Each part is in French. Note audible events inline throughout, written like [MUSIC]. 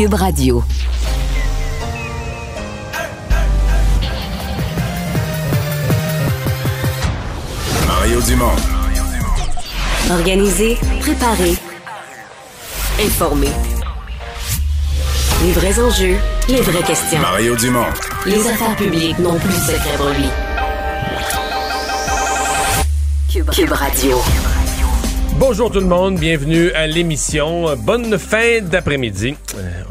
Cube Radio. Mario Dumont. Organiser, préparer, informer. Les vrais enjeux, les vraies questions. Mario Dumont. Les affaires publiques n'ont plus de secret pour lui. Cube Radio. Bonjour tout le monde, bienvenue à l'émission. Bonne fin d'après-midi. Euh,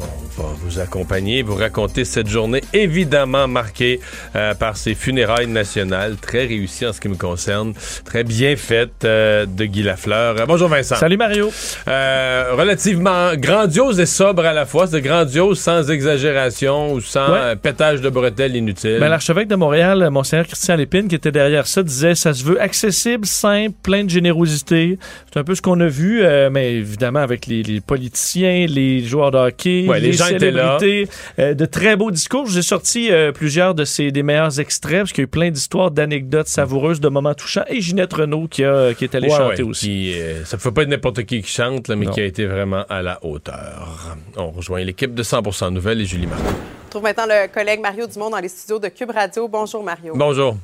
vous accompagner, vous raconter cette journée évidemment marquée euh, par ces funérailles nationales, très réussies en ce qui me concerne, très bien faites euh, de Guy Lafleur. Euh, bonjour Vincent. Salut Mario. Relativement grandiose et sobre à la fois, c'est grandiose sans exagération ou sans Ouais. pétage de bretelles inutile. Ben, L'archevêque de Montréal, Monseigneur Christian Lépine, qui était derrière ça, disait ça se veut accessible, simple, plein de générosité. C'est un peu ce qu'on a vu, mais évidemment avec les, les politiciens, les joueurs de hockey, Ouais, les les, gens étaient là. Célébrités. euh, de très beaux discours. J'ai sorti euh, plusieurs de ces des meilleurs extraits parce qu'il y a eu plein d'histoires, d'anecdotes savoureuses, de moments touchants. Et Ginette Renault qui, a, qui est allée Ouais, chanter ouais, aussi. qui, euh, ça ne faut pas être n'importe qui qui chante, là, mais Non. qui a été vraiment à la hauteur. On rejoint l'équipe de 100% Nouvelles et Julie Martin. On trouve maintenant le collègue Mario Dumont dans les studios de Cube Radio. Bonjour Mario. Bonjour.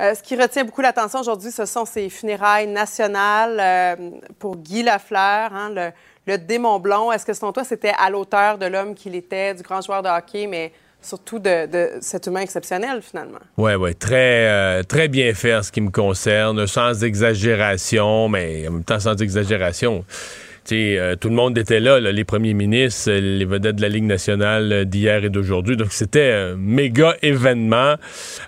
Euh, ce qui retient beaucoup l'attention aujourd'hui, ce sont ces funérailles nationales euh, pour Guy Lafleur, hein, le, le démon blond. Est-ce que selon toi, c'était à l'auteur de l'homme qu'il était, du grand joueur de hockey, mais surtout de, cet humain exceptionnel finalement? Ouais, ouais, très, euh, très bien fait en ce qui me concerne, sans exagération, mais en même temps sans exagération. Euh, tout le monde était là, les premiers ministres, les vedettes de la Ligue nationale euh, d'hier et d'aujourd'hui. Donc, c'était un méga événement.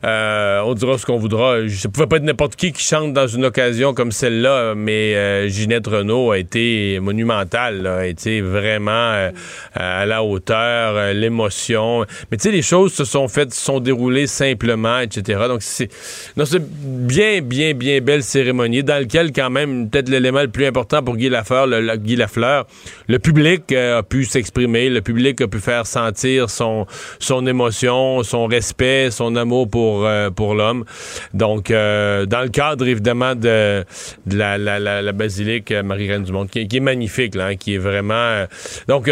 Euh, on dira ce qu'on voudra. Ça pouvait pas être n'importe qui qui chante dans une occasion comme celle-là, mais Ginette Renault a été monumentale, là, a été vraiment à la hauteur, l'émotion. Mais tu sais, les choses se sont faites, se sont déroulées simplement, etc. Donc, c'est bien, bien, bien belle cérémonie dans lequel, quand même, peut-être l'élément le plus important pour Guy Lafleur, le, le- Guy Lafleur, le public euh, a pu s'exprimer, le public a pu faire sentir son, son émotion, son respect, son amour pour, euh, pour l'homme. Donc, euh, dans le cadre, évidemment, de, la, la, la, basilique Marie-Reine du Monde, qui, est- magnifique, hein, qui est vraiment... donc,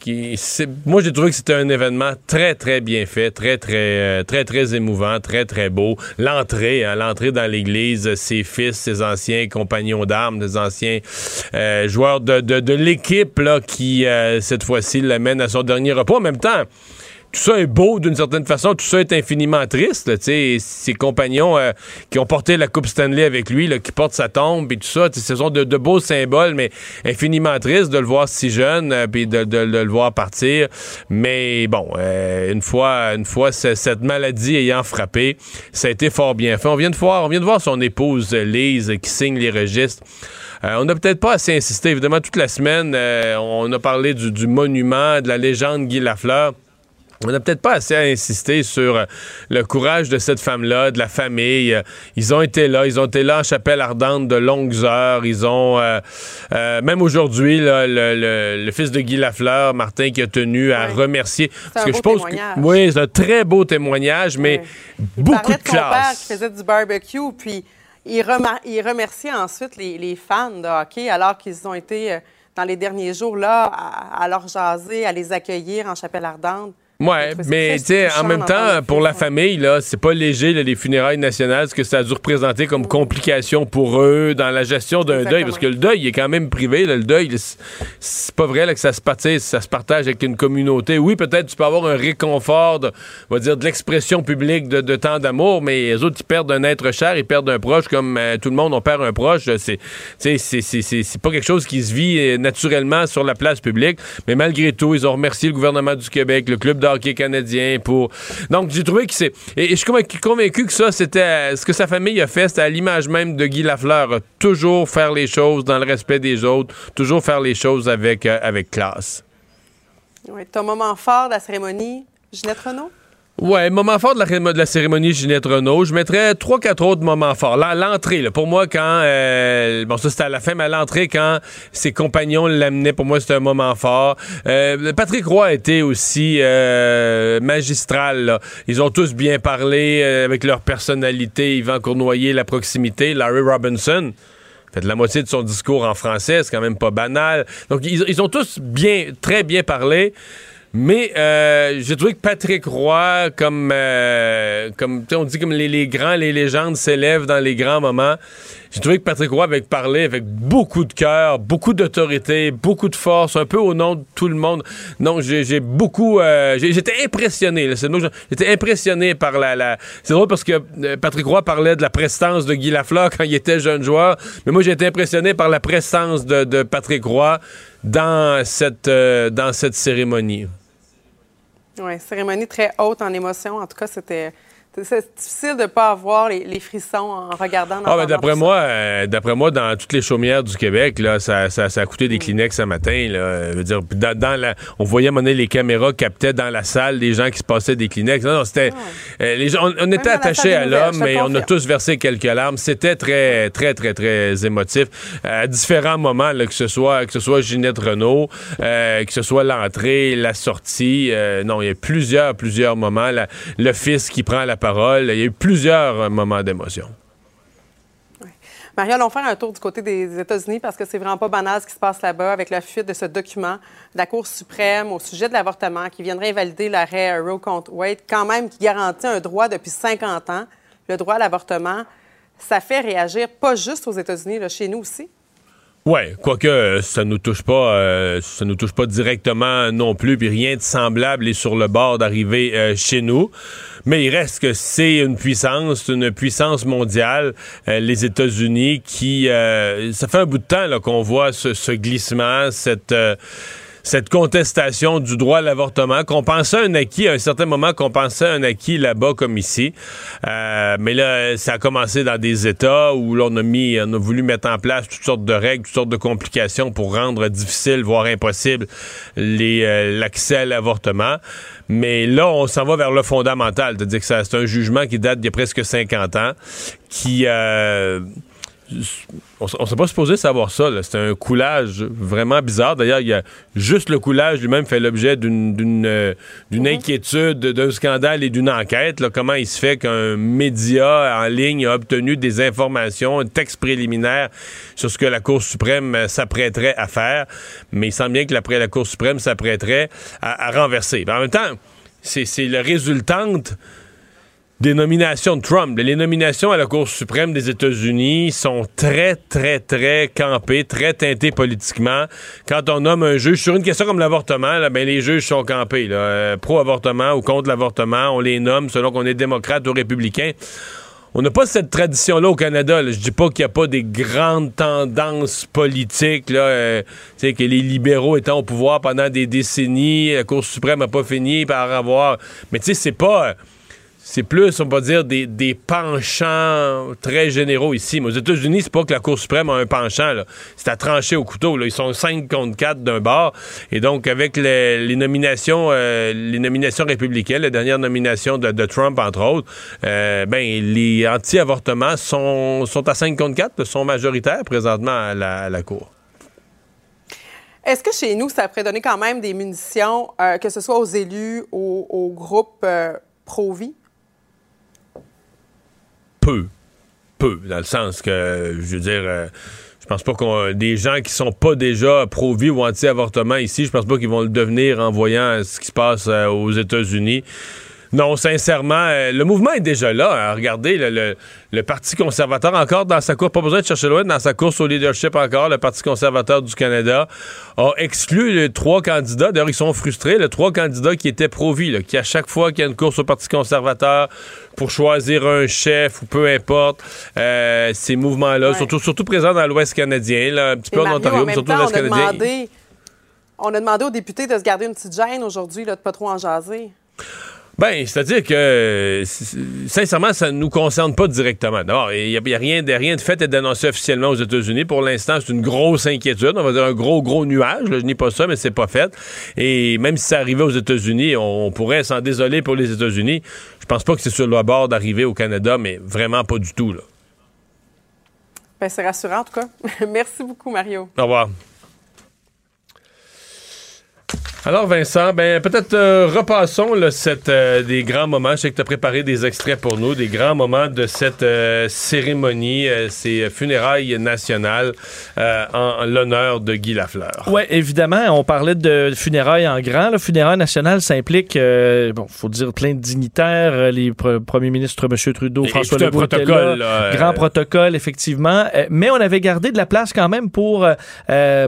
qui, moi, j'ai trouvé que c'était un événement très, très bien fait, très, très, très, très émouvant, très, très beau. L'entrée, hein, l'entrée dans l'église, ses fils, ses anciens compagnons d'armes, des anciens joueurs de, l'équipe qui, euh, cette fois-ci, l'amène à son dernier repos. En même temps, tout ça est beau d'une certaine façon, tout ça est infiniment triste. là, ses compagnons euh, qui ont porté la Coupe Stanley avec lui, qui portent sa tombe et tout ça, ce sont de, beaux symboles, mais infiniment triste de le voir si jeune euh, de, le voir partir. Mais bon, euh, une fois, une fois ce- cette maladie ayant frappé, ça a été fort bien fait. On vient de voir, on vient de voir son épouse Lise qui signe les registres. Euh, on n'a peut-être pas assez insisté. Évidemment, toute la semaine, euh, on a parlé du, du monument, de la légende Guy Lafleur. On n'a peut-être pas assez insisté sur euh, le courage de cette femme-là, de la famille. Ils ont été là, ils ont été là en chapelle ardente de longues heures. Ils ont, euh, euh, même aujourd'hui, le, le- le fils de Guy Lafleur, Martin, qui a tenu à remercier. un beau témoignage. oui, c'est un très beau témoignage, mais beaucoup de de son père qui faisait du barbecue, puis il, remerciait ensuite les, fans de hockey alors qu'ils ont été, euh, dans les derniers jours, là, à leur jaser, à les accueillir en chapelle ardente. Ouais, mais tu sais, en même temps, pour la famille, là, c'est pas léger, là, les funérailles nationales, ce que ça a dû représenter comme complication pour eux dans la gestion d'un deuil, parce que le deuil il est quand même privé, là, le deuil, c'est- pas vrai là, que ça se, partage, ça se partage avec une communauté. Oui, peut-être tu peux avoir un réconfort, de, on va dire, de l'expression publique de, de tant d'amour, mais les autres, ils perdent un être cher, ils perdent un proche, comme euh, tout le monde, on perd un proche. C'est, tu sais, c'est, c'est, c'est, c'est pas quelque chose qui se vit euh, naturellement sur la place publique, mais malgré tout, ils ont remercié le gouvernement du Québec, le club de hockey canadien, pour. Donc, j'ai trouvé que c'est. Et, je suis convaincu, convaincu que ça, c'était. euh, Ce que sa famille a fait, c'était à l'image même de Guy Lafleur. Toujours faire les choses dans le respect des autres, toujours faire les choses avec, euh, avec classe. Oui, ton moment fort de la cérémonie, Ginette Renault? Ouais, moment fort de la, de la cérémonie Ginette Renault. Je mettrais trois, quatre autres moments forts. L'entrée, pour moi, quand... euh, bon, ça, c'était à la fin, mais à l'entrée, quand ses compagnons l'amenaient, pour moi, c'était un moment fort. Euh, Patrick Roy a été aussi euh, magistral. Ils ont tous bien parlé avec leur personnalité. Yvan Cournoyer, la proximité. Larry Robinson fait la moitié de son discours en français, c'est quand même pas banal. Donc, ils, ils ont tous bien, très bien parlé. Mais euh, j'ai trouvé que Patrick Roy, comme, euh, comme on dit comme les, les grands, les légendes s'élèvent dans les grands moments. J'ai trouvé que Patrick Roy avait parlé avec beaucoup de cœur, beaucoup d'autorité, beaucoup de force, un peu au nom de tout le monde. Donc j'ai beaucoup, euh, j'étais impressionné. J'étais impressionné par la. la... C'est drôle parce que euh, Patrick Roy parlait de la prestance de Guy Lafleur [LAUGHS] quand il était jeune joueur, mais moi j'ai été impressionné par la prestance de, de Patrick Roy dans cette euh, dans cette cérémonie. Oui, cérémonie très haute en émotion. En tout cas, c'était c'est difficile de ne pas avoir les, les frissons en regardant. en Ah, ben d'après moi, euh, d'après moi, dans toutes les chaumières du Québec, là, ça, ça, ça a coûté Mm. des Kleenex ce matin. Là, je veux dire, dans, dans la, on voyait donné, les caméras captaient dans la salle des gens qui se passaient des Kleenex. Non, non, c'était, euh, les gens, on, on était dans attachés à l'homme, mais on a tous versé quelques larmes. C'était très, très, très, très émotif. Euh, à différents moments, là, que ce soit, que ce soit Ginette Renault, euh, que ce soit l'entrée, la sortie. non, il y a plusieurs, plusieurs moments. Le fils qui prend la parole. Il y a eu plusieurs euh, moments d'émotion. Marie, allons faire un tour du côté des États-Unis parce que c'est vraiment pas banal ce qui se passe là-bas avec la fuite de ce document de la Cour suprême au sujet de l'avortement qui viendrait invalider l'arrêt Roe contre Wade, quand même qui garantit un droit depuis 50 ans, le droit à l'avortement. Ça fait réagir pas juste aux États-Unis, chez nous aussi. Ouais, quoique euh, ça nous touche pas, euh, ça nous touche pas directement non plus, puis rien de semblable est sur le bord d'arriver euh, chez nous. Mais il reste que c'est une puissance, une puissance mondiale, euh, les États-Unis, qui ça fait un bout de temps là, qu'on voit ce, ce glissement, cette cette contestation du droit à l'avortement, qu'on pensait un acquis à un certain moment, qu'on pensait un acquis là-bas comme ici. Euh, mais là, ça a commencé dans des États où l'on a mis, on a voulu mettre en place toutes sortes de règles, toutes sortes de complications pour rendre difficile, voire impossible, euh, l'accès à l'avortement. Mais là, on s'en va vers le fondamental, c'est-à-dire que c'est un jugement qui date d'il y a presque 50 ans, qui euh, on ne s'est pas supposé savoir ça. C'est un coulage vraiment bizarre. D'ailleurs, il y a juste le coulage lui-même fait l'objet d'une d'une euh, d'une inquiétude, d'un scandale et d'une enquête. là. Comment il se fait qu'un média en ligne a obtenu des informations, un texte préliminaire sur ce que la Cour suprême euh, s'apprêterait à faire. Mais il semble bien que la, la Cour suprême s'apprêterait à, à renverser. Mais en même temps, c'est c'est le résultante des nominations de Trump. Les nominations à la Cour suprême des États-Unis sont très, très, très campées, très teintées politiquement. Quand on nomme un juge sur une question comme l'avortement, ben, les juges sont campés. Euh, Pro-avortement ou contre l'avortement, on les nomme selon qu'on est démocrate ou républicain. On n'a pas cette tradition-là au Canada. Je dis pas qu'il n'y a pas des grandes tendances politiques, là, euh, que les libéraux étant au pouvoir pendant des décennies, la Cour suprême n'a pas fini par avoir. Mais tu sais, c'est pas. euh, c'est plus, on va dire, des, des penchants très généraux ici. Mais aux États-Unis, c'est pas que la Cour suprême a un penchant. C'est à trancher au couteau. là. Ils sont 5 contre 4 d'un bord. Et donc, avec les, nominations euh, les nominations républicaines, la dernière nomination de, Trump, entre autres, euh, ben, les anti-avortements sont, sont à 5 contre 4, sont majoritaires présentement à la, à la Cour. Est-ce que chez nous, ça pourrait donner quand même des munitions, euh, que ce soit aux élus, aux, aux groupes euh, pro-vie? Peu. Peu, dans le sens que, je veux dire, euh, je pense pas qu'on. Des gens qui sont pas déjà pro-vie ou anti-avortement ici, je pense pas qu'ils vont le devenir en voyant ce qui se passe euh, aux États-Unis. Non, sincèrement, euh, le mouvement est déjà là. hein. Regardez, le, le- le Parti conservateur, encore dans sa course, pas besoin de chercher loin, dans sa course au leadership encore, le Parti conservateur du Canada a exclu les trois candidats. D'ailleurs, ils sont frustrés, les trois candidats qui étaient pro-vie, qui à chaque fois qu'il y a une course au Parti conservateur pour choisir un chef ou peu importe, euh, ces mouvements-là, Ouais. surtout, surtout présents dans l'Ouest canadien, là, un petit Et peu en Ontario, mais surtout dans l'Ouest on a canadien. demandé, on a demandé aux députés de se garder une petite gêne aujourd'hui, de pas trop en jaser. Ben, c'est-à-dire que, sincèrement, ça ne nous concerne pas directement. D'abord, il n'y a, il y a rien, de, rien de fait et d'annoncé officiellement aux États-Unis. Pour l'instant, c'est une grosse inquiétude. On va dire un gros, gros nuage. là. je n'ai pas ça, mais c'est pas fait. Et même si ça arrivait aux États-Unis, on, on pourrait s'en désoler pour les États-Unis. Je pense pas que c'est sur le bord d'arriver au Canada, mais vraiment pas du tout. Là. Ben, c'est rassurant, en tout cas. [LAUGHS] Merci beaucoup, Mario. Au revoir. Alors Vincent, ben peut-être euh, repassons là, cette, euh, des grands moments. Je sais que tu as préparé des extraits pour nous, des grands moments de cette euh, cérémonie, euh, ces funérailles nationales euh, en, en l'honneur de Guy Lafleur. Oui, évidemment, on parlait de funérailles en grand. Le funérailles national, ça implique, euh, bon, faut dire plein de dignitaires, les pre- premiers ministres, M. Trudeau, Et- François Legault protocole, là. là, grand protocole, effectivement. Mais on avait gardé de la place quand même pour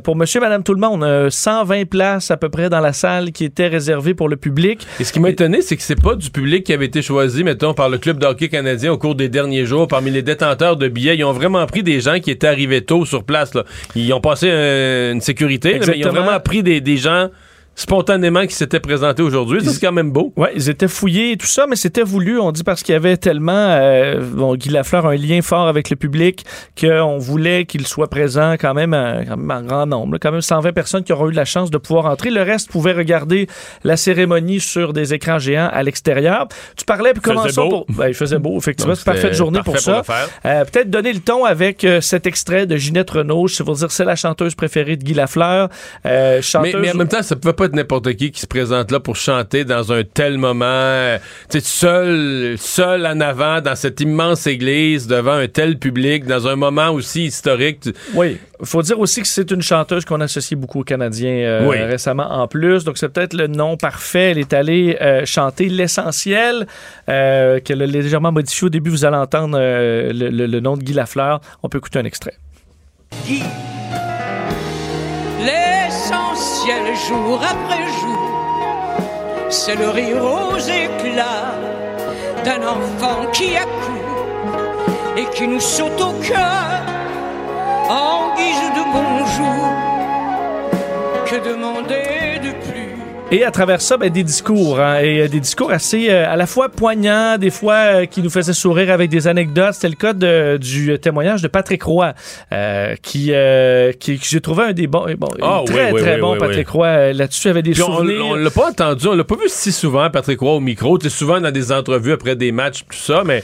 pour Monsieur, Madame, tout le monde. Euh, 120 places à peu près dans la salle qui étaient réservées pour le public. Et ce qui m'a étonné, c'est que c'est pas du public qui avait été choisi, mettons, par le club de hockey canadien au cours des derniers jours, parmi les détenteurs de billets. Ils ont vraiment pris des gens qui étaient arrivés tôt sur place. Là. Ils ont passé euh, une sécurité, là, mais ils ont vraiment pris des, des gens spontanément qui s'étaient présentés aujourd'hui. Ça, C'est quand même beau. Ouais, ils étaient fouillés et tout ça, mais c'était voulu, on dit, parce qu'il y avait tellement, euh, bon, Guy Lafleur a un lien fort avec le public qu'on voulait qu'il soit présent quand même, euh, quand même en grand nombre. Quand même 120 personnes qui auront eu la chance de pouvoir entrer. Le reste pouvait regarder la cérémonie sur des écrans géants à l'extérieur. Tu parlais, puis commençons beau. pour... Ben, il faisait beau, effectivement. C'est une parfaite journée pour ça. Euh, Peut-être donner le ton avec euh, cet extrait de Ginette Renault. Je vais dire, c'est la chanteuse préférée de Guy Lafleur. Euh, Mais, chanteuse... mais en même temps, ça pouvait pas être n'importe qui qui se présente là pour chanter dans un tel moment, tu sais, seul, seul en avant dans cette immense église devant un tel public, dans un moment aussi historique. Tu- Oui, il faut dire aussi que c'est une chanteuse qu'on associe beaucoup aux Canadiens euh, Oui. récemment en plus. Donc c'est peut-être le nom parfait. Elle est allée euh, chanter l'essentiel euh, qu'elle a légèrement modifié au début. Vous allez entendre euh, le, le- le nom de Guy Lafleur. On peut écouter un extrait. Guy. Jour après jour, c'est le rire aux éclats d'un enfant qui accourt et qui nous saute au cœur en guise de bonjour. Que demander de? Et à travers ça, ben, des discours, hein, et euh, des discours assez euh, à la fois poignants, des fois euh, qui nous faisaient sourire avec des anecdotes. C'était le cas de- du témoignage de Patrick Roy, euh, qui, euh, qui, j'ai trouvé un des bons, bon, Ah, très oui, très oui, bon Patrick. Roy. Euh, Là-dessus, il y avait des Puis on, souvenirs. on l'a pas entendu, on l'a pas vu si souvent, Patrick Roy, au micro. Tu sais, souvent dans des entrevues après des matchs, tout ça, mais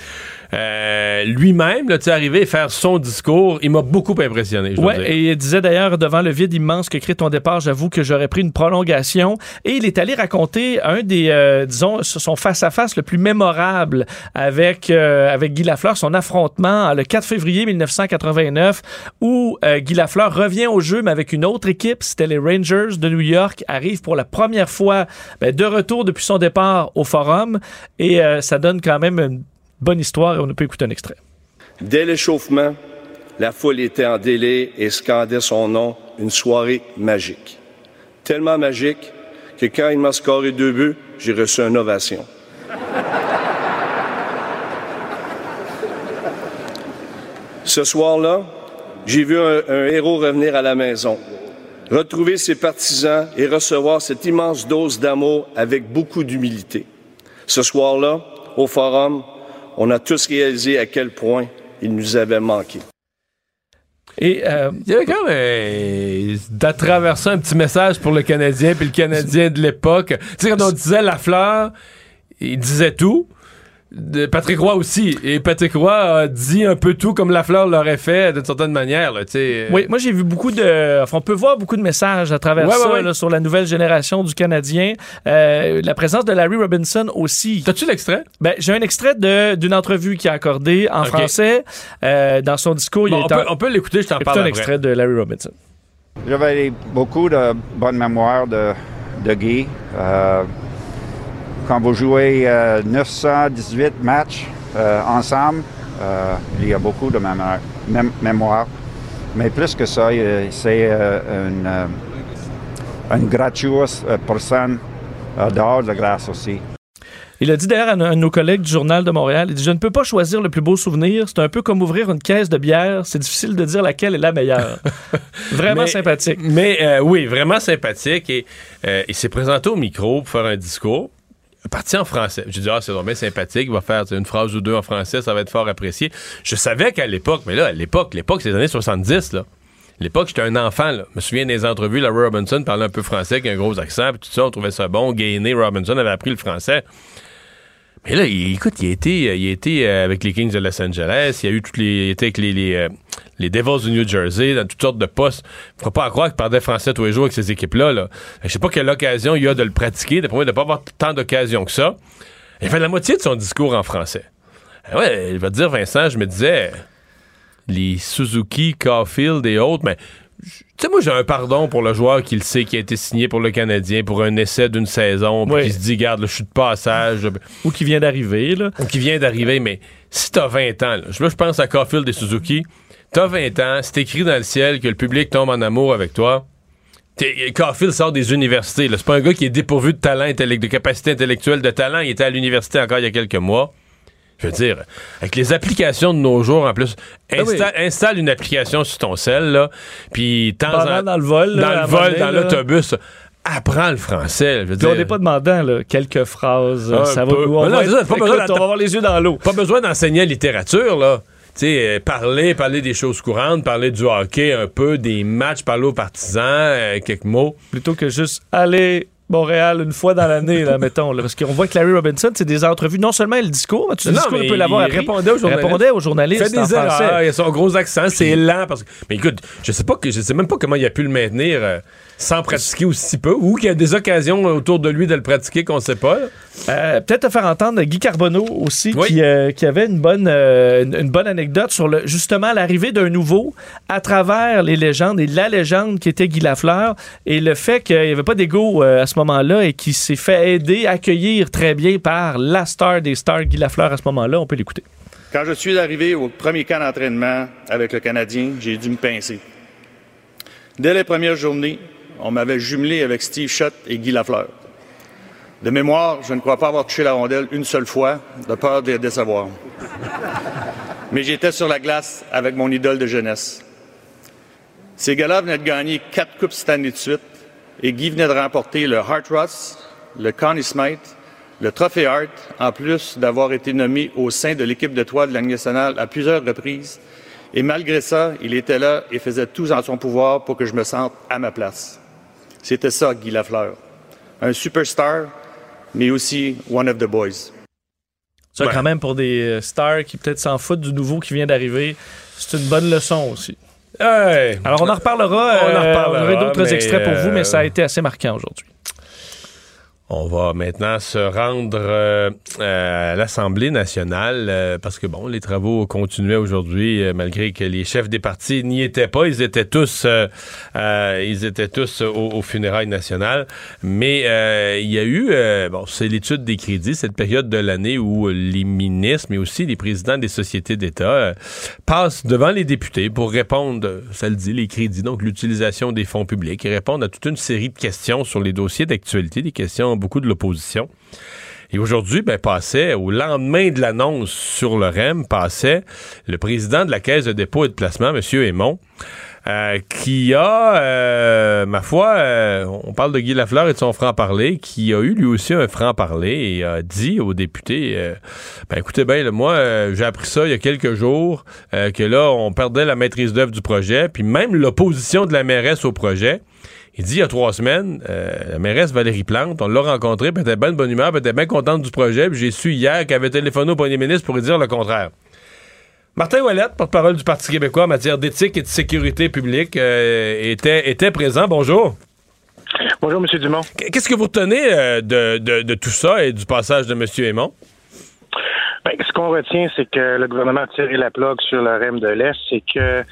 euh, lui-même, là, tu arrivé à faire son discours, il m'a beaucoup impressionné. dire. et il disait d'ailleurs devant le vide immense que crée ton départ, j'avoue que j'aurais pris une prolongation. Et il est allé raconter un des, euh, disons, son face-à-face le plus mémorable avec, euh, avec Guy Lafleur, son affrontement le 4 février 1989, où euh, Guy Lafleur revient au jeu, mais avec une autre équipe. C'était les Rangers de New York, arrive pour la première fois ben, de retour depuis son départ au Forum. Et euh, ça donne quand même une bonne histoire et on peut écouter un extrait. Dès l'échauffement, la foule était en délai et scandait son nom, une soirée magique. Tellement magique que quand il m'a scoré deux buts, j'ai reçu une ovation. Ce soir-là, j'ai vu un, un héros revenir à la maison, retrouver ses partisans et recevoir cette immense dose d'amour avec beaucoup d'humilité. Ce soir-là, au Forum, on a tous réalisé à quel point il nous avait manqué. Et euh, Il y avait quand même euh, d'à traverser un petit message pour le Canadien puis le Canadien de l'époque. Tu sais, quand on disait la fleur, il disait tout. De Patrick Roy aussi. Et Patrick Roy a dit un peu tout comme la fleur l'aurait fait d'une certaine manière. Là, sais. Oui, moi j'ai vu beaucoup de. Enfin, on peut voir beaucoup de messages à travers Ouais, ça ouais, ouais. là, sur la nouvelle génération du Canadien. Euh, la présence de Larry Robinson aussi. T'as-tu l'extrait? Ben, j'ai un extrait de- d'une entrevue qu'il a accordée en Ok. français. Euh, dans son discours, il Bon, y a on, peut, en- on peut l'écouter, je t'en parle un après. extrait de Larry Robinson. J'avais beaucoup de bonnes mémoires de, de Guy. Euh, quand vous jouez euh, 918 matchs euh, ensemble, euh, il y a beaucoup de mémoire. mém- mémoire. Mais plus que ça, il- c'est euh, une, euh, une gratuite euh, personne euh, dehors de grâce aussi. Il a dit d'ailleurs à un un de nos collègues du Journal de Montréal, il dit Je ne peux pas choisir le plus beau souvenir. C'est un peu comme ouvrir une caisse de bière. C'est difficile de dire laquelle est la meilleure. [LAUGHS] Vraiment Mais- sympathique. Mais euh, oui, vraiment sympathique. Et euh, il s'est présenté au micro pour faire un discours. Parti en français. J'ai dit, ah, c'est bien sympathique, il va faire une phrase ou deux en français, ça va être fort apprécié. Je savais qu'à l'époque, mais là, à l'époque, l'époque, c'est les années 70, là. L'époque, j'étais un enfant, là. Je me souviens des entrevues, Larry Robinson parlait un peu français avec un gros accent, puis tout ça, on trouvait ça bon. Gainé, Robinson avait appris le français. Mais là, il- écoute, il a été, il euh, avec les Kings de Los Angeles, il a eu toutes les, il était avec les, les, euh, Devils du New Jersey, dans toutes sortes de postes. Faut pas croire qu'il parlait français tous les jours avec ces équipes-là. Là. Je sais pas quelle occasion il y a de le pratiquer. De pas avoir tant d'occasions que ça. Il fait la moitié de son discours en français. Ah ouais, il va dire, Vincent, je me disais, les Suzuki, Caulfield et autres, mais tu sais, moi, j'ai un pardon pour le joueur qui le sait, qui a été signé pour le Canadien pour un essai d'une saison, puis Oui. qui se dit, garde, je suis de passage, Ou qui vient d'arriver, là. ou qui vient d'arriver, mais si t'as 20 ans, là, je, pense à Caulfield et Suzuki, t'as 20 ans, c'est écrit dans le ciel que le public tombe en amour avec toi. Caulfield sort des universités. là. C'est pas un gars qui est dépourvu de talent, de capacité intellectuelle, de talent. Il était à l'université encore il y a quelques mois. Je veux dire, avec les applications de nos jours, en plus, Ah oui. installe une application sur ton cell, là, puis en- dans le vol, là, dans le vol, dans l'autobus, apprends le français. Je veux Puis on dire, n'est pas demandant, là, quelques phrases. Un ça va, peu. on, Mais non, va ça, pas écoute, besoin on va avoir les yeux dans l'eau. pas besoin d'enseigner la littérature, là. Tu sais, euh, parler, parler des choses courantes, parler du hockey un peu, des matchs, parler aux partisans, euh, quelques mots. Plutôt que juste aller Montréal une fois dans l'année, là, [LAUGHS] mettons. là, parce qu'on voit que Larry Robinson, c'est des entrevues, non seulement le discours, mais tu mais il peut l'avoir il répondait aux journalistes. répondait aux journalistes fait en des erreurs, il a son gros accent, c'est lent. Parce que... Mais écoute, je sais pas que je sais même pas comment il a pu le maintenir euh, sans pratiquer aussi peu, ou qu'il y a des occasions autour de lui de le pratiquer qu'on sait pas. Euh, Peut-être te faire entendre Guy Carbonneau aussi, Oui. qui, euh, qui avait une bonne, euh, une, une bonne anecdote sur le, justement l'arrivée d'un nouveau à travers les légendes et la légende qui était Guy Lafleur et le fait qu'il n'y avait pas d'ego euh, à ce moment-là et qu'il s'est fait aider, accueillir très bien par la star des stars, Guy Lafleur, à ce moment-là. On peut l'écouter. Quand je suis arrivé au premier camp d'entraînement avec le Canadien, j'ai dû me pincer. Dès les premières journées, on m'avait jumelé avec Steve Shutt et Guy Lafleur. De mémoire, je ne crois pas avoir touché la rondelle une seule fois, de peur de les décevoir. Mais j'étais sur la glace avec mon idole de jeunesse. Ces gars-là venaient de gagner quatre coupes Stanley de suite et Guy venait de remporter le Hart Ross, le Connie Smythe, le Trophée Hart, en plus d'avoir été nommé au sein de l'équipe de toile de la Ligue nationale à plusieurs reprises. Et malgré ça, il était là et faisait tout en son pouvoir pour que je me sente à ma place. C'était ça, Guy Lafleur. Un superstar, mais aussi one of the boys. Ça, quand même, pour des euh, stars qui peut-être s'en foutent du nouveau qui vient d'arriver, c'est une bonne leçon aussi. Hey. Alors, on en reparlera. On en euh, reparlera, on aura d'autres extraits pour vous, mais ça a euh, été assez marquant aujourd'hui. On va maintenant se rendre euh, à l'Assemblée nationale euh, parce que bon, les travaux continuaient aujourd'hui euh, malgré que les chefs des partis n'y étaient pas. Ils étaient tous, ils étaient tous au, funérailles nationales. Mais il y a eu, bon, c'est l'étude des crédits, cette période de l'année où les ministres, mais aussi les présidents des sociétés d'État passent devant les députés pour répondre, ça le dit, les crédits, donc l'utilisation des fonds publics, et répondre à toute une série de questions sur les dossiers d'actualité, des questions beaucoup de l'opposition. Et aujourd'hui, ben, passait, au lendemain de l'annonce sur le REM, passait le président de la Caisse de dépôt et de placement, M. Aymon, euh, qui a, euh, ma foi, euh, on parle de Guy Lafleur et de son franc-parler, qui a eu lui aussi un franc-parler et a dit aux députés, ben écoutez bien, moi, j'ai appris ça il y a quelques jours, que là, on perdait la maîtrise d'œuvre du projet, puis même l'opposition de la mairesse au projet, il dit il y a trois semaines, euh, la mairesse Valérie Plante, on l'a rencontrée, puis elle était bien de bonne humeur, puis elle était bien contente du projet, puis j'ai su hier qu'elle avait téléphoné au premier ministre pour lui dire le contraire. Martin Ouellette, porte-parole du Parti québécois en matière d'éthique et de sécurité publique, euh, était, était présent. Bonjour. Bonjour, M. Dumont. Qu- Qu'est-ce que vous retenez euh, de, de- de tout ça et du passage de M. Aymon? Ben, ce qu'on retient, c'est que le gouvernement a tiré la plug sur le REM de l'Est, c'est que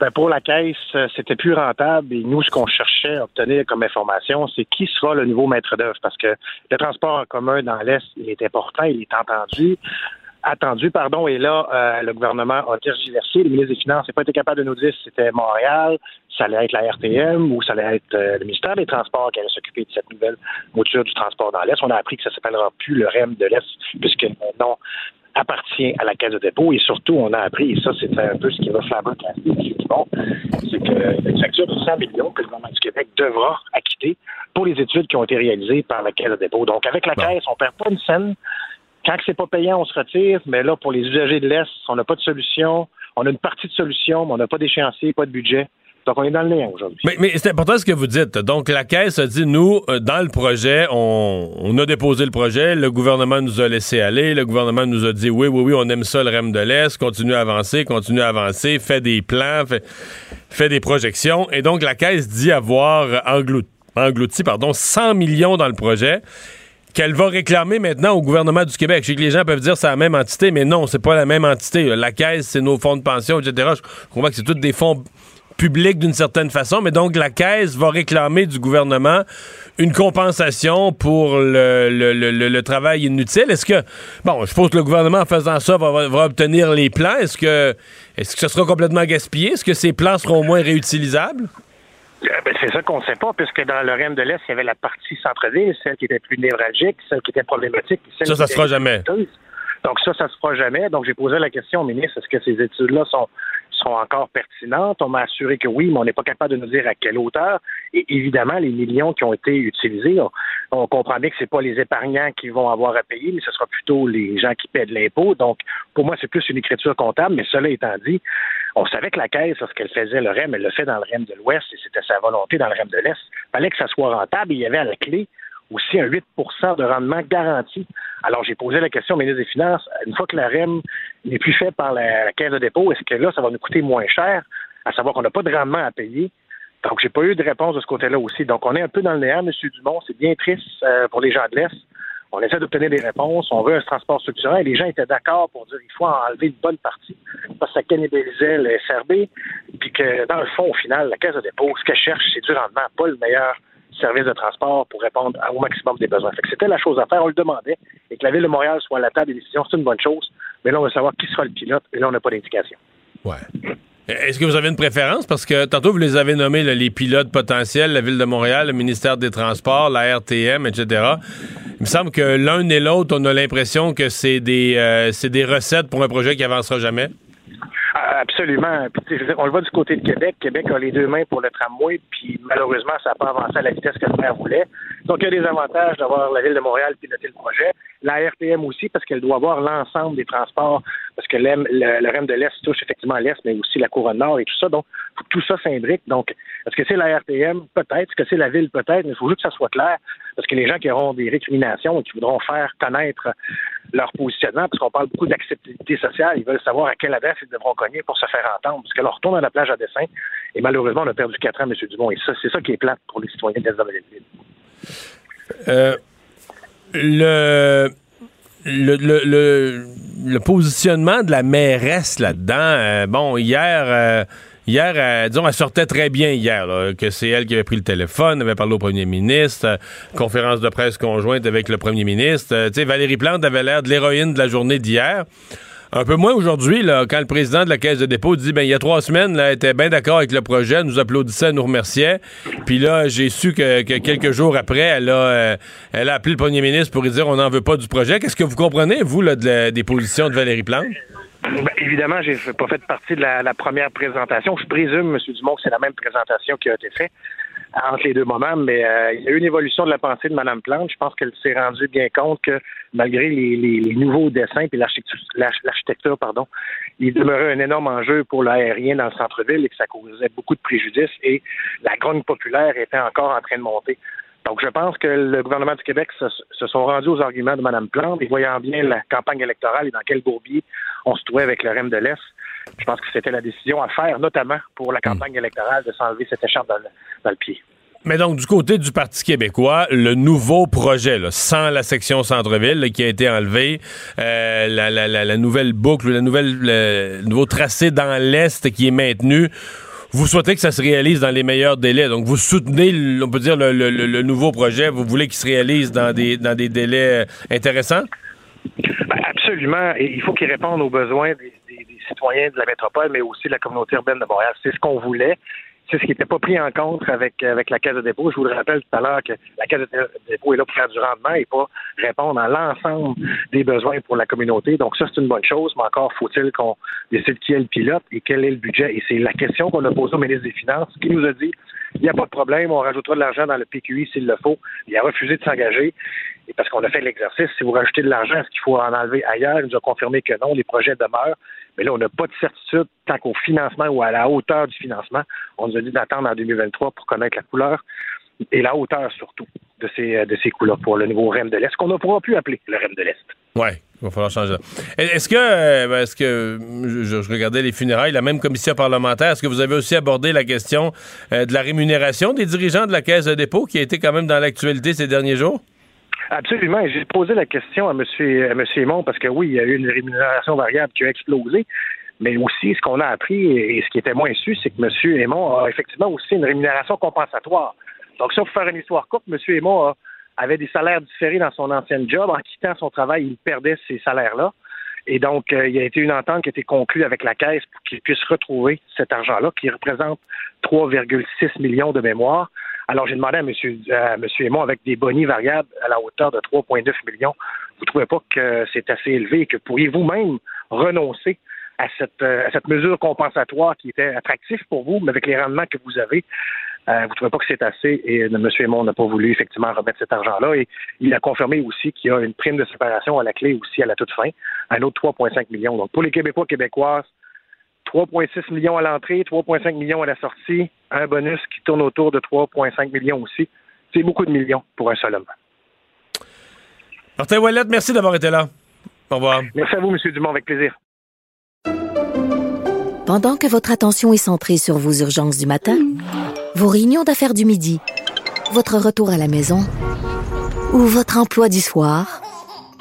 ben, pour la caisse, euh, c'était plus rentable et nous, ce qu'on cherchait à obtenir comme information, c'est qui sera le nouveau maître d'œuvre parce que le transport en commun dans l'Est, il est important, il est. Attendu, pardon, et là, euh, le gouvernement a tergiversé. Le ministre des Finances n'a pas été capable de nous dire si c'était Montréal, ça allait être la RTM ou ça allait être euh, le ministère des Transports qui allait s'occuper de cette nouvelle mouture du transport dans l'Est. On a appris que ça s'appellera plus le REM de l'Est, puisque nom appartient à la Caisse de dépôt. Et surtout, on a appris, et ça, c'est un peu ce qui va flabbergasser M. Dumont, c'est qu'une facture de 100 millions que le gouvernement du Québec devra acquitter pour les études qui ont été réalisées par la Caisse de dépôt. Donc, avec la Caisse, on perd pas une scène. Quand c'est pas payant, on se retire, mais là, pour les usagers de l'Est, on n'a pas de solution. On a une partie de solution, mais on n'a pas d'échéancier, pas de budget. Donc, on est dans le néant aujourd'hui. Mais, c'est important ce que vous dites. Donc, la Caisse a dit, nous, euh, dans le projet, on, a déposé le projet, le gouvernement nous a laissé aller, le gouvernement nous a dit, oui, oui, oui, on aime ça, le REM de l'Est, continue à avancer, continue à avancer, fait des plans, fait, des projections. Et donc, la Caisse dit avoir englouti, pardon, 100 millions dans le projet qu'elle va réclamer maintenant au gouvernement du Québec. Je sais que les gens peuvent dire c'est la même entité, mais non, c'est pas la même entité. La Caisse, c'est nos fonds de pension, etc. Je comprends que c'est tous des fonds public d'une certaine façon, mais donc la Caisse va réclamer du gouvernement une compensation pour le, le, le, le travail inutile. Est-ce que, bon, je suppose que le gouvernement, en faisant ça, va, va obtenir les plans. Est-ce que, est-ce que ce sera complètement gaspillé? Est-ce que ces plans seront au moins réutilisables? Ben, c'est ça qu'on ne sait pas, puisque dans le REM de l'Est, il y avait la partie centre-ville, celle qui était plus névralgique, celle qui était problématique. Celle ça, ça se fera jamais. Donc ça, ça se fera jamais. Donc j'ai posé la question au ministre, est-ce que ces études-là sont encore pertinentes. On m'a assuré que oui, mais on n'est pas capable de nous dire à quelle hauteur. Et évidemment, les millions qui ont été utilisés, on, comprend bien que ce pas les épargnants qui vont avoir à payer, mais ce sera plutôt les gens qui paient de l'impôt. Donc, pour moi, c'est plus une écriture comptable. Mais cela étant dit, on savait que la Caisse, lorsqu'elle faisait le REM, elle le fait dans le REM de l'Ouest et c'était sa volonté dans le REM de l'Est. Il fallait que ça soit rentable et il y avait la clé aussi un 8% de rendement garanti. Alors, j'ai posé la question au ministre des Finances, une fois que la REM n'est plus fait par la, Caisse de dépôt, est-ce que là, ça va nous coûter moins cher, à savoir qu'on n'a pas de rendement à payer? Donc, j'ai pas eu de réponse de ce côté-là aussi. Donc, on est un peu dans le néant, M. Dumont. C'est bien triste euh, pour les gens de l'Est. On essaie d'obtenir des réponses. On veut un transport structurel. Les gens étaient d'accord pour dire qu'il faut enlever une bonne partie parce que ça cannibalisait le SRB. Puis que, dans le fond, au final, la Caisse de dépôt, ce qu'elle cherche, c'est du rendement, pas le meilleur service de transport pour répondre au maximum des besoins. c'était la chose à faire, on le demandait, et que la Ville de Montréal soit à la table des décisions, c'est une bonne chose, mais là, on veut savoir qui sera le pilote, et là, on n'a pas d'indication. Ouais. Est-ce que vous avez une préférence? Parce que tantôt, vous les avez nommés les pilotes potentiels, la Ville de Montréal, le ministère des Transports, la RTM, etc. Il me semble que l'un et l'autre, on a l'impression que c'est des, euh, des recettes pour un projet qui avancera jamais. Absolument. on le voit du côté de Québec. Québec a les deux mains pour le tramway, puis malheureusement, ça n'a pas avancé à la vitesse que le maire voulait. Donc, il y a des avantages d'avoir la Ville de Montréal piloter le projet. La RTM aussi, parce qu'elle doit avoir l'ensemble des transports, parce que le, le REM de l'Est touche effectivement l'Est, mais aussi la couronne nord et tout ça. Donc, tout ça s'imbrique. Donc, est-ce que c'est la RTM? Peut-être. Est-ce que c'est la Ville? Peut-être. Mais il faut juste que ça soit clair, parce que les gens qui auront des récriminations et qui voudront faire connaître leur positionnement, parce qu'on parle beaucoup d'acceptabilité sociale, ils veulent savoir à quelle adresse ils devront cogner pour se faire entendre, parce que là, on retourne à la plage à dessin, et malheureusement, on a perdu quatre ans, M. Dumont, et ça, c'est ça qui est plate pour les citoyens de l'île. Euh, le, le, le, le, positionnement de la mairesse là-dedans, euh, bon, hier, euh, hier, disons, elle sortait très bien hier, que c'est elle qui avait pris le téléphone, avait parlé au premier ministre, conférence de presse conjointe avec le premier ministre. tu sais, Valérie Plante avait l'air de l'héroïne de la journée d'hier. Un peu moins aujourd'hui, quand le président de la Caisse de dépôt dit, ben, il y a trois semaines, là, était bien d'accord avec le projet, nous applaudissait, nous remerciait. Puis là, j'ai su que, quelques jours après, elle a, euh, elle a appelé le premier ministre pour lui dire, on n'en veut pas du projet. Qu'est-ce que vous comprenez, vous, là, des positions de Valérie Plante? Ben, évidemment, j'ai pas fait partie de la, la, première présentation. Je présume, M. Dumont, que c'est la même présentation qui a été faite entre les deux moments, mais euh, il y a eu une évolution de la pensée de Mme Plante. Je pense qu'elle s'est rendue bien compte que malgré les, nouveaux dessins et l'architecture, pardon, il demeurait un énorme enjeu pour l'aérien dans le centre-ville et que ça causait beaucoup de préjudices et la grogne populaire était encore en train de monter. Donc, je pense que le gouvernement du Québec se, sont rendus aux arguments de Mme Plante et voyant bien la campagne électorale et dans quel bourbier on se trouvait avec le REM de l'Est, je pense que c'était la décision à faire, notamment pour la campagne électorale, de s'enlever cette écharpe dans le, pied. Mais donc, du côté du Parti québécois, le nouveau projet, sans la section centre-ville qui a été enlevé, euh, la, nouvelle boucle, la nouvelle, le nouveau tracé dans l'Est qui est maintenu, vous souhaitez que ça se réalise dans les meilleurs délais. Donc, vous soutenez, on peut dire, le, nouveau projet. Vous voulez qu'il se réalise dans des, dans des délais intéressants? Ben, absolument. Et il faut qu'il réponde aux besoins des, citoyens de la métropole, mais aussi de la communauté urbaine de Montréal. C'est ce qu'on voulait. c'est ce qui n'était pas pris en compte avec, avec la Caisse de dépôt. Je vous le rappelle tout à l'heure que la Caisse de dépôt est là pour faire du rendement et pas répondre à l'ensemble des besoins pour la communauté. Donc ça, c'est une bonne chose, mais encore faut-il qu'on décide qui est le pilote et quel est le budget. Et c'est la question qu'on a posée au ministre des Finances, qui nous a dit il n'y a pas de problème, on rajoutera de l'argent dans le PQI s'il le faut. Il a refusé de s'engager. Parce qu'on a fait l'exercice, si vous rajoutez de l'argent, est-ce qu'il faut en enlever ailleurs? Il nous a confirmé que non, les projets demeurent. Mais là, on n'a pas de certitude tant qu'au financement ou à la hauteur du financement. On nous a dit d'attendre en 2023 pour connaître la couleur et la hauteur surtout de ces, de ces couleurs pour le nouveau REM de l'Est, qu'on ne pourra plus appeler le REM de l'Est. Oui, il va falloir changer. Est-ce que, euh, ben, est-ce que je, je, regardais les funérailles, la même commission parlementaire, est-ce que vous avez aussi abordé la question euh, de la rémunération des dirigeants de la Caisse de dépôt qui a été quand même dans l'actualité ces derniers jours? Absolument. J'ai posé la question à M. Aymon parce que oui, il y a eu une rémunération variable qui a explosé. Mais aussi, ce qu'on a appris et ce qui était moins su, c'est que M. Aymon a effectivement aussi une rémunération compensatoire. Donc, ça, pour faire une histoire courte, M. Aymon avait des salaires différés dans son ancien job. En quittant son travail, il perdait ces salaires-là. Et donc, euh, il y a été une entente qui a été conclue avec la Caisse pour qu'il puisse retrouver cet argent-là, qui représente 3,6 millions de mémoire. Alors, j'ai demandé à M. Aymon, avec des bonnies variables à la hauteur de 3,9 millions, vous ne trouvez pas que c'est assez élevé et que pourriez vous-même renoncer à cette, à cette mesure compensatoire qui était attractive pour vous, mais avec les rendements que vous avez, euh, vous ne trouvez pas que c'est assez et M. Aymon n'a pas voulu effectivement remettre cet argent-là et il a confirmé aussi qu'il y a une prime de séparation à la clé aussi à la toute fin, un autre 3,5 millions. Donc pour les Québécois québécoises, 3,6 millions à l'entrée, 3,5 millions à la sortie, un bonus qui tourne autour de 3,5 millions aussi. C'est beaucoup de millions pour un seul homme. Martin Ouellet, merci d'avoir été là. Au revoir. Merci à vous, M. Dumont, avec plaisir. Pendant que votre attention est centrée sur vos urgences du matin, vos réunions d'affaires du midi, votre retour à la maison ou votre emploi du soir,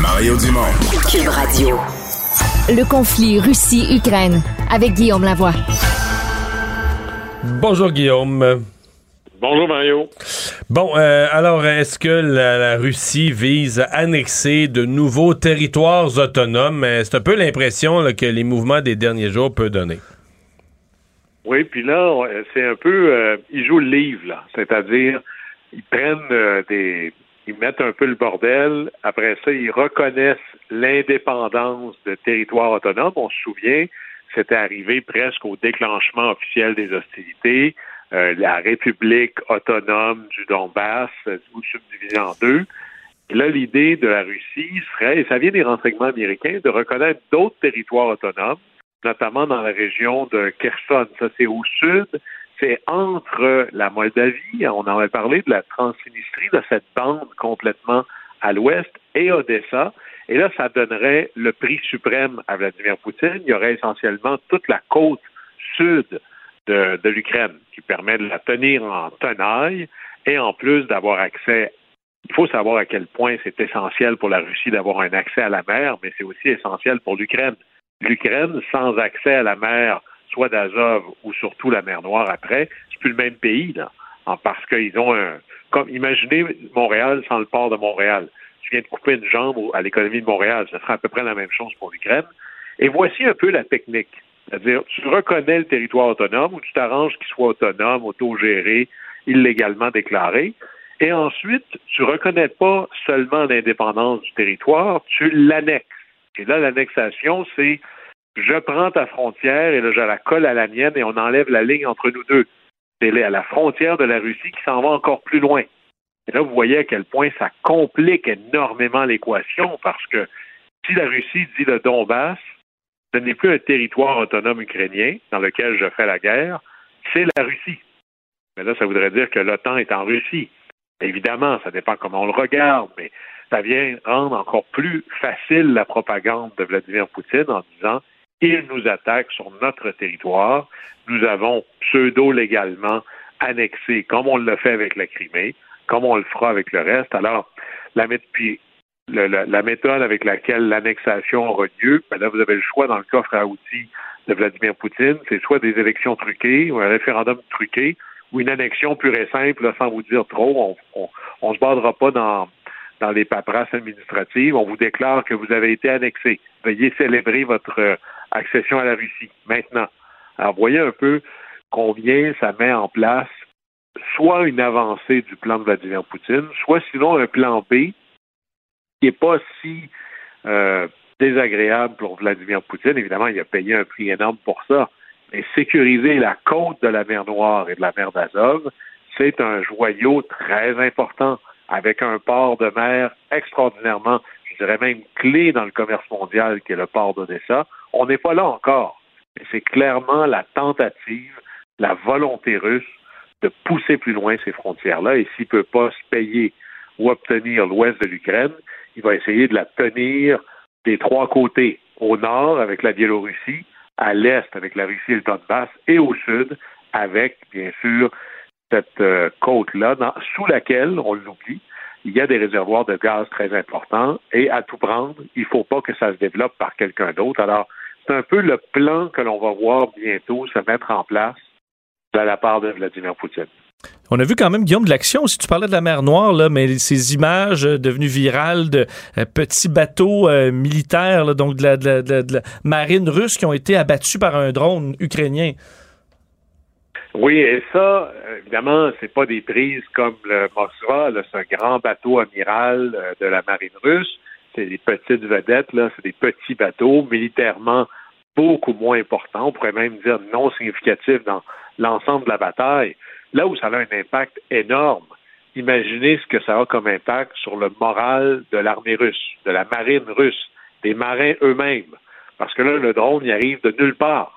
Mario Dumont. Cube Radio. Le conflit Russie-Ukraine avec Guillaume Lavoie. Bonjour Guillaume. Bonjour Mario. Bon, euh, alors est-ce que la, la, Russie vise à annexer de nouveaux territoires autonomes? C'est un peu l'impression que les mouvements des derniers jours peuvent donner. Oui, puis là, c'est un peu, euh, ils jouent le livre, là, c'est-à-dire ils prennent euh, des, ils mettent un peu le bordel. Après ça, ils reconnaissent l'indépendance de territoires autonomes. On se souvient, c'était arrivé presque au déclenchement officiel des hostilités. Euh, la République autonome du Donbass, ou subdivisée en deux. Là, l'idée de la Russie serait, et ça vient des renseignements américains, de reconnaître d'autres territoires autonomes, notamment dans la région de Kherson. Ça, c'est au sud c'est entre la Moldavie, on en avait parlé de la Transnistrie, de cette bande complètement à l'ouest, et Odessa. Et là, ça donnerait le prix suprême à Vladimir Poutine. Il y aurait essentiellement toute la côte sud de, de l'Ukraine qui permet de la tenir en tenaille et en plus d'avoir accès. Il faut savoir à quel point c'est essentiel pour la Russie d'avoir un accès à la mer, mais c'est aussi essentiel pour l'Ukraine. L'Ukraine, sans accès à la mer, soit d'Azov ou surtout la mer Noire après, c'est plus le même pays, là. parce qu'ils ont un. Comme imaginez Montréal sans le port de Montréal. Tu viens de couper une jambe à l'économie de Montréal, ce sera à peu près la même chose pour l'Ukraine. Et voici un peu la technique. C'est-à-dire, tu reconnais le territoire autonome ou tu t'arranges qu'il soit autonome, autogéré, illégalement déclaré. Et ensuite, tu reconnais pas seulement l'indépendance du territoire, tu l'annexes. Et là, l'annexation, c'est je prends ta frontière et là, je la colle à la mienne et on enlève la ligne entre nous deux. c'est à la frontière de la Russie qui s'en va encore plus loin. Et là, vous voyez à quel point ça complique énormément l'équation parce que si la Russie dit le Donbass, ce n'est plus un territoire autonome ukrainien dans lequel je fais la guerre, c'est la Russie. Mais là, ça voudrait dire que l'OTAN est en Russie. Évidemment, ça dépend comment on le regarde, mais ça vient rendre encore plus facile la propagande de Vladimir Poutine en disant il nous attaque sur notre territoire. Nous avons pseudo-légalement annexé, comme on l'a fait avec la Crimée, comme on le fera avec le reste. Alors, la, méthode avec laquelle l'annexation aura lieu, ben là, vous avez le choix dans le coffre à outils de Vladimir Poutine, c'est soit des élections truquées ou un référendum truqué ou une annexion pure et simple, sans vous dire trop. On ne se bardera pas dans, dans les paperasses administratives. On vous déclare que vous avez été annexé. Veuillez célébrer votre accession à la Russie maintenant. Alors, voyez un peu combien ça met en place soit une avancée du plan de Vladimir Poutine, soit sinon un plan B qui n'est pas si euh, désagréable pour Vladimir Poutine. Évidemment, il a payé un prix énorme pour ça. Mais sécuriser la côte de la mer Noire et de la mer d'Azov, c'est un joyau très important avec un port de mer extraordinairement, je dirais même clé dans le commerce mondial, qui est le port d'Odessa. On n'est pas là encore. Mais c'est clairement la tentative, la volonté russe de pousser plus loin ces frontières-là. Et s'il ne peut pas se payer ou obtenir l'ouest de l'Ukraine, il va essayer de la tenir des trois côtés, au nord avec la Biélorussie, à l'est avec la Russie et le Donbass, et au sud avec, bien sûr, cette euh, côte-là, sous laquelle, on l'oublie, il y a des réservoirs de gaz très importants et à tout prendre, il ne faut pas que ça se développe par quelqu'un d'autre. Alors, c'est un peu le plan que l'on va voir bientôt se mettre en place de la part de Vladimir Poutine. On a vu quand même, Guillaume, de l'action. Si tu parlais de la mer Noire, là, mais ces images devenues virales de euh, petits bateaux euh, militaires, donc de la, de la, marine russe qui ont été abattus par un drone ukrainien. Oui, et ça, évidemment, c'est pas des prises comme le Moskva, ce grand bateau amiral euh, de la marine russe. C'est des petites vedettes, là, c'est des petits bateaux militairement beaucoup moins importants, on pourrait même dire non significatifs dans l'ensemble de la bataille. Là où ça a un impact énorme, imaginez ce que ça a comme impact sur le moral de l'armée russe, de la marine russe, des marins eux-mêmes. Parce que là, le drone, il arrive de nulle part.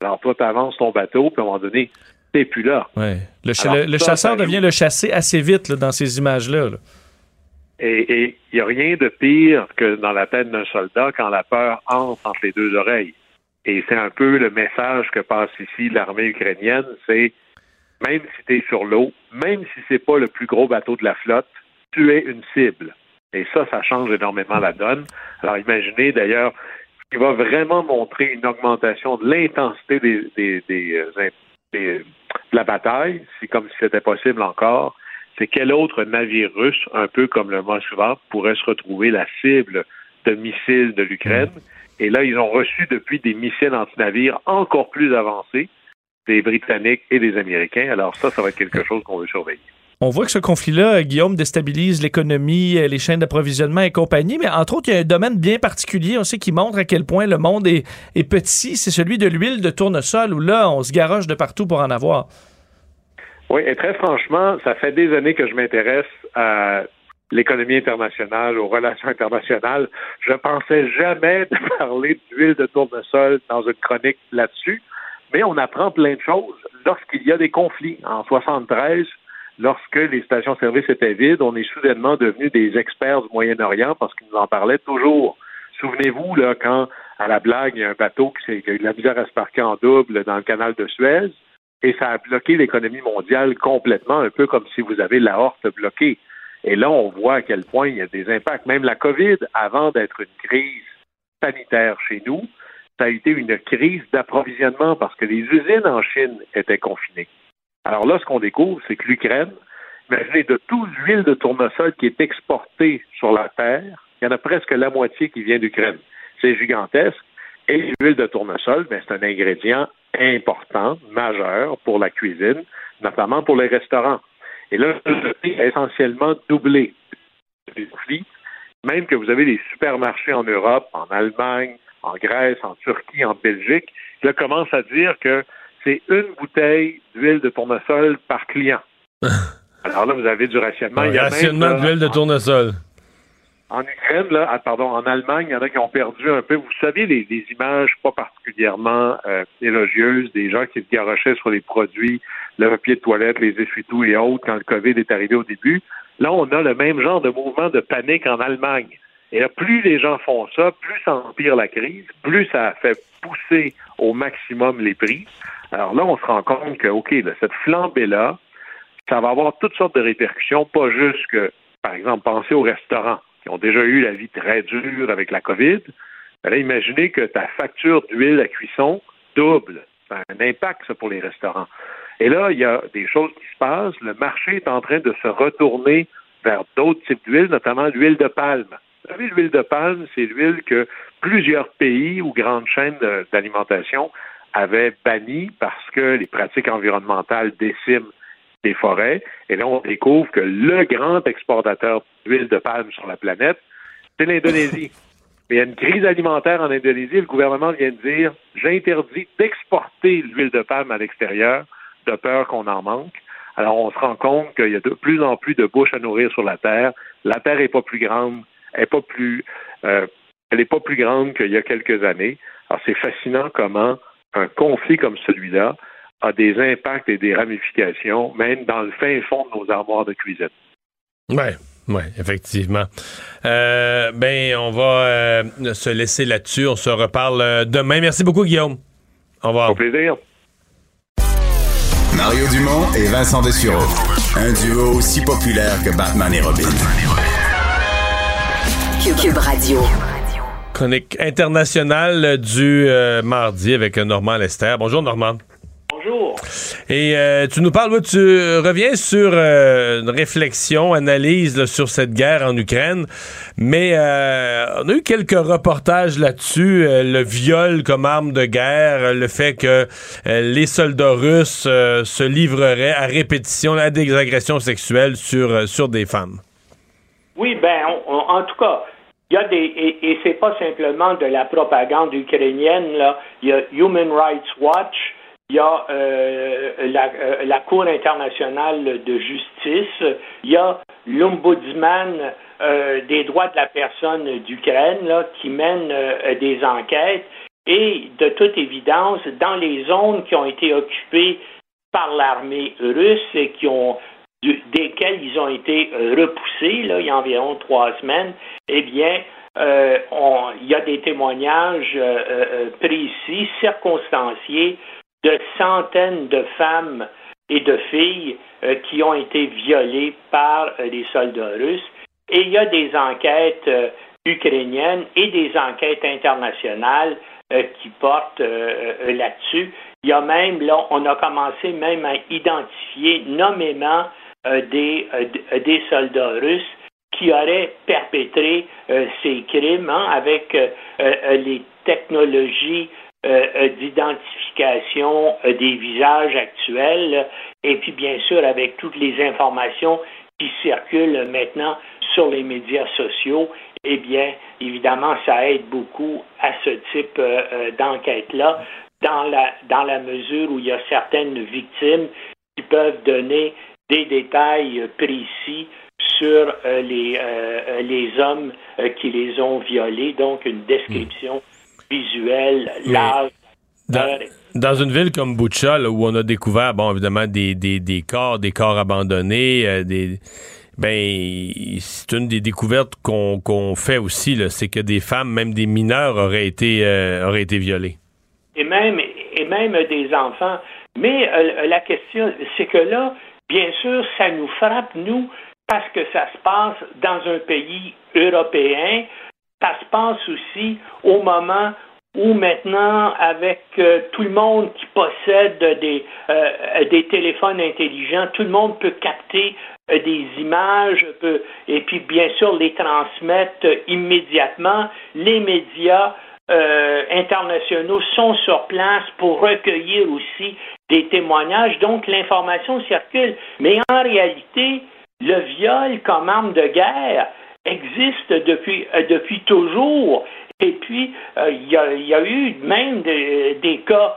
Alors, toi, tu avances ton bateau, puis à un moment donné, t'es plus là. Ouais. Le, chasseur devient le chassé assez vite dans ces images-là. Et il n'y a rien de pire que dans la tête d'un soldat quand la peur entre entre les deux oreilles. Et c'est un peu le message que passe ici l'armée ukrainienne, c'est même si tu es sur l'eau, même si c'est pas le plus gros bateau de la flotte, tu es une cible. Et ça, ça change énormément la donne. Alors imaginez d'ailleurs qui va vraiment montrer une augmentation de l'intensité des, des, euh, de la bataille, c'est comme si c'était possible encore, c'est quel autre navire russe, un peu comme le Moskva, pourrait se retrouver la cible de missiles de l'Ukraine? Mm. Et là, ils ont reçu depuis des missiles anti-navires encore plus avancés des Britanniques et des Américains. Alors ça, ça va être quelque chose qu'on veut surveiller. On voit que ce conflit-là, Guillaume, déstabilise l'économie, euh, les chaînes d'approvisionnement et compagnie, mais entre autres, il y a un domaine bien particulier, on sait, qui montre à quel point le monde est, petit, c'est celui de l'huile de tournesol, où là, on se garoche de partout pour en avoir. Oui, et très franchement, ça fait des années que je m'intéresse à l'économie internationale, aux relations internationales. Je pensais jamais de [LAUGHS] parler d'huile de tournesol dans une chronique là-dessus, mais on apprend plein de choses lorsqu'il y a des conflits. En 73, lorsque les stations-service étaient vides, on est soudainement devenus des experts du Moyen-Orient parce qu'ils nous en parlaient toujours. Souvenez-vous, là, quand, à la blague, il y a un bateau qui, a la misère à se parquer en double dans le canal de Suez, et ça a bloqué l'économie mondiale complètement, un peu comme si vous avez la horte bloquée. Et là, on voit à quel point il y a des impacts. Même la COVID, avant d'être une crise sanitaire chez nous, ça a été une crise d'approvisionnement parce que les usines en Chine étaient confinées. Alors là, ce qu'on découvre, c'est que l'Ukraine, imaginez, de toute l'huile de tournesol qui est exportée sur la Terre, il y en a presque la moitié qui vient d'Ukraine. C'est gigantesque. Et l'huile de tournesol, ben, c'est un ingrédient important, majeur pour la cuisine, notamment pour les restaurants. Et là, le a essentiellement doublé Même que vous avez des supermarchés en Europe, en Allemagne, en Grèce, en Turquie, en Belgique, qui commencent à dire que c'est une bouteille d'huile de tournesol par client. [LAUGHS] Alors là, vous avez du rationnement. Un Il y a même, rationnement d'huile de tournesol. en Ukraine, là, ah, pardon, en Allemagne, il y en a qui ont perdu un peu. Vous savez, les, les images pas particulièrement euh, élogieuses des gens qui se garochaient sur les produits, le papier de toilette, les essuie-tout et autres quand le COVID est arrivé au début. Là, on a le même genre de mouvement de panique en Allemagne. Et là, plus les gens font ça, plus ça empire la crise, plus ça fait pousser au maximum les prix. Alors là, on se rend compte que, OK, cette flambée-là, ça va avoir toutes sortes de répercussions, pas juste que, par exemple, pensez aux restaurants qui ont déjà eu la vie très dure avec la COVID. Ben là, imaginez que ta facture d'huile à cuisson double. Ça a un impact, ça, pour les restaurants. Et là, il y a des choses qui se passent. Le marché est en train de se retourner vers d'autres types d'huile, notamment l'huile de palme. Vous savez, l'huile de palme, c'est l'huile que plusieurs pays ou grandes chaînes d'alimentation avaient bannie parce que les pratiques environnementales déciment des forêts. Et là, on découvre que le grand exportateur d'huile de palme sur la planète, c'est l'Indonésie. [LAUGHS] Mais il y a une crise alimentaire en Indonésie. Le gouvernement vient de dire j'interdis d'exporter l'huile de palme à l'extérieur de peur qu'on en manque. Alors, on se rend compte qu'il y a de plus en plus de bouches à nourrir sur la Terre. La Terre n'est pas plus grande, elle n'est pas plus, euh, elle est pas plus grande qu'il y a quelques années. Alors, c'est fascinant comment un conflit comme celui-là a des impacts et des ramifications, même dans le fin fond de nos armoires de cuisine. Ouais, ouais, effectivement. Euh, ben, on va euh, se laisser là-dessus. On se reparle euh, demain. Merci beaucoup, Guillaume. Au revoir. Au plaisir. Mario Dumont et Vincent Dessureau. Un duo aussi populaire que Batman et Robin. Cube Radio. Chronique internationale du euh, mardi avec Normand Lester. Bonjour, Normand. Bonjour. Et euh, tu nous parles, ouais, tu reviens sur euh, une réflexion, analyse là, sur cette guerre en Ukraine, mais on a eu quelques reportages là-dessus, le viol comme arme de guerre, le fait que les soldats russes se livreraient à répétition à des agressions sexuelles sur, sur des femmes. Oui, ben, on- on- en tout cas, il y a des et, et c'est pas simplement de la propagande ukrainienne là. Il y a Human Rights Watch, il y a euh, la, euh, la Cour internationale de justice, il y a l'ombudsman euh, des droits de la personne d'Ukraine là qui mène des enquêtes et de toute évidence dans les zones qui ont été occupées par l'armée russe et qui ont du- desquels ils ont été euh, repoussés là, il y a environ trois semaines, eh bien, euh, il y a des témoignages euh, précis, circonstanciés, de centaines de femmes et de filles qui ont été violées par les soldats russes. Et il y a des enquêtes ukrainiennes et des enquêtes internationales qui portent là-dessus. Il y a même, là, on a commencé même à identifier nommément des, euh, d- euh, des soldats russes qui auraient perpétré euh, ces crimes hein, avec euh, euh, les technologies euh, euh, d'identification euh, des visages actuels et puis bien sûr avec toutes les informations qui circulent maintenant sur les médias sociaux, eh bien, évidemment, ça aide beaucoup à ce type euh, euh, d'enquête-là, dans la, dans la mesure où il y a certaines victimes qui peuvent donner des détails précis sur euh, les, euh, euh, les hommes euh, qui les ont violés, donc une description visuelle, l'âge, Dans, dans une ville comme Butcha, là, où on a découvert, bon, évidemment, des, des, des corps, des corps abandonnés, des, ben, c'est une des découvertes qu'on fait aussi, c'est que des femmes, même des mineurs, auraient été, auraient été violées. et même, et même des enfants. Mais la question, c'est que là, bien sûr, ça nous frappe, nous, parce que ça se passe dans un pays européen. Ça se passe aussi au moment où maintenant, avec euh, tout le monde qui possède des, euh, des téléphones intelligents, tout le monde peut capter euh, des images et puis bien sûr les transmettre immédiatement. Les médias euh, internationaux sont sur place pour recueillir aussi des témoignages, donc l'information circule. Mais en réalité, le viol comme arme de guerre existe depuis, euh, depuis toujours. Et puis, euh, il y, a, eu même des, cas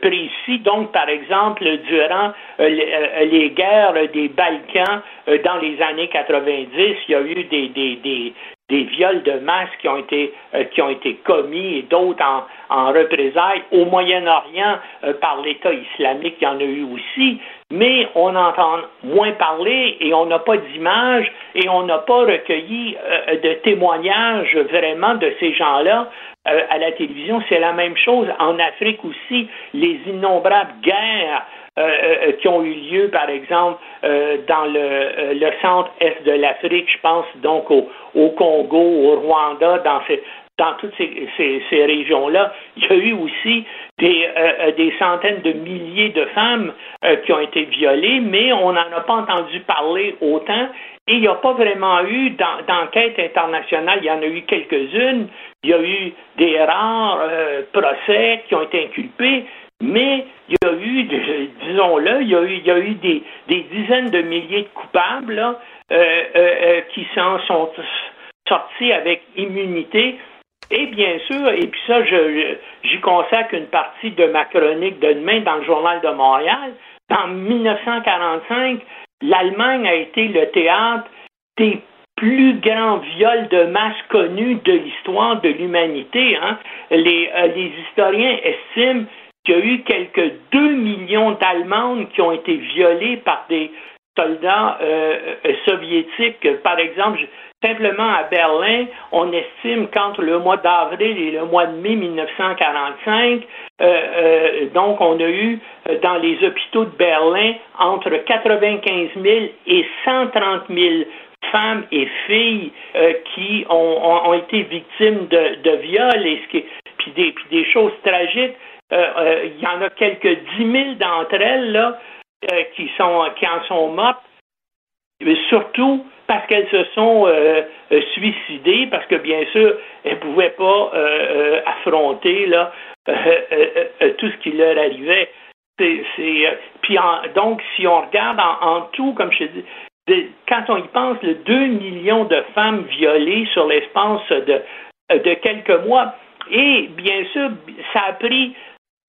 précis. Donc, par exemple, durant les, guerres des Balkans dans les années 90, il y a eu des, des, des viols de masse qui ont été, qui ont été commis et d'autres en, représailles. Au Moyen-Orient, par l'État islamique, il y en a eu aussi mais on entend moins parler et on n'a pas d'images et on n'a pas recueilli euh, de témoignages vraiment de ces gens-là euh, à la télévision. C'est la même chose en Afrique aussi. Les innombrables guerres euh, qui ont eu lieu, par exemple, dans le, centre-est de l'Afrique, je pense donc au, Congo, au Rwanda, dans dans toutes ces, régions-là, il y a eu aussi des, euh, euh, des centaines de milliers de femmes euh, qui ont été violées, mais on n'en a pas entendu parler autant. Et il n'y a pas vraiment eu d'enquête internationale. Il y en a eu quelques-unes. Il y a eu des rares procès qui ont été inculpés, mais il y a eu, disons-le, il y a eu, il y a eu des, dizaines de milliers de coupables là, qui s'en sont sortis avec immunité et bien sûr, et puis ça, j'y consacre une partie de ma chronique de demain dans le Journal de Montréal. En 1945, l'Allemagne a été le théâtre des plus grands viols de masse connus de l'histoire de l'humanité. Hein. Euh, les historiens estiment qu'il y a eu quelques 2 millions d'Allemandes qui ont été violées par des soldats euh, euh, soviétiques. Par exemple, Simplement à Berlin, on estime qu'entre le mois d'avril et le mois de mai 1945, euh, donc on a eu dans les hôpitaux de Berlin entre 95 000 et 130 000 femmes et filles qui ont, été victimes de, viols et puis des choses tragiques. Il y en a quelques 10 000 d'entre elles là qui sont qui en sont mortes. Mais surtout parce qu'elles se sont euh, euh, suicidées, parce que bien sûr, elles ne pouvaient pas euh, affronter là, tout ce qui leur arrivait. C'est, puis donc, si on regarde en, tout, comme je dis, quand on y pense, le 2 millions de femmes violées sur l'espace de, de quelques mois, et bien sûr, ça a pris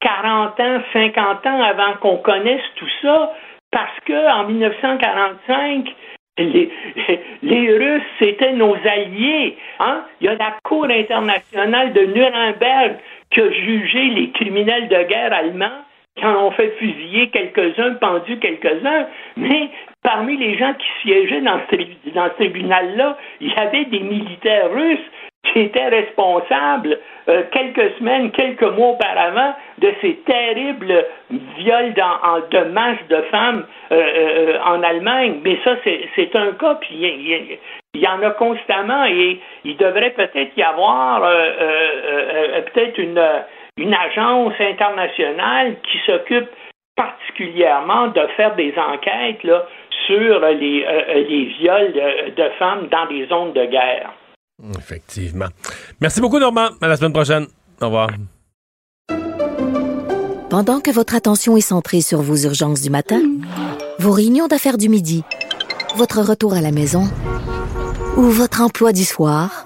40 ans, 50 ans avant qu'on connaisse tout ça, parce que en 1945, [LAUGHS] les, Russes, c'était nos alliés. Hein? Il y a la Cour internationale de Nuremberg qui a jugé les criminels de guerre allemands qui en ont fait fusiller quelques-uns, pendu quelques-uns, mais parmi les gens qui siégeaient dans dans ce tribunal-là, il y avait des militaires russes qui était responsable euh, quelques semaines, quelques mois auparavant de ces terribles viols dans, de masse de femmes euh, euh, en Allemagne. Mais ça, c'est un cas, puis il y, en a constamment et il devrait peut-être y avoir peut-être une, agence internationale qui s'occupe particulièrement de faire des enquêtes là, sur les, viols de femmes dans des zones de guerre. Effectivement. Merci beaucoup, Normand. À la semaine prochaine. Au revoir. Pendant que votre attention est centrée sur vos urgences du matin, vos réunions d'affaires du midi, votre retour à la maison ou votre emploi du soir,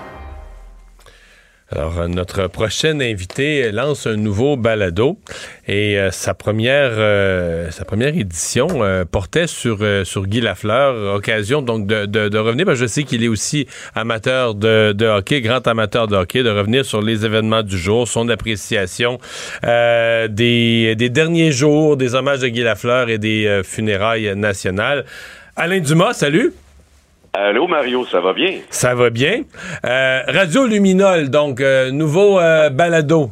Alors, euh, notre prochaine invité lance un nouveau balado et euh, sa première euh, sa première édition portait sur sur Guy Lafleur, occasion donc de, de, revenir. Ben, je sais qu'il est aussi amateur de, de, hockey, grand amateur de hockey, de revenir sur les événements du jour, son appréciation des, des derniers jours, des hommages de Guy Lafleur et des funérailles nationales. Alain Dumas, salut. Allô Mario, ça va bien? Ça va bien. Euh, Radio Luminol, donc euh, nouveau euh, balado.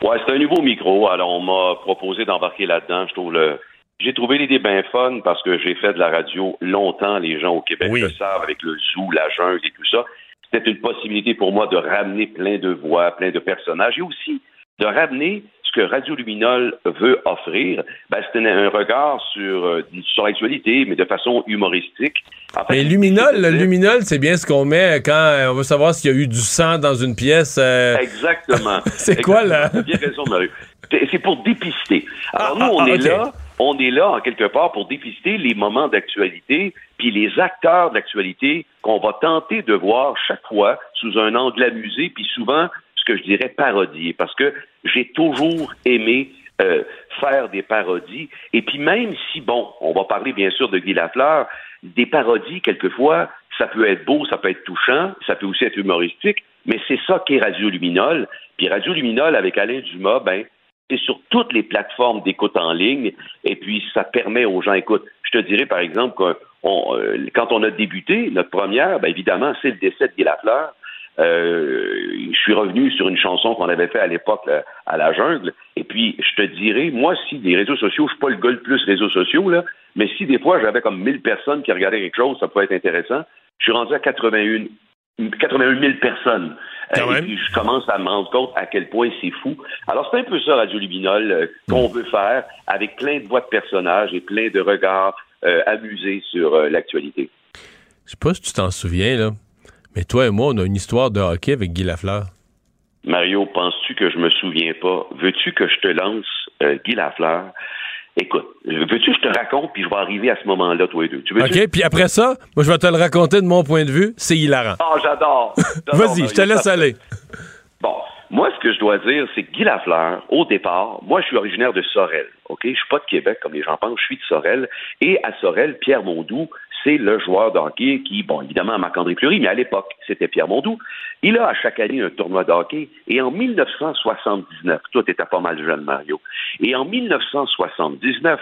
Ouais, c'est un nouveau micro. Alors on m'a proposé d'embarquer là-dedans. Je trouve le. J'ai trouvé l'idée bien fun parce que j'ai fait de la radio longtemps. Les gens au Québec le savent avec le zoo, la jungle et tout ça. c'était une possibilité pour moi de ramener plein de voix, plein de personnages et aussi de ramener que Radio Luminol veut offrir. Ben, c'est un, un regard sur, euh, sur l'actualité, mais de façon humoristique. En fait, Mais Luminol, le Luminol, c'est bien ce qu'on met quand euh, on veut savoir s'il y a eu du sang dans une pièce. euh, Exactement. [LAUGHS] C'est quoi, là? Bien raison, Mario. C'est pour dépister. Alors, nous, on ah, est là, on est là, en quelque part, pour dépister les moments d'actualité, puis les acteurs d'actualité qu'on va tenter de voir chaque fois sous un angle amusé, puis souvent, que je dirais, parodié. Parce que j'ai toujours aimé euh, faire des parodies. Et puis même si, bon, on va parler bien sûr de Guy Lafleur, des parodies, quelquefois, ça peut être beau, ça peut être touchant, ça peut aussi être humoristique, mais c'est ça qu'est Radio Luminol. Puis Radio Luminol, avec Alain Dumas, ben, c'est sur toutes les plateformes d'écoute en ligne, et puis ça permet aux gens, écoute, je te dirais par exemple euh, quand on a débuté, notre première, ben, évidemment, c'est le décès de Guy Lafleur. Euh, je suis revenu sur une chanson qu'on avait fait à l'époque à la jungle. Et puis, je te dirais, moi, si des réseaux sociaux, je suis pas le gars le plus réseaux sociaux, là, mais si des fois j'avais comme 1000 personnes qui regardaient quelque chose, ça pouvait être intéressant. Je suis rendu à 81, 81 000 personnes. Euh, et puis, je commence à me rendre compte à quel point c'est fou. Alors, c'est un peu ça, Radio Luminol, euh, qu'on veut faire avec plein de voix de personnages et plein de regards euh, amusés sur euh, l'actualité. Je sais pas si tu t'en souviens, là, mais toi et moi, on a une histoire de hockey avec Guy Lafleur. Mario, penses-tu que je me souviens pas? Veux-tu que je te lance euh, Guy Lafleur? Écoute, veux-tu que je te raconte, puis je vais arriver à ce moment-là, toi et deux. Tu veux OK, puis après ça, moi, je vais te le raconter de mon point de vue. C'est hilarant. Ah, j'adore! [LAUGHS] Vas-y, je te laisse aller. Bon, moi, ce que je dois dire, c'est que Guy Lafleur, au départ, moi, je suis originaire de Sorel, OK? Je suis pas de Québec, comme les gens pensent, je suis de Sorel. Et à Sorel, Pierre Mondou, c'est le joueur de hockey qui, bon, évidemment, Marc-André Fleury, mais à l'époque, c'était Pierre Mondou. Il a à chaque année un tournoi de hockey. Et en 1979, toi, t'étais pas mal jeune, Mario. Et en 1979,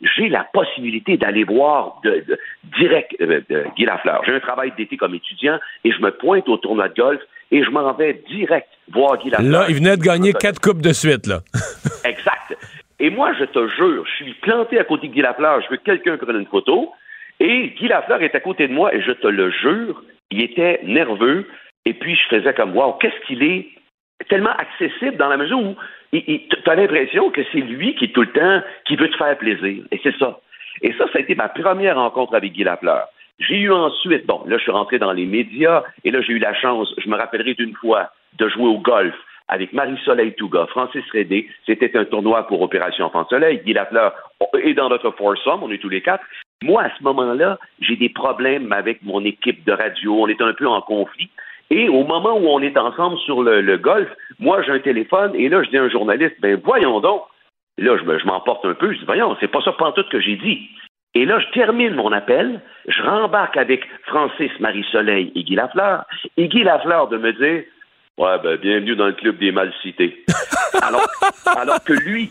j'ai la possibilité d'aller voir de, de- direct euh, de Guy Lafleur. J'ai un travail d'été comme étudiant et je me pointe au tournoi de golf et je m'en vais direct voir Guy Lafleur. Là, il venait de gagner quatre coupes de suite, là. Exact. Et moi, je te jure, je suis planté à côté de Guy Lafleur, je veux que quelqu'un prenne une photo, et Guy Lafleur est à côté de moi, et je te le jure, il était nerveux, et puis je faisais comme, wow, qu'est-ce qu'il est tellement accessible dans la mesure où tu as l'impression que c'est lui qui est tout le temps, qui veut te faire plaisir. Et c'est ça. Et ça, ça a été ma première rencontre avec Guy Lafleur. J'ai eu ensuite, bon, là, je suis rentré dans les médias, et là, j'ai eu la chance, je me rappellerai d'une fois, de jouer au golf avec Marie-Soleil Touga, Francis Rédé. C'était un tournoi pour Opération Enfant Soleil. Guy Lafleur est dans notre foursome, on est tous les quatre. Moi, à ce moment-là, j'ai des problèmes avec mon équipe de radio. On est un peu en conflit. Et au moment où on est ensemble sur le, golf, moi, j'ai un téléphone et là, je dis à un journaliste, ben voyons donc. Là, je m'emporte un peu. Je dis, voyons, c'est pas ça pantoute que j'ai dit. Et là, je termine mon appel, je rembarque avec Francis Marie-Soleil et Guy Lafleur. Et Guy Lafleur de me dire, ouais, ben, bienvenue dans le club des mal cités. [LAUGHS] alors, alors que lui,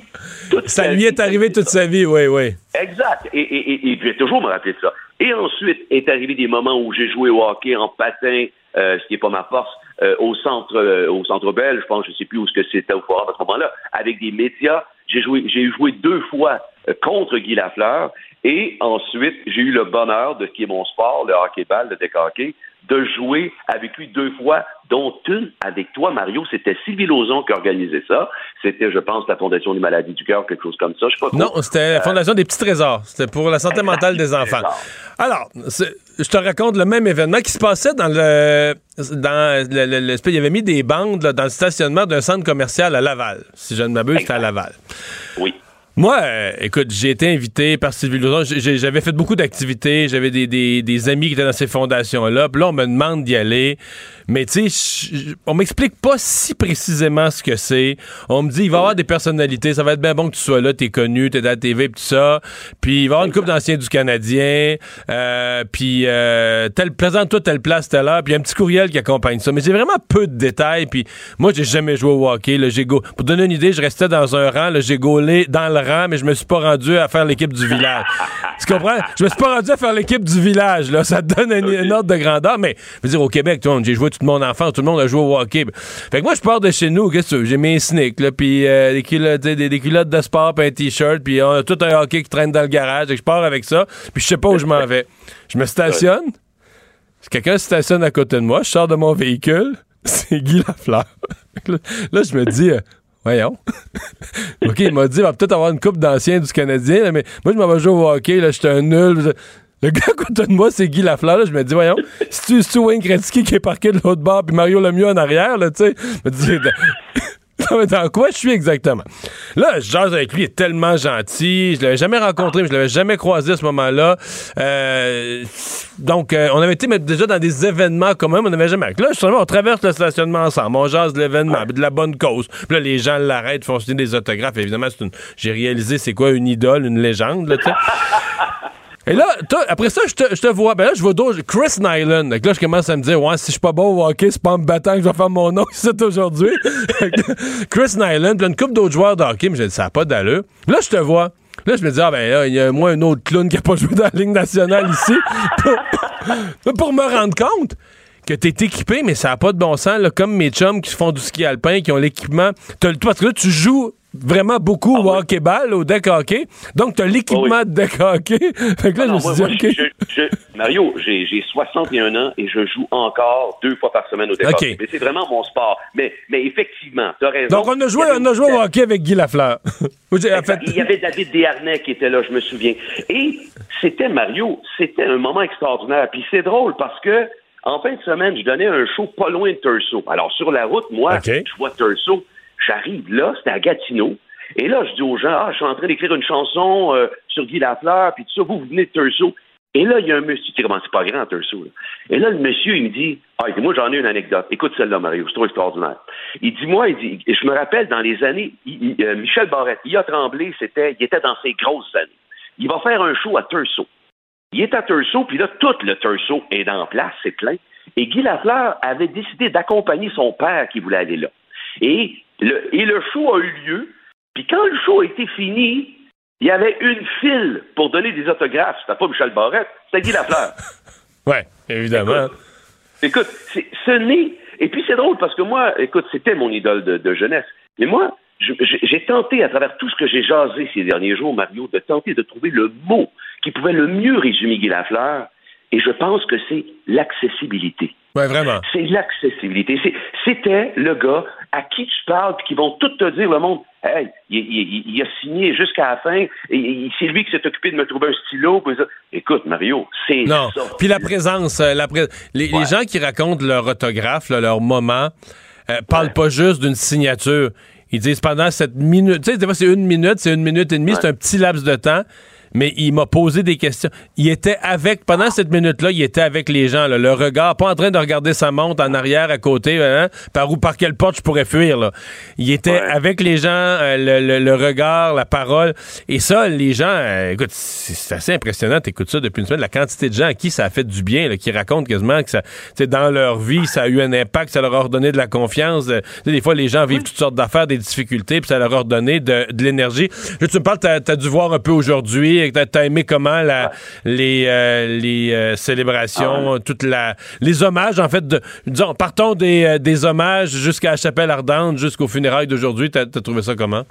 toute Ça lui vie, est arrivé toute sa vie, oui, oui. Exact. Et, et, et, et je vais toujours me rappeler de ça. Et ensuite est arrivé des moments où j'ai joué au hockey en patin, euh, ce qui n'est pas ma force, euh, au centre euh, au centre belge, je pense, je sais plus où ce que c'était au forum à ce moment-là, avec des médias. J'ai joué, j'ai joué deux fois euh, contre Guy Lafleur. Et ensuite, j'ai eu le bonheur de ce qui est mon sport, le hockey-ball, le deck hockey, de jouer avec lui deux fois, dont une avec toi, Mario. C'était Sylvie Lauzon qui organisait ça. C'était, je pense, la Fondation des maladies du cœur, quelque chose comme ça. Je sais pas. Non, c'était la Fondation des petits trésors. C'était pour la santé mentale des enfants. Alors, je te raconte le même événement qui se passait dans le. Dans le, le- le- il y avait mis des bandes là, dans le stationnement d'un centre commercial à Laval. Si je ne m'abuse, c'était à Laval. Oui. Moi, euh, écoute, j'ai été invité par Sylvie j'ai- J'avais fait beaucoup d'activités. J'avais des, amis qui étaient dans ces fondations-là. Puis là, on me demande d'y aller. Mais tu sais, on m'explique pas si précisément ce que c'est. On me dit, il va y avoir des personnalités. Ça va être bien bon que tu sois là. T'es connu, t'es dans la TV, puis tout ça. Puis il va y avoir une couple d'anciens du Canadien. Euh, puis euh, présente-toi telle place, telle heure. Puis un petit courriel qui accompagne ça. Mais j'ai vraiment peu de détails. Puis moi, j'ai jamais joué au hockey. Là, go- Pour donner une idée, je restais dans un rang. J'ai gaulé dans le rang, mais je me suis pas rendu à faire l'équipe du village. tu comprends? Je me suis pas rendu à faire l'équipe du village. Là. Ça te donne un, un ordre de grandeur. Mais je veux dire, au Québec, tout le monde, j'ai joué toute mon enfance. Tout le monde a joué au hockey. Fait que moi, je pars de chez nous. Qu'est-ce que? J'ai mes sneaks, là, puis euh, des, culottes, des, des culottes de sport, puis un t-shirt, puis on a tout un hockey qui traîne dans le garage. Et je pars avec ça. Puis je sais pas où je m'en vais. Je me stationne. Si quelqu'un se stationne à côté de moi, je sors de mon véhicule, [LAUGHS] c'est Guy Lafleur. là, là, je me dis, euh, voyons. [LAUGHS] OK, il m'a dit, il va peut-être avoir une coupe d'anciens du Canadien, mais moi, je m'en vais jouer au hockey, là, j'étais un nul. Le gars à côté de moi, c'est Guy Lafleur. Là, je me dis, voyons, si tu Wayne Gretzky qui est parqué de l'autre bord, puis Mario Lemieux en arrière, là, tu sais, me dis, [LAUGHS] dans quoi je suis exactement? Là, je jase avec lui, il est tellement gentil. Je l'avais jamais rencontré, mais je l'avais jamais croisé à ce moment-là. Euh, donc, euh, on avait été déjà dans des événements communs, mais on n'avait jamais. Là, justement, on traverse le stationnement ensemble, on jase de l'événement, de la bonne cause. Puis là, les gens l'arrêtent, font signer des autographes. Évidemment, une... j'ai réalisé c'est quoi une idole, une légende. Et là, après ça, je te, je vois. Ben là, je vois d'autres. Chris Nyland. Donc là, je commence à me dire, ouais, si je suis pas bon au hockey, c'est pas en me battant que je vais faire mon nom [LAUGHS] ici aujourd'hui. [LAUGHS] Chris Nyland, puis une couple d'autres joueurs de hockey, mais j'ai dit, ça n'a pas d'allure. Là, je te vois. Là, je me dis, ah ben là, il y a moi un autre clown qui a pas joué dans la Ligue nationale ici. [LAUGHS] pour, pour me rendre compte que t'es équipé, mais ça n'a pas de bon sens, comme mes chums qui font du ski alpin, qui ont l'équipement. Parce que là, tu joues vraiment beaucoup au hockey-ball, au deck hockey. Donc, t'as l'équipement de deck hockey. [LAUGHS] fait que là, je Non, me suis dit, OK. je- je- Mario, j'ai j'ai 61 ans et je joue encore deux fois par semaine au départ. OK. Mais c'est vraiment mon sport. Mais, mais effectivement, tu as raison. Donc, on a joué, on a joué au hockey avec Guy Lafleur. [LAUGHS] En fait, Il y avait David Desharnais qui était là, je me souviens. Et c'était Mario, c'était un moment extraordinaire. Puis c'est drôle parce que en fin de semaine, je donnais un show pas loin de Turso. Alors sur la route, moi, je vois Turso, j'arrive là, c'était à Gatineau. Et là, je dis aux gens, ah, je suis en train d'écrire une chanson euh, sur Guy Lafleur, puis tout ça, vous vous venez de Turso. Et là, il y a un monsieur, tu sais comment c'est pas grand, Turso. là. Et là, le monsieur, il me dit, ah, il moi, j'en ai une anecdote. Écoute celle-là, Mario, c'est trop extraordinaire. Il dit, moi, il dit, je me rappelle dans les années, euh, Michel Barrette, il a tremblé, c'était, il était dans ses grosses années. Il va faire un show à Turso. Il est à Turso, puis là, tout le Turso est en place, c'est plein. Et Guy Lafleur avait décidé d'accompagner son père qui voulait aller là. Et le, et le show a eu lieu, puis quand le show a été fini, il y avait une file pour donner des autographes. C'était pas Michel Barrette, c'était Guy Lafleur. [LAUGHS] ouais, évidemment. Écoute, ce n'est. Et puis c'est drôle parce que moi, écoute, c'était mon idole de, de jeunesse. Mais moi, j'ai tenté, à travers tout ce que j'ai jasé ces derniers jours, Mario, de tenter de trouver le mot qui pouvait le mieux résumer Guy Lafleur. Et je pense que c'est l'accessibilité. Ouais, vraiment. C'est l'accessibilité. C'était le gars à qui tu parles puis qui vont tout te dire le monde. Hey, il, il- il a signé jusqu'à la fin. Et, c'est lui qui s'est occupé de me trouver un stylo. puis ça. Écoute, Mario, c'est Non. ça. Puis la présence, euh, la pré- les, les gens qui racontent leur autographe, là, leur moment, euh, parlent pas juste d'une signature. Ils disent pendant cette minute, tu sais, des fois c'est une minute, c'est une minute et demie, c'est un petit laps de temps. Mais il m'a posé des questions. Il était avec, pendant cette minute-là, il était avec les gens, là, le regard, pas en train de regarder sa montre en arrière, à côté, hein, par où, par quelle porte je pourrais fuir, là. Il était avec les gens, euh, le, le- le regard, la parole. Et ça, les gens, euh, écoute, c'est assez impressionnant. T'écoutes ça depuis une semaine, la quantité de gens à qui ça a fait du bien, là, qui racontent quasiment que ça, dans leur vie, ça a eu un impact, ça leur a redonné de la confiance. Euh, tu sais, des fois, les gens vivent toutes sortes d'affaires, des difficultés, puis ça leur a redonné de, de l'énergie. Tu me parles, t'as as dû voir un peu aujourd'hui, t'as as aimé comment la, les, euh, les euh, célébrations, toute la, les hommages, en fait, de, disons, partons des, euh, des hommages jusqu'à la chapelle ardente, jusqu'aux funérailles d'aujourd'hui. T'as as trouvé ça comment?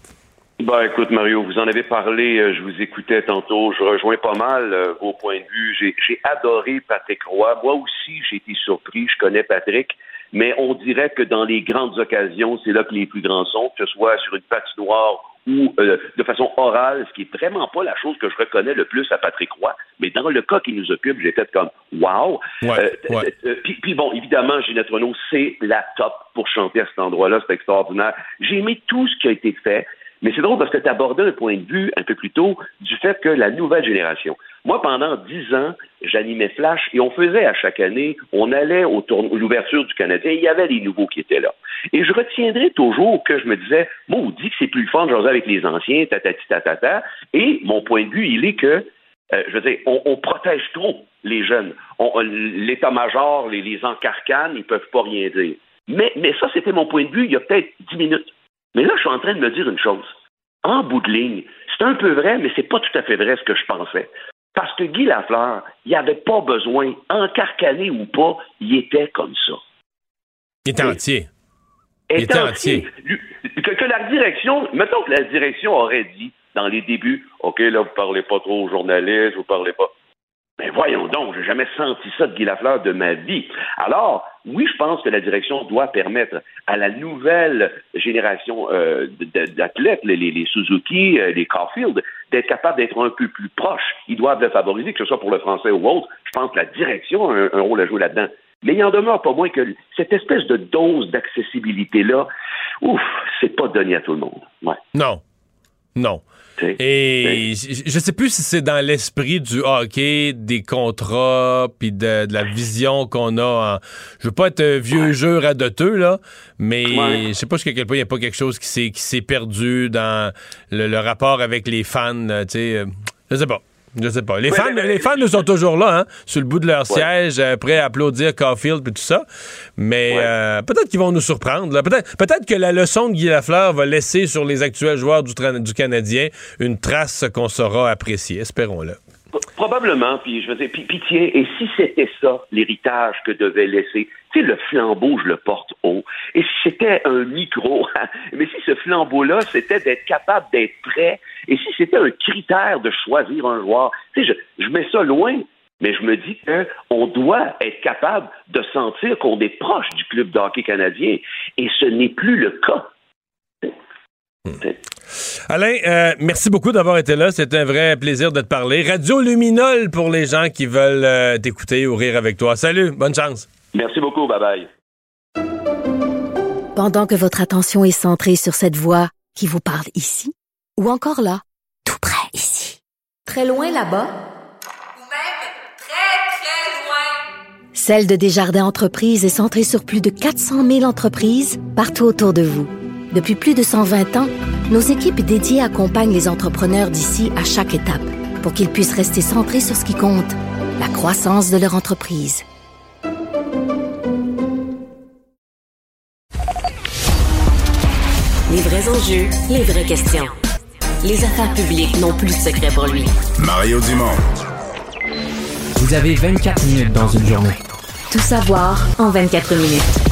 Ben, écoute, Mario, vous en avez parlé, je vous écoutais tantôt, je rejoins pas mal euh, vos points de vue. J'ai adoré Patrick Roy. Moi aussi, j'ai été surpris, je connais Patrick, mais on dirait que dans les grandes occasions, c'est là que les plus grands sont, que ce soit sur une patinoire ou euh, de façon orale, ce qui est vraiment pas la chose que je reconnais le plus à Patrick Roy. Mais dans le cas qui nous occupe, j'ai fait comme wow. Ouais, Euh, ouais. euh, puis, puis bon, évidemment, Ginette Renault, c'est la top pour chanter à cet endroit-là. C'est extraordinaire. J'ai aimé tout ce qui a été fait. Mais c'est drôle parce que tu abordais un point de vue un peu plus tôt du fait que la nouvelle génération. Moi, pendant dix ans, j'animais Flash et on faisait à chaque année, on allait au l'ouverture du Canadien, il y avait les nouveaux qui étaient là. Et je retiendrai toujours que je me disais, maudit que c'est plus le fun de avec les anciens, tatati tatata. Et mon point de vue, il est que euh, je veux dire, on, on protège trop les jeunes. On- on- L'état-major, les, encarcanes, ils peuvent pas rien dire. Mais, mais ça, c'était mon point de vue il y a peut-être dix minutes. Mais là, je suis en train de me dire une chose. En bout de ligne, c'est un peu vrai, mais c'est pas tout à fait vrai ce que je pensais. Parce que Guy Lafleur, il avait pas besoin, encarcané ou pas, il était comme ça. Il était entier. Il était entier. Que la direction, mettons que la direction aurait dit dans les débuts, OK, là, vous parlez pas trop aux journalistes, vous parlez pas. Mais voyons donc, j'ai jamais senti ça de Guy Lafleur de ma vie. Alors, oui, je pense que la direction doit permettre à la nouvelle génération euh, d'athlètes, les, Suzuki, euh, les Caulfield, d'être capable d'être un peu plus proches. Ils doivent le favoriser, que ce soit pour le français ou autre. Je pense que la direction a un, un rôle à jouer là-dedans. Mais il en demeure pas moins que cette espèce de dose d'accessibilité-là, ouf, c'est pas donné à tout le monde. Ouais. Non. Non. Et je sais plus si c'est dans l'esprit du hockey, des contrats, puis de, de la vision qu'on a. En... Je veux pas être un vieux jeu radoteux, là, mais Ouais. je sais pas jusqu'à quel point il n'y a pas quelque chose qui s'est qui s'est perdu dans le, le rapport avec les fans. sais, euh, je sais pas. Je sais pas. Les fans, mais- les fans nous sont toujours là, hein, sur le bout de leur siège, euh, prêts à applaudir Caulfield et tout ça. Mais euh, peut-être qu'ils vont nous surprendre. Peut-être, que la leçon de Guy Lafleur va laisser sur les actuels joueurs du, du Canadien une trace qu'on saura apprécier. Espérons-le. Probablement, puis je veux dire, puis, tiens, et si c'était ça, l'héritage que devait laisser, tu sais, le flambeau, je le porte haut, et si c'était un micro, [LAUGHS] mais si ce flambeau-là, c'était d'être capable d'être prêt, et si c'était un critère de choisir un joueur, tu sais, je, je mets ça loin, mais je me dis qu'on doit être capable de sentir qu'on est proche du club de hockey canadien, et ce n'est plus le cas. Alain, euh, merci beaucoup d'avoir été là. C'était un vrai plaisir de te parler. Radio Luminol pour les gens qui veulent euh, t'écouter ou rire avec toi. Salut, bonne chance. Merci beaucoup, bye bye. Pendant que votre attention est centrée sur cette voix qui vous parle ici, ou encore là, tout près ici, très loin là-bas, Ou même très, très loin. Celle de Desjardins Entreprises est centrée sur plus de 400 000 entreprises partout autour de vous. Depuis plus de 120 ans, nos équipes dédiées accompagnent les entrepreneurs d'ici à chaque étape pour qu'ils puissent rester centrés sur ce qui compte, la croissance de leur entreprise. Les vrais enjeux, les vraies questions. Les affaires publiques n'ont plus de secret pour lui. Mario Dumont. Vous avez 24 minutes dans une journée. Tout savoir en 24 minutes.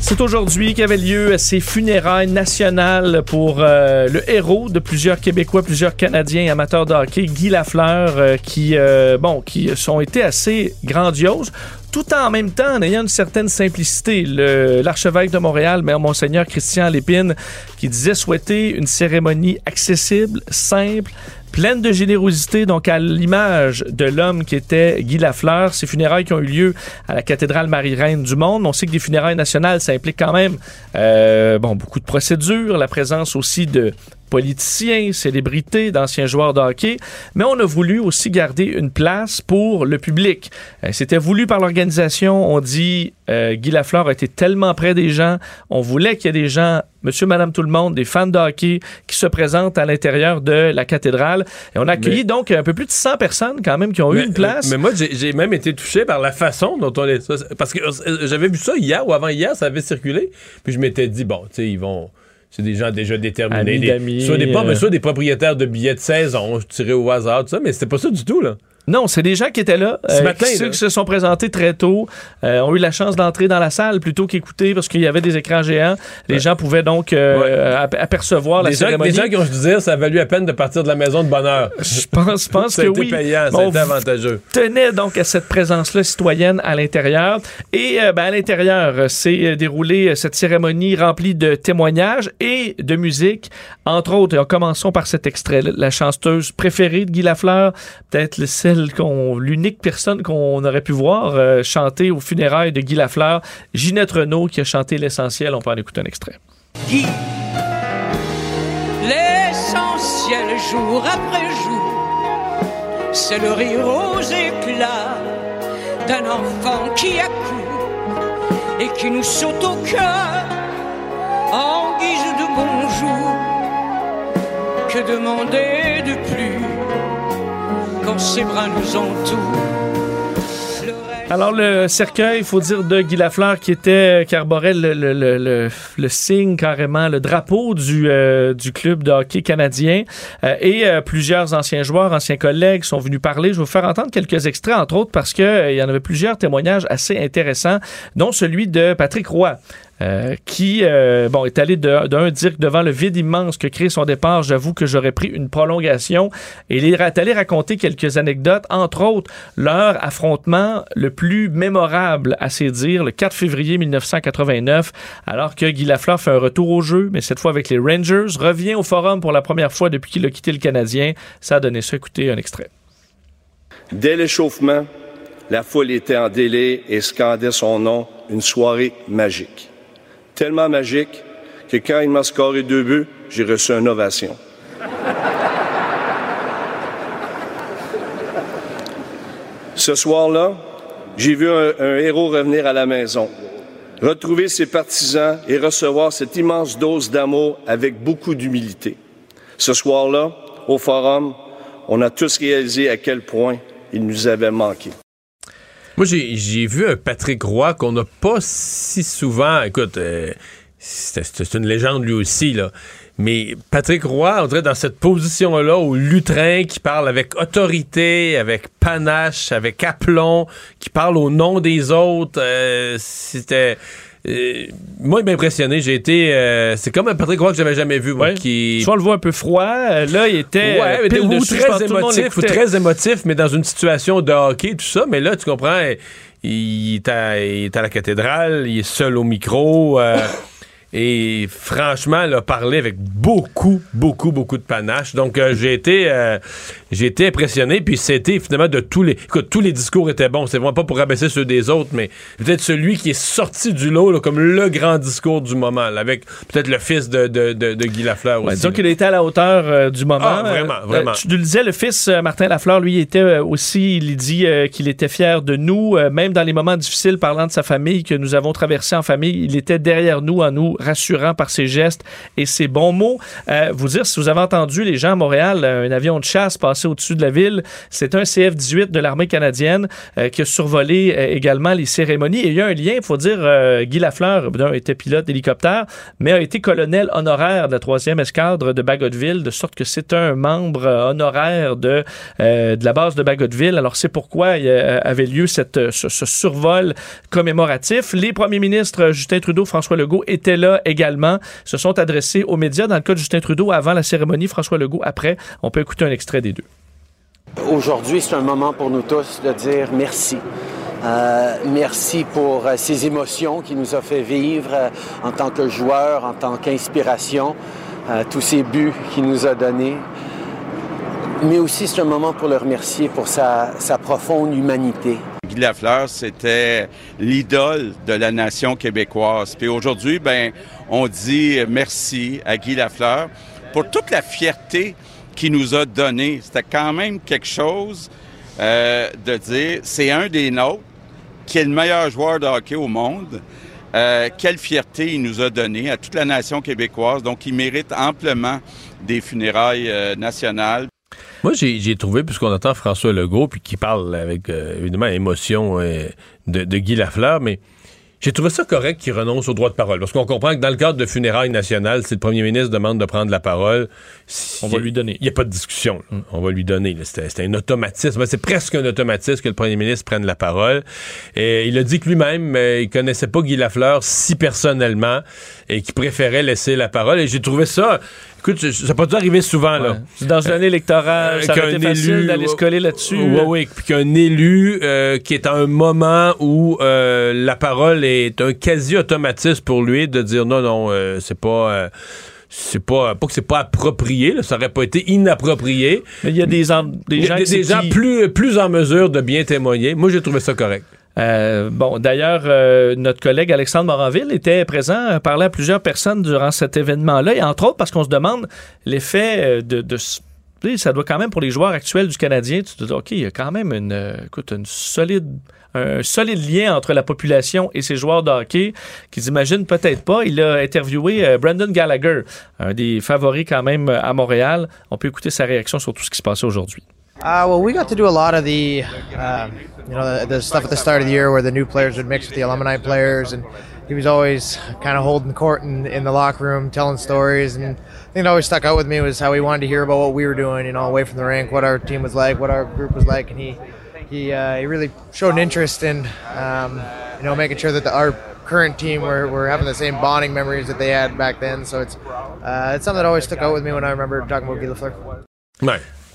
C'est aujourd'hui qu'avaient lieu ces funérailles nationales pour euh, le héros de plusieurs Québécois, plusieurs Canadiens amateurs de hockey, Guy Lafleur, euh, qui, euh, bon, qui sont été assez grandioses tout en même temps en ayant une certaine simplicité. L'archevêque de Montréal, Mère Monseigneur Christian Lépine, qui disait souhaiter une cérémonie accessible, simple, pleine de générosité, donc à l'image de l'homme qui était Guy Lafleur. Ces funérailles qui ont eu lieu à la cathédrale Marie-Reine du Monde. On sait que des funérailles nationales, ça implique quand même euh, bon, beaucoup de procédures, la présence aussi de politiciens, célébrités, d'anciens joueurs de hockey, mais on a voulu aussi garder une place pour le public. Euh, C'était voulu par l'organisation. On dit euh, Guy Lafleur a été tellement près des gens. On voulait qu'il y ait des gens, monsieur, madame, tout le monde, des fans de hockey qui se présentent à l'intérieur de la cathédrale. Et on a accueilli Mais- donc un peu plus de 100 personnes quand même qui ont eu une place. Mais moi, j'ai même été touché par la façon dont on est. Parce que euh, j'avais vu ça hier ou avant-hier, ça avait circulé. Puis je m'étais dit, bon, tu sais, ils vont. C'est des gens déjà déterminés. Amis des- d'amis, soit, des, euh. soit des propriétaires de billets de saison, je tirais au hasard, tout ça, mais c'était pas ça du tout, là. Non, c'est des gens qui étaient là, Ce euh, matin, qui, ceux qui se sont présentés très tôt, euh, ont eu la chance d'entrer dans la salle plutôt qu'écouter parce qu'il y avait des écrans géants. Les gens pouvaient donc euh, ap- apercevoir la les, gens, cérémonie. les gens qui ont dire, ça a valu la peine de partir de la maison de bonne heure. Je pense, je pense que oui. payant, Bon, été avantageux. tenait donc à cette présence-là citoyenne à l'intérieur. Et euh, ben, à l'intérieur, s'est déroulée cette cérémonie remplie de témoignages et de musique. Entre autres, et commençons par cet extrait la chanteuse préférée de Guy Lafleur, peut-être le- celle l'unique personne qu'on aurait pu voir euh, chanter aux funérailles de Guy Lafleur, Ginette Renault qui a chanté l'essentiel. On peut en écouter un extrait. Guy. L'essentiel jour après jour, c'est le rire aux éclats d'un enfant qui accourt et qui nous saute au cœur en guise de bonjour. Que demander de plus? Alors, le cercueil, il faut dire, de Guy Lafleur qui était, qui arborait le, le, le, le, signe carrément, le drapeau du, euh, du club de hockey canadien. Euh, et euh, plusieurs anciens joueurs, anciens collègues sont venus parler. Je vais vous faire entendre quelques extraits, entre autres, parce qu'il y en avait plusieurs témoignages assez intéressants, dont celui de Patrick Roy. Euh, qui euh, bon est allé d'un dire que devant le vide immense que crée son départ, j'avoue que j'aurais pris une prolongation. Et il est allé raconter quelques anecdotes, entre autres leur affrontement le plus mémorable à ses dires, le 4 février 1989, alors que Guy Lafleur fait un retour au jeu, mais cette fois avec les Rangers, revient au forum pour la première fois depuis qu'il a quitté le Canadien. Ça a donné ça. Écoutez un extrait. Dès l'échauffement, la foule était en délai et scandait son nom, une soirée magique tellement magique que quand il m'a scoré deux buts, j'ai reçu une ovation. Ce soir-là, j'ai vu un, un, héros revenir à la maison, retrouver ses partisans et recevoir cette immense dose d'amour avec beaucoup d'humilité. Ce soir-là, au forum, on a tous réalisé à quel point il nous avait manqué. Moi, j'ai vu un Patrick Roy qu'on n'a pas si souvent. Écoute, euh, c'est une légende lui aussi, là. Mais Patrick Roy, on dirait dans cette position-là, au lutrin, qui parle avec autorité, avec panache, avec aplomb, qui parle au nom des autres. Euh, C'était euh, moi, il m'a impressionné. J'ai été. Euh, c'est comme un Patrick Roy que j'avais jamais vu. Moi, qui... Soit on le voit un peu froid. euh, Là, il était. Ouais, mais pile ou dessus, je très émotif, ou très émotif, mais dans une situation de hockey, tout ça. Mais là, tu comprends, il est à, il est à la cathédrale, il est seul au micro. euh, [LAUGHS] et franchement, il a parlé avec beaucoup, beaucoup, beaucoup de panache. Donc, euh, j'ai été, euh, j'ai été impressionné. Puis, c'était finalement de tous les. Écoute, tous les discours étaient bons. C'est vraiment pas pour rabaisser ceux des autres, mais peut-être celui qui est sorti du lot là, comme le grand discours du moment, là, avec peut-être le fils de, de, de, de Guy Lafleur Ouais, aussi. disons qu'il était à la hauteur euh, du moment. Ah, vraiment, vraiment. tu le disais, le fils Martin Lafleur, lui, était aussi, il dit qu'il était fier de nous, même dans les moments difficiles, parlant de sa famille que nous avons traversé en famille. Il était derrière nous en nous rassurant par ses gestes et ses bons mots. Euh, vous dire, si vous avez entendu les gens à Montréal, euh, un avion de chasse passer au-dessus de la ville, c'est un CF-18 de l'armée canadienne euh, qui a survolé également les cérémonies. Il y a un lien, il faut dire, Guy Lafleur, d'un, était pilote d'hélicoptère, mais a été colonel honoraire de la 3e escadre de Bagotville, de sorte que c'est un membre honoraire de, de la base de Bagotville. Alors c'est pourquoi il avait lieu cette, ce, survol commémoratif. Les premiers ministres Justin Trudeau, François Legault étaient là également, se sont adressés aux médias. Dans le cas de Justin Trudeau, avant la cérémonie, François Legault après. On peut écouter un extrait des deux. Aujourd'hui, c'est un moment pour nous tous de dire merci. Euh, merci pour euh, ces émotions qu'il nous a fait vivre euh, en tant que joueur, en tant qu'inspiration, tous ces buts qu'il nous a donnés. Mais aussi, c'est un moment pour le remercier pour sa profonde humanité. Guy Lafleur, c'était l'idole de la nation québécoise. Puis aujourd'hui, ben, on dit merci à Guy Lafleur pour toute la fierté qu'il nous a donnée. C'était quand même quelque chose euh, de dire, c'est un des nôtres qui est le meilleur joueur de hockey au monde. Euh, quelle fierté il nous a donné à toute la nation québécoise. Donc, il mérite amplement des funérailles euh, nationales. Moi, j'ai trouvé, puisqu'on entend François Legault, puis qui parle avec, euh, évidemment, émotion euh, de, de Guy Lafleur, mais j'ai trouvé ça correct qu'il renonce au droit de parole. Parce qu'on comprend que dans le cadre de funérailles nationales, si le premier ministre demande de prendre la parole, On va lui donner. Il n'y a pas de discussion. là. On va lui donner. c'était un automatisme. C'est presque un automatisme que le premier ministre prenne la parole. Et il a dit que lui-même, euh, il connaissait pas Guy Lafleur si personnellement et qu'il préférait laisser la parole. Et j'ai trouvé ça... Écoute, ça n'a pas dû arriver souvent, là. Dans une année électorale, ça aurait qu'un été facile élu, d'aller se coller là-dessus. Oui, oui. Puis qu'un élu euh, qui est à un moment où euh, la parole est un quasi-automatisme pour lui de dire non, non, euh, c'est pas. euh, c'est pas pas que c'est pas approprié, là, ça aurait pas été inapproprié. Mais il y a des, en- des y a gens, des, qui- des gens plus en mesure de bien témoigner. Moi, j'ai trouvé ça correct. Euh, bon, d'ailleurs, euh, notre collègue Alexandre Moranville était présent, euh, parlait à plusieurs personnes durant cet événement-là, et entre autres parce qu'on se demande l'effet de, de ça doit quand même pour les joueurs actuels du Canadien, tu te dis, OK, il y a quand même une, écoute, une solide, un solide lien entre la population et ces joueurs de hockey qu'ils imaginent peut-être pas. Il a interviewé Brandon Gallagher, un des favoris quand même à Montréal. On peut écouter sa réaction sur tout ce qui se passait aujourd'hui. Uh, well, we got to do a lot of the, uh, you know, the, the stuff at the start of the year where the new players would mix with the alumni players, and he was always kind of holding court in, in the locker room, telling stories. And the thing that always stuck out with me was how he wanted to hear about what we were doing, you know, away from the rink, what our team was like, what our group was like, and he he uh, he really showed an interest in, um, you know, making sure that the, our current team were, were having the same bonding memories that they had back then. So it's uh, it's something that always stuck out with me when I remember talking about Guy Lafleur.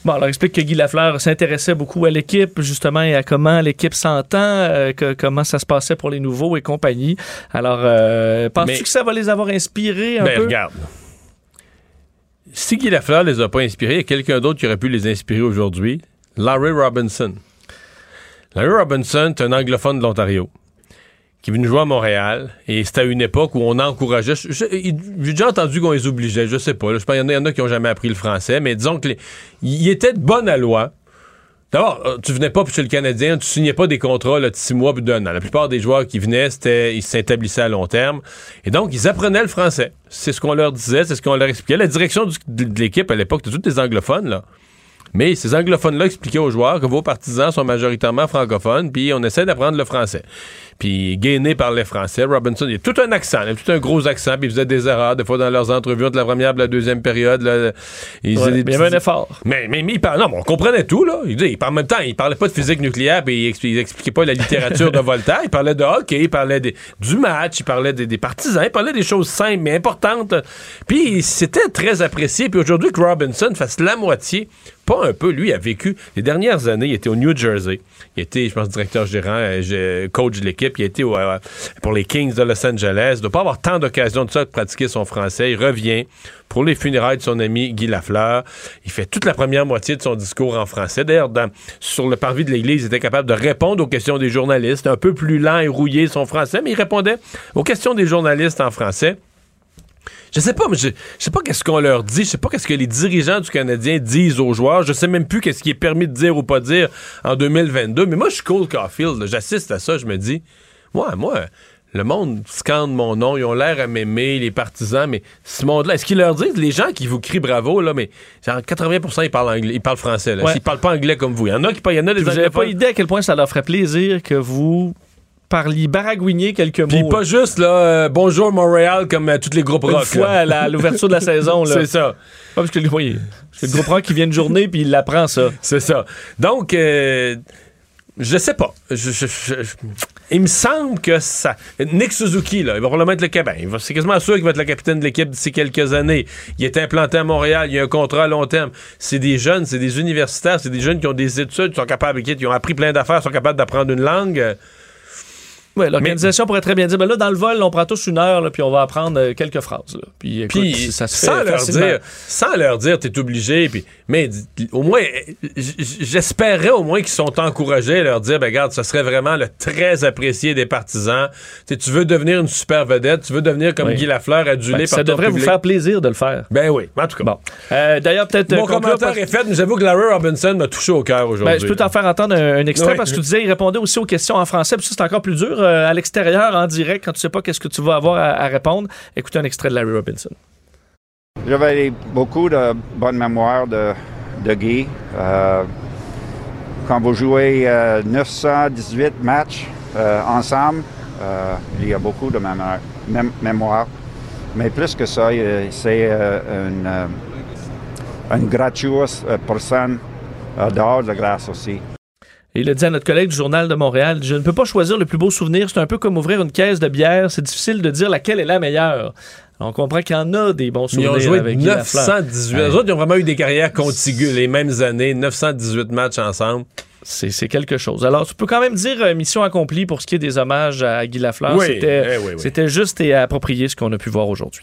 Bon, alors explique que Guy Lafleur s'intéressait beaucoup à l'équipe, justement, et à comment l'équipe s'entend, euh, que, comment ça se passait pour les nouveaux et compagnie. Alors, euh, penses-tu Mais- que ça va les avoir inspirés un Ben, peu? regarde. Si Guy Lafleur les a pas inspirés, il y a quelqu'un d'autre qui aurait pu les inspirer aujourd'hui. Larry Robinson. Larry Robinson, c'est un anglophone de l'Ontario qui est jouer à Montréal et c'était à une époque où on encourageait. J'ai déjà entendu qu'on les obligeait, je sais pas. là. je pense qu'il y en a- qui ont jamais appris le français, mais disons que il était de bonne à loi. D'abord, euh, tu venais pas chez le Canadien, tu signais pas des contrats de six mois puis d'un an. La plupart des joueurs qui venaient, c'était, ils s'établissaient à long terme. Et donc, ils apprenaient le français. C'est ce qu'on leur disait, c'est ce qu'on leur expliquait. La direction de l'équipe à l'époque, c'était tous des anglophones, là. Mais ces anglophones-là expliquaient aux joueurs que vos partisans sont majoritairement francophones, puis on essaie d'apprendre le français. Puis gainé par les Français, Robinson, il y a tout un accent, il a tout un gros accent, puis ils faisaient des erreurs, des fois dans leurs entrevues entre la première et la deuxième période. Là, Ouais, des il y avait un effort. mais, mais, mais il parlait, non, mais on comprenait tout, là. Il, il, en même temps, il parlait pas de physique nucléaire, puis il, expli- il expliquait pas la littérature de Voltaire. Il parlait de hockey, il parlait des- du match, il parlait des, des partisans, il parlait des choses simples mais importantes. Puis c'était très apprécié. Puis aujourd'hui, que Robinson fasse la moitié, pas un peu, lui a vécu les dernières années, il était au New Jersey. Il était, je pense, directeur gérant, euh, coach de l'équipe. Il euh, pour les Kings de Los Angeles. Ne pas avoir tant d'occasions de ça de pratiquer son français. Il revient pour les funérailles de son ami Guy Lafleur. Il fait toute la première moitié de son discours en français. D'ailleurs, sur le parvis de l'Église, il était capable de répondre aux questions des journalistes. Un peu plus lent et rouillé son français, mais il répondait aux questions des journalistes en français. Je sais pas, mais je, je sais pas qu'est-ce qu'on leur dit. Je sais pas qu'est-ce que les dirigeants du Canadien disent aux joueurs. Je sais même plus qu'est-ce qui est permis de dire ou pas dire en 2022. Mais moi, je suis Cole Caulfield. J'assiste à ça. Je me dis, moi, moi, le monde scande mon nom. Ils ont l'air à m'aimer, les partisans. Mais ce monde-là, est-ce qu'ils leur disent, les gens qui vous crient bravo, là, mais genre 80% ils parlent anglais, ils parlent français. Là. Ouais. Ils parlent pas anglais comme vous. Il y en a qui parlent, il y en a des Vous n'avez pas idée à quel point ça leur ferait plaisir que vous parliez baragouiniez quelques Puis mots. pas juste, là, euh, bonjour Montréal comme euh, tous les groupes une rock. fois là. à l'ouverture de la saison. là. C'est ça. Pas parce que, oui, c'est le groupe rock qui vient de journée puis il l'apprend ça. C'est ça. Donc, euh, je sais pas. Je- je- je- je- il me semble que ça. Nick Suzuki, là, il va probablement être le va- C'est quasiment sûr qu'il va être le capitaine de l'équipe d'ici quelques années. Il est implanté à Montréal. Il a un contrat à long terme. C'est des jeunes, c'est des universitaires, c'est des jeunes qui ont des études, qui sont capables, qui ont appris plein d'affaires, sont capables d'apprendre une langue. Euh, Ouais, l'organisation pourrait très bien dire, ben là, dans le vol, on prend tous une heure, là, puis on va apprendre euh, quelques phrases. là. Puis, écoute, Puis ça se fait sans leur facilement. dire, sans leur dire, t'es obligé. Puis, mais au moins, j- j'espérais au moins qu'ils sont encouragés à leur dire, ben regarde, ce serait vraiment le très apprécié des partisans. Tu veux devenir une super vedette, tu veux devenir comme Oui. Guy Lafleur adulé Ben, par ça ton devrait vous faire plaisir de le faire. Ben oui, en tout cas. Bon. Euh, D'ailleurs, peut-être. Mon euh, commentaire est fait, mais j'avoue que Larry Robinson m'a touché au cœur aujourd'hui. Ben, je peux t'en faire entendre un, un extrait Oui. parce que tu disais, il répondait aussi aux questions en français. Puis ça, c'est encore plus dur euh, à l'extérieur, en direct, quand tu sais pas qu'est-ce que tu vas avoir à, répondre. Écoutez un extrait de Larry Robinson. J'avais beaucoup de bonnes mémoires de, de Guy. Euh, quand vous jouez euh, 918 matchs euh, ensemble, euh, il y a beaucoup de mémoire. mém- mémoire. Mais plus que ça, c'est une, une gratuite personne dehors de grâce aussi. Et il a dit à notre collègue du Journal de Montréal Je ne peux pas choisir le plus beau souvenir. C'est un peu comme ouvrir une caisse de bière. C'est difficile de dire laquelle est la meilleure. On comprend qu'il y en a des bons Ils souvenirs ont joué avec Guy Lafleur. 918. Les autres, ils ont vraiment eu des carrières contiguës les mêmes années, 918 matchs ensemble. C'est quelque chose. Alors, tu peux quand même dire euh, mission accomplie pour ce qui est des hommages à Guy Lafleur. Oui, C'était eh oui, oui. c'était juste et approprié ce qu'on a pu voir aujourd'hui.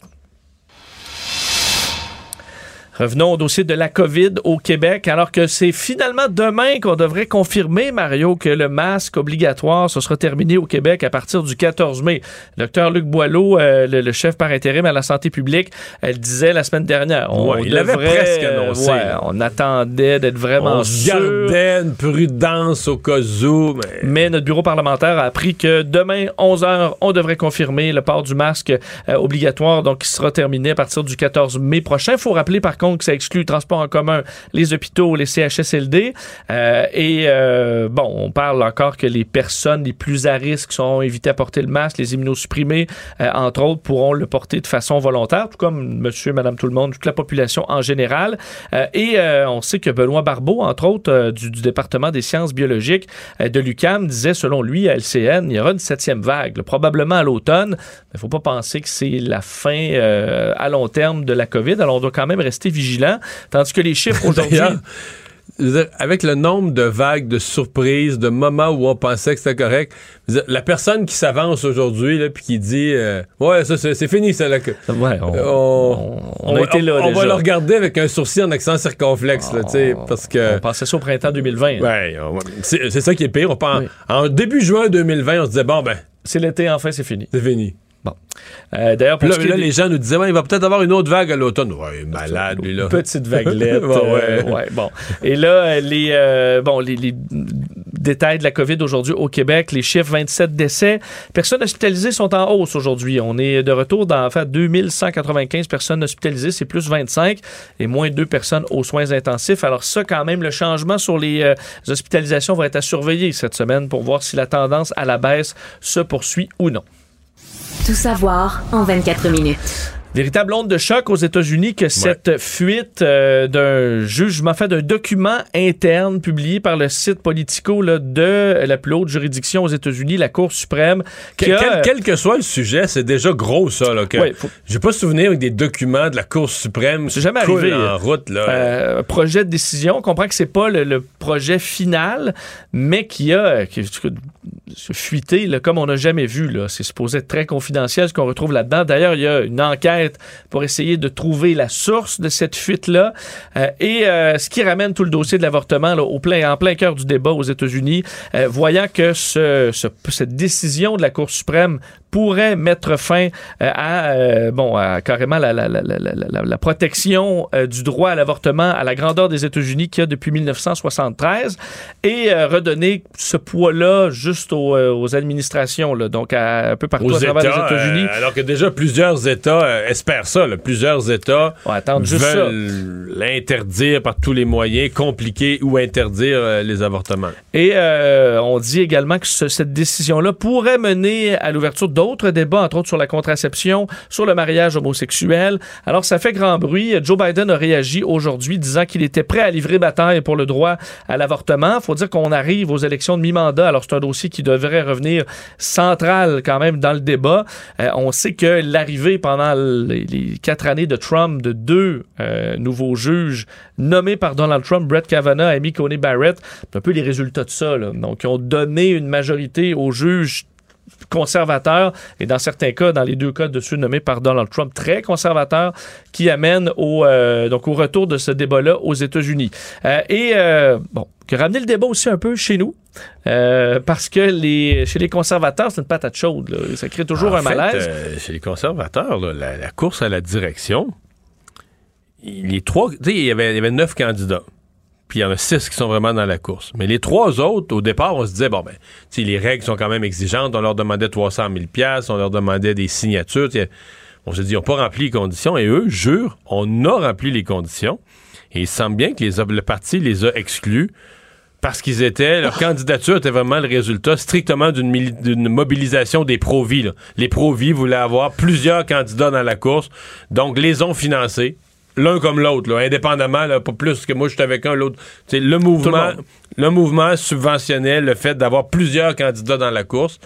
Revenons au dossier de la COVID au Québec, alors que c'est finalement demain qu'on devrait confirmer, Mario, que le masque obligatoire, ce sera terminé au Québec à partir du 14 mai. Docteur Luc Boileau, euh, le, le chef par intérim à la santé publique, elle disait la semaine dernière. On Ouais, il devrait, presque annoncé, ouais, on attendait d'être vraiment On sûr. gardait une prudence au cas où, mais... Mais notre bureau parlementaire a appris que demain, 11h, on devrait confirmer le port du masque euh, obligatoire, donc qui sera terminé à partir du 14 mai prochain. Il faut rappeler par contre que ça exclut le transport en commun, les hôpitaux, les CHSLD. Euh, et euh, bon, on parle encore que les personnes les plus à risque sont invitées à porter le masque, les immunosupprimés, euh, entre autres, pourront le porter de façon volontaire, tout comme monsieur, madame, tout le monde, toute la population en général. Et on sait que Benoît Barbeau, entre autres, du, département des sciences biologiques de l'UCAM, disait, selon lui, à LCN, il y aura une septième vague, probablement à l'automne. Il ne faut pas penser que c'est la fin à long terme de la COVID. Alors, on doit quand même rester vigilant. Tandis que les chiffres [LAUGHS] aujourd'hui... Avec le nombre de vagues, de surprises, de moments où on pensait que c'était correct, la personne qui s'avance aujourd'hui puis qui dit euh, ouais ça c'est fini ça là, que- Ouais, on, on, on a été là on déjà. va le regarder avec un sourcil en accent circonflexe là, sais, parce que On pensait ça au printemps 2020. ouais, c'est ça qui est pire. On pense, en début juin 2020, on se disait bon ben C'est l'été, enfin, c'est fini. c'est fini. Bon. Euh, D'ailleurs, Là, là, des- les gens nous disaient ouais, il va peut-être avoir une autre vague à l'automne. Ouais, malade lui là. Petite [LAUGHS] vaguelette. Ouais, euh, ouais. bon. Et là, euh, les, euh, bon, les, les détails de la COVID aujourd'hui au Québec, les chiffres 27 décès. Personnes hospitalisées sont en hausse aujourd'hui. On est de retour dans, en fait, 2195 personnes hospitalisées, c'est plus 25 et moins 2 personnes aux soins intensifs. Alors ça, quand même, le changement sur les euh, hospitalisations va être à surveiller cette semaine pour voir si la tendance à la baisse se poursuit ou non. Tout savoir en 24 minutes. Véritable onde de choc aux États-Unis que cette fuite euh, d'un jugement, fait d'un document interne publié par le site Politico là, de la plus haute juridiction aux États-Unis, la Cour suprême, Que- quel, quel que soit le sujet, c'est déjà gros ça. Là, que Ouais, faut- J'ai pas souvenir avec des documents de la Cour suprême. C'est jamais arrivé. en route. Là. euh, projet de décision. On comprend que c'est pas le, le projet final, mais qui a qui, fuité là, comme on n'a jamais vu. C'est supposé être très confidentiel ce qu'on retrouve là-dedans. D'ailleurs, il y a une enquête pour essayer de trouver la source de cette fuite-là. Euh, et euh, ce qui ramène tout le dossier de l'avortement au plein, en plein cœur du débat aux États-Unis, euh, voyant que ce- cette décision de la Cour suprême pourrait mettre fin euh, à euh, bon à carrément la, protection euh, du droit à l'avortement à la grandeur des États-Unis qu'il y a depuis 1973 et redonner ce poids-là juste aux, aux administrations là, donc à, un peu partout aux à travers États, les États-Unis. alors que déjà plusieurs États espèrent ça. là. Plusieurs États attendent juste veulent l'interdire par tous les moyens, compliquer ou interdire les avortements. Et euh, on dit également que ce- cette décision-là pourrait mener à l'ouverture d'autres débats, entre autres sur la contraception, sur le mariage homosexuel. Alors, ça fait grand bruit. Joe Biden a réagi aujourd'hui disant qu'il était prêt à livrer bataille pour le droit à l'avortement. faut dire qu'on arrive aux élections de mi-mandat. Alors, c'est un dossier qui devrait revenir central quand même dans le débat. Euh, on sait que l'arrivée pendant les, quatre années de Trump de deux euh, nouveaux juges nommés par Donald Trump, Brett Kavanaugh et Amy Coney Barrett, un peu les résultats de ça. Donc, ils ont donné une majorité aux juges conservateurs et dans certains cas, dans les deux cas de ceux nommés par Donald Trump, très conservateurs, qui amènent au, euh, donc au retour de ce débat-là aux États-Unis. Euh, et euh, bon, que ramener le débat aussi un peu chez nous, euh, parce que les, chez les conservateurs, c'est une patate chaude. là. Ça crée toujours En un fait, malaise. euh, chez les conservateurs, là, la, la course à la direction, les trois, il y avait, il y avait neuf candidats. Puis il y en a six qui sont vraiment dans la course. Mais les trois autres, au départ, on se disait, bon, ben, les règles sont quand même exigeantes. On leur demandait 300 000 piastres, on leur demandait des signatures. On s'est dit, ils n'ont pas rempli les conditions. Et eux, jurent, on a rempli les conditions. Et il semble bien que les, le parti les a exclus parce qu'ils étaient, leur candidature était vraiment le résultat strictement d'une mobilisation des pro-vie. Les pro-vie voulaient avoir plusieurs candidats dans la course, donc les ont financés. L'un comme l'autre, indépendamment, là, pas plus que moi je suis avec un, l'autre. Le mouvement, monde. le mouvement subventionnait le fait d'avoir plusieurs candidats dans la course.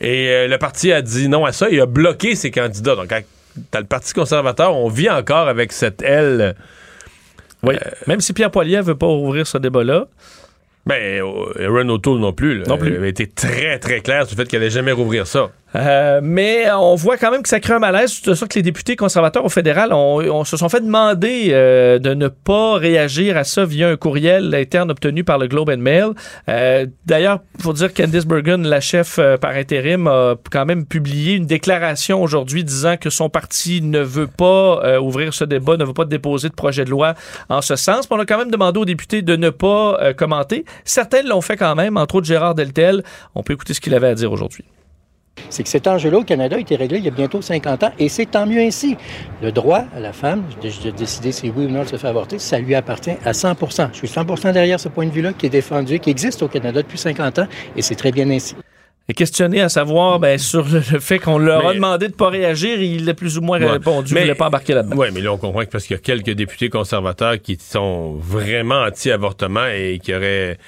Et euh, le parti a dit non à ça et a bloqué ces candidats. Donc, t'as le Parti conservateur, on vit encore avec cette aile. Oui. Même si Pierre Poilievre veut pas ouvrir ce débat-là. Ben, euh, Aaron O'Toole non plus. là. Non plus. Il avait été très, très clair sur le fait qu'elle allait jamais rouvrir ça. Euh, mais on voit quand même que ça crée un malaise. C'est ça que les députés conservateurs au fédéral ont, ont- se sont fait demander euh, de ne pas réagir à ça via un courriel interne obtenu par le Globe and Mail. Euh, D'ailleurs, il faut dire Candice Bergen, la chef euh, par intérim, a quand même publié une déclaration aujourd'hui disant que son parti ne veut pas euh, ouvrir ce débat, ne veut pas déposer de projet de loi en ce sens. On a quand même demandé aux députés de ne pas commenter. Certains l'ont fait quand même, entre autres Gérard Deltel. On peut écouter ce qu'il avait à dire aujourd'hui. C'est que cet enjeu-là au Canada a été réglé il y a bientôt 50 ans et c'est tant mieux ainsi. Le droit à la femme de, de décider si oui ou non elle se fait avorter, ça lui appartient à 100% Je suis 100% derrière ce point de vue-là qui est défendu, qui existe au Canada depuis 50 ans et c'est très bien ainsi est questionné à savoir ben, sur le fait qu'on leur a demandé de ne pas réagir, il a plus ou moins répondu, mais, il voulait pas embarquer là-dedans. Oui, mais là, on comprend que parce qu'il y a quelques députés conservateurs qui sont vraiment anti-avortement et qui auraient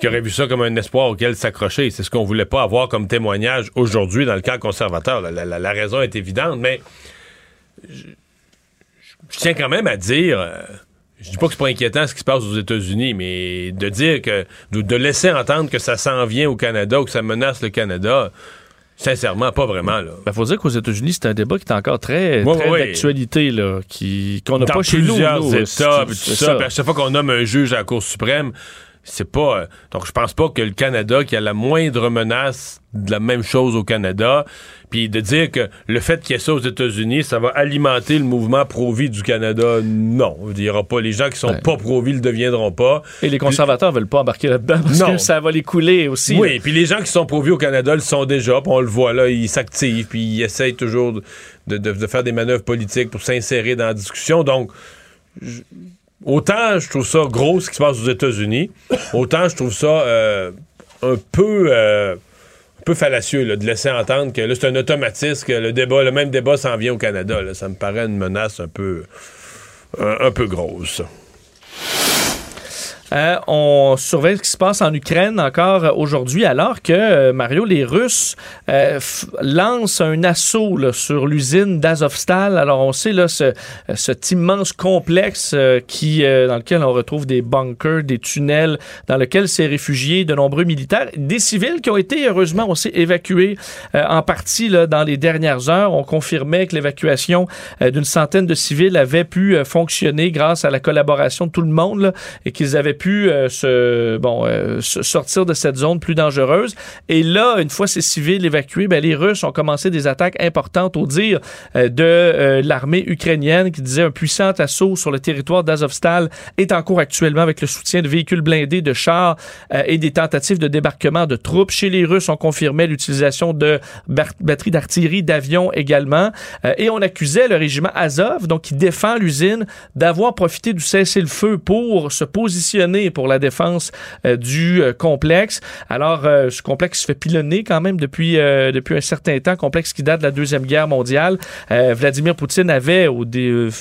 qui aurait vu ça comme un espoir auquel s'accrocher. C'est ce qu'on voulait pas avoir comme témoignage aujourd'hui dans le camp conservateur. La, raison est évidente, mais je, tiens quand même à dire, euh, je dis pas que c'est pas inquiétant ce qui se passe aux États-Unis, mais de dire que, de, laisser entendre que ça s'en vient au Canada ou que ça menace le Canada, Sincèrement, pas vraiment. Il ben, faut dire qu'aux États-Unis, c'est un débat qui est encore très, d'actualité, là, qui, qu'on n'a pas chez nous. Plusieurs États, ça. à chaque fois qu'on nomme un juge à la Cour suprême, c'est pas. Euh, donc, je pense pas que le Canada, qui a la moindre menace de la même chose au Canada, puis de dire que le fait qu'il y ait ça aux États-Unis, ça va alimenter le mouvement pro-vie du Canada, non. Il y aura pas. Les gens qui sont pas pro-vie le deviendront pas. Et les conservateurs veulent pas embarquer là-dedans parce que ça va les couler aussi. Oui, puis les gens qui sont pro-vie au Canada le sont déjà, puis on le voit là, ils s'activent, puis ils essayent toujours de, de, faire des manœuvres politiques pour s'insérer dans la discussion. Donc, autant je trouve ça gros ce qui se passe aux États-Unis, autant je trouve ça euh, un peu euh, un peu fallacieux de laisser entendre que c'est un automatisme que le même débat s'en vient au Canada. Ça me paraît une menace un peu un peu grosse. Euh, on surveille ce qui se passe en Ukraine encore aujourd'hui, alors que, euh, Mario, les Russes euh, lancent un assaut sur l'usine d'Azovstal. Alors, on sait là, ce, cet immense complexe qui, dans lequel on retrouve des bunkers, des tunnels, dans lequel s'est réfugié de nombreux militaires, des civils qui ont été heureusement aussi évacués en partie là, dans les dernières heures. On confirmait que l'évacuation d'une centaine de civils avait pu fonctionner grâce à la collaboration de tout le monde là, et qu'ils avaient pu euh, se, bon, euh, sortir de cette zone plus dangereuse. Et là, une fois ces civils évacués, ben, les Russes ont commencé des attaques importantes au dire euh, de l'armée ukrainienne qui disait un puissant assaut sur le territoire d'Azovstal est en cours actuellement avec le soutien de véhicules blindés, de chars et des tentatives de débarquement de troupes. Chez les Russes, on confirmait l'utilisation de batteries d'artillerie, d'avions également. et on accusait le régiment Azov, donc qui défend l'usine, d'avoir profité du cessez-le-feu pour se positionner pour la défense euh, du euh, complexe. Alors, euh, ce complexe se fait pilonner quand même depuis, depuis un certain temps, complexe qui date de la Deuxième Guerre mondiale. Vladimir Poutine avait, au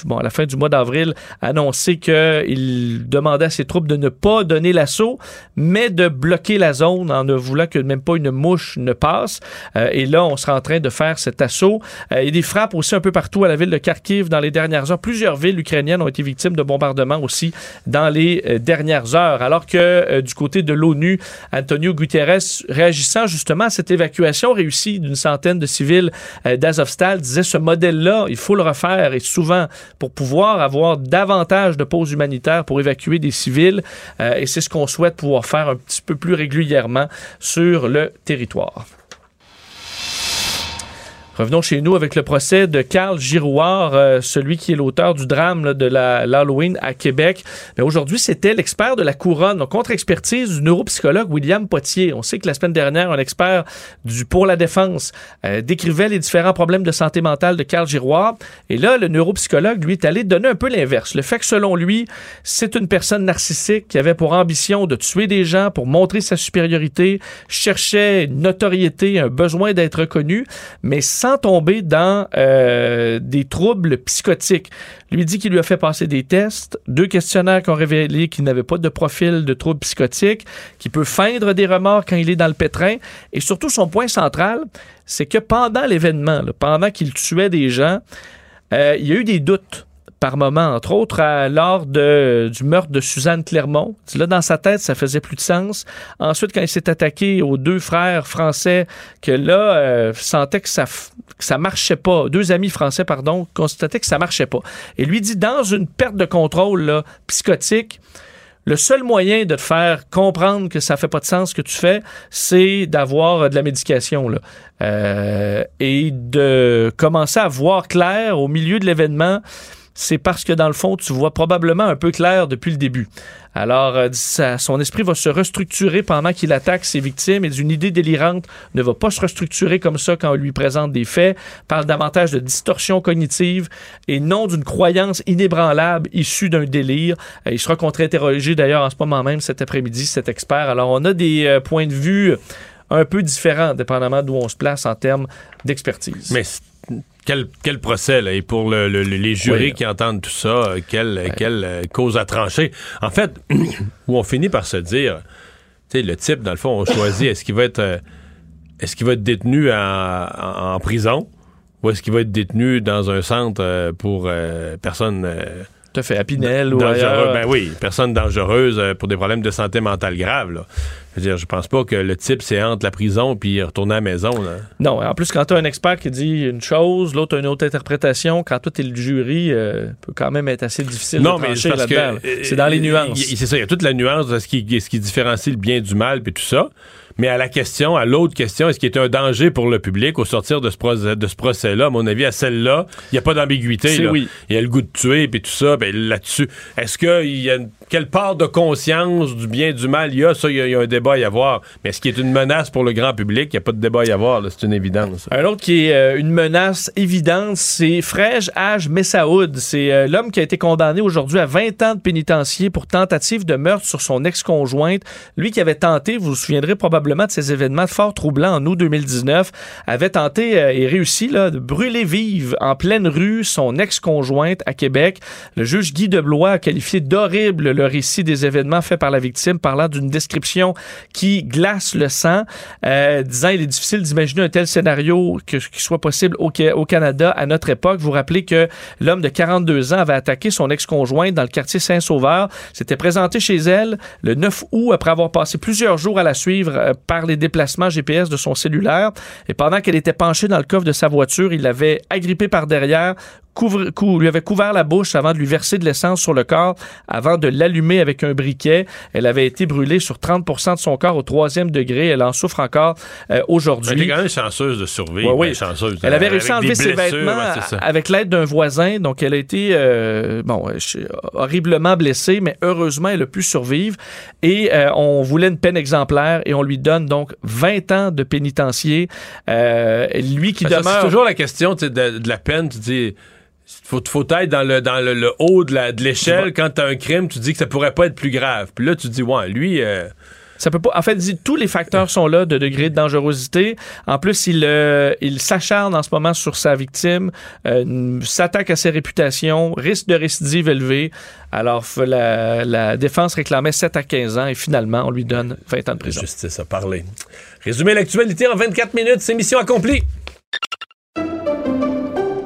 bon, à la fin du mois d'avril, annoncé qu'il demandait à ses troupes de ne pas donner l'assaut, mais de bloquer la zone en ne voulant que même pas une mouche ne passe. et là, on sera en train de faire cet assaut. il y a des frappes aussi un peu partout à la ville de Kharkiv dans les dernières heures. Plusieurs villes ukrainiennes ont été victimes de bombardements aussi dans les dernières alors que euh, du côté de l'ONU, Antonio Guterres, réagissant justement à cette évacuation réussie d'une centaine de civils euh, d'Azovstal, disait ce modèle-là, il faut le refaire et souvent pour pouvoir avoir davantage de pauses humanitaires pour évacuer des civils. Euh, et c'est ce qu'on souhaite pouvoir faire un petit peu plus régulièrement sur le territoire. Revenons chez nous avec le procès de Carl Girouard, euh, celui qui est l'auteur du drame de l'Halloween à Québec. Mais aujourd'hui, c'était l'expert de la couronne, contre-expertise du neuropsychologue William Potier. On sait que la semaine dernière, un expert du pour la défense euh, décrivait les différents problèmes de santé mentale de Carl Girouard. Et là, le neuropsychologue, lui, est allé donner un peu l'inverse. Le fait que, selon lui, c'est une personne narcissique qui avait pour ambition de tuer des gens pour montrer sa supériorité, cherchait une notoriété, un besoin d'être reconnu, mais sans tomber dans euh, des troubles psychotiques. Lui dit qu'il lui a fait passer des tests, deux questionnaires qui ont révélé qu'il n'avait pas de profil de troubles psychotiques, qu'il peut feindre des remords quand il est dans le pétrin. Et surtout, son point central, c'est que pendant l'événement, pendant qu'il tuait des gens, euh, il y a eu des doutes par moment, entre autres lors du meurtre de Suzanne Clermont. Là, dans sa tête, ça faisait plus de sens. Ensuite, quand il s'est attaqué aux deux frères français, que là, euh, sentait que ça, que ça marchait pas, deux amis français, pardon, constataient que ça marchait pas. Et lui dit, dans une perte de contrôle psychotique, le seul moyen de te faire comprendre que ça fait pas de sens ce que tu fais, c'est d'avoir de la médication là. Euh, et de commencer à voir clair au milieu de l'événement c'est parce que dans le fond, tu vois probablement un peu clair depuis le début. Alors, euh, ça- son esprit va se restructurer pendant qu'il attaque ses victimes et d'une idée délirante ne va pas se restructurer comme ça quand on lui présente des faits. Parle davantage de distorsion cognitive et non d'une croyance inébranlable issue d'un délire. Euh, il sera contre-interrogé d'ailleurs en ce moment même cet après-midi, cet expert. Alors, on a des euh, points de vue un peu différents, dépendamment d'où on se place en termes d'expertise. Mais quel, quel procès, là, et pour le- le- le- les jurys Oui. qui entendent tout ça, euh, quelle, quelle euh, cause à trancher? En fait, [CLEARS THROAT] où on finit par se dire, tu sais, le type, dans le fond, on choisit, est-ce qu'il va être, euh, est-ce qu'il va être détenu en, en- prison ou est-ce qu'il va être détenu dans un centre pour euh, personnes... euh, Tout à fait, à Pinel ou ailleurs. Ben oui, personnes dangereuses euh, pour des problèmes de santé mentale graves. Là. Je veux dire, je pense pas que le type, c'est entre la prison puis retourner à la maison. Là. Non, en plus, quand tu as un expert qui dit une chose, l'autre a une autre interprétation, quand toi, tu es le jury, euh, peut quand même être assez difficile Non, de mais trancher là-dedans. là. euh, C'est dans les il- nuances. C'est ça, il y a toute la nuance de ce qui, ce qui différencie le bien du mal puis tout ça. Mais à la question, à l'autre question, est-ce qu'il est un danger pour le public au sortir de ce, procès- de ce procès-là? À mon avis, à celle-là, il n'y a pas d'ambiguïté. Là. oui. Il y a le goût de tuer puis tout ça. Ben, là-dessus, est-ce qu'il y a une- quelle part de conscience du bien du mal? Il y a? Ça, il y y a un débat à y avoir. Mais est-ce qu'il est une menace pour le grand public? Il n'y a pas de débat à y avoir. là. C'est une évidence. Un autre qui est euh, une menace évidente, c'est Frej Haj Messaoud. C'est euh, l'homme qui a été condamné aujourd'hui à 20 ans de pénitencier pour tentative de meurtre sur son ex-conjointe. Lui qui avait tenté, vous vous souviendrez probablement de ces événements fort troublants en août 2019, avait tenté euh, et réussi là, de brûler vive en pleine rue son ex-conjointe à Québec. Le juge Guy Deblois a qualifié d'horrible le récit des événements faits par la victime, parlant d'une description qui glace le sang, euh, disant il est difficile d'imaginer un tel scénario qui soit possible au, Ca- au Canada à notre époque. Vous rappelez que l'homme de 42 ans avait attaqué son ex-conjointe dans le quartier Saint-Sauveur, s'était présenté chez elle le 9 août après avoir passé plusieurs jours à la suivre euh, par les déplacements GPS de son cellulaire. Et pendant qu'elle était penchée dans le coffre de sa voiture, il l'avait agrippée par derrière, couvre- cou- lui avait couvert la bouche avant de lui verser de l'essence sur le corps, avant de l'allumer avec un briquet. Elle avait été brûlée sur 30 de son corps au troisième degré. Elle en souffre encore euh, Elle aujourd'hui. est quand même chanceuse de survivre. Ouais, oui. chanceuse. Elle avait réussi à enlever ses vêtements ouais, avec l'aide d'un voisin. Donc, elle a été euh, bon, euh, horriblement blessée, mais heureusement, elle a pu survivre. Et euh, on voulait une peine exemplaire et on lui donne donc 20 ans de pénitencier. Euh, lui qui Ben, demeure... C'est toujours la question de, de la peine. Tu dis, faut, faut être dans le, dans le, le haut de la- de l'échelle. Quand tu as un crime, tu dis que ça pourrait pas être plus grave. Puis là, tu dis, ouais, lui. euh, Ça peut pas. En fait, tous les facteurs sont là de degré de dangerosité. En plus, il, euh, il s'acharne en ce moment sur sa victime, euh, s'attaque à ses réputations, risque de récidive élevé. Alors, la, la défense réclamait 7 à 15 ans et finalement, on lui donne 20 ans de prison. justice a parlé. Résumer l'actualité en 24 minutes, c'est mission accomplie.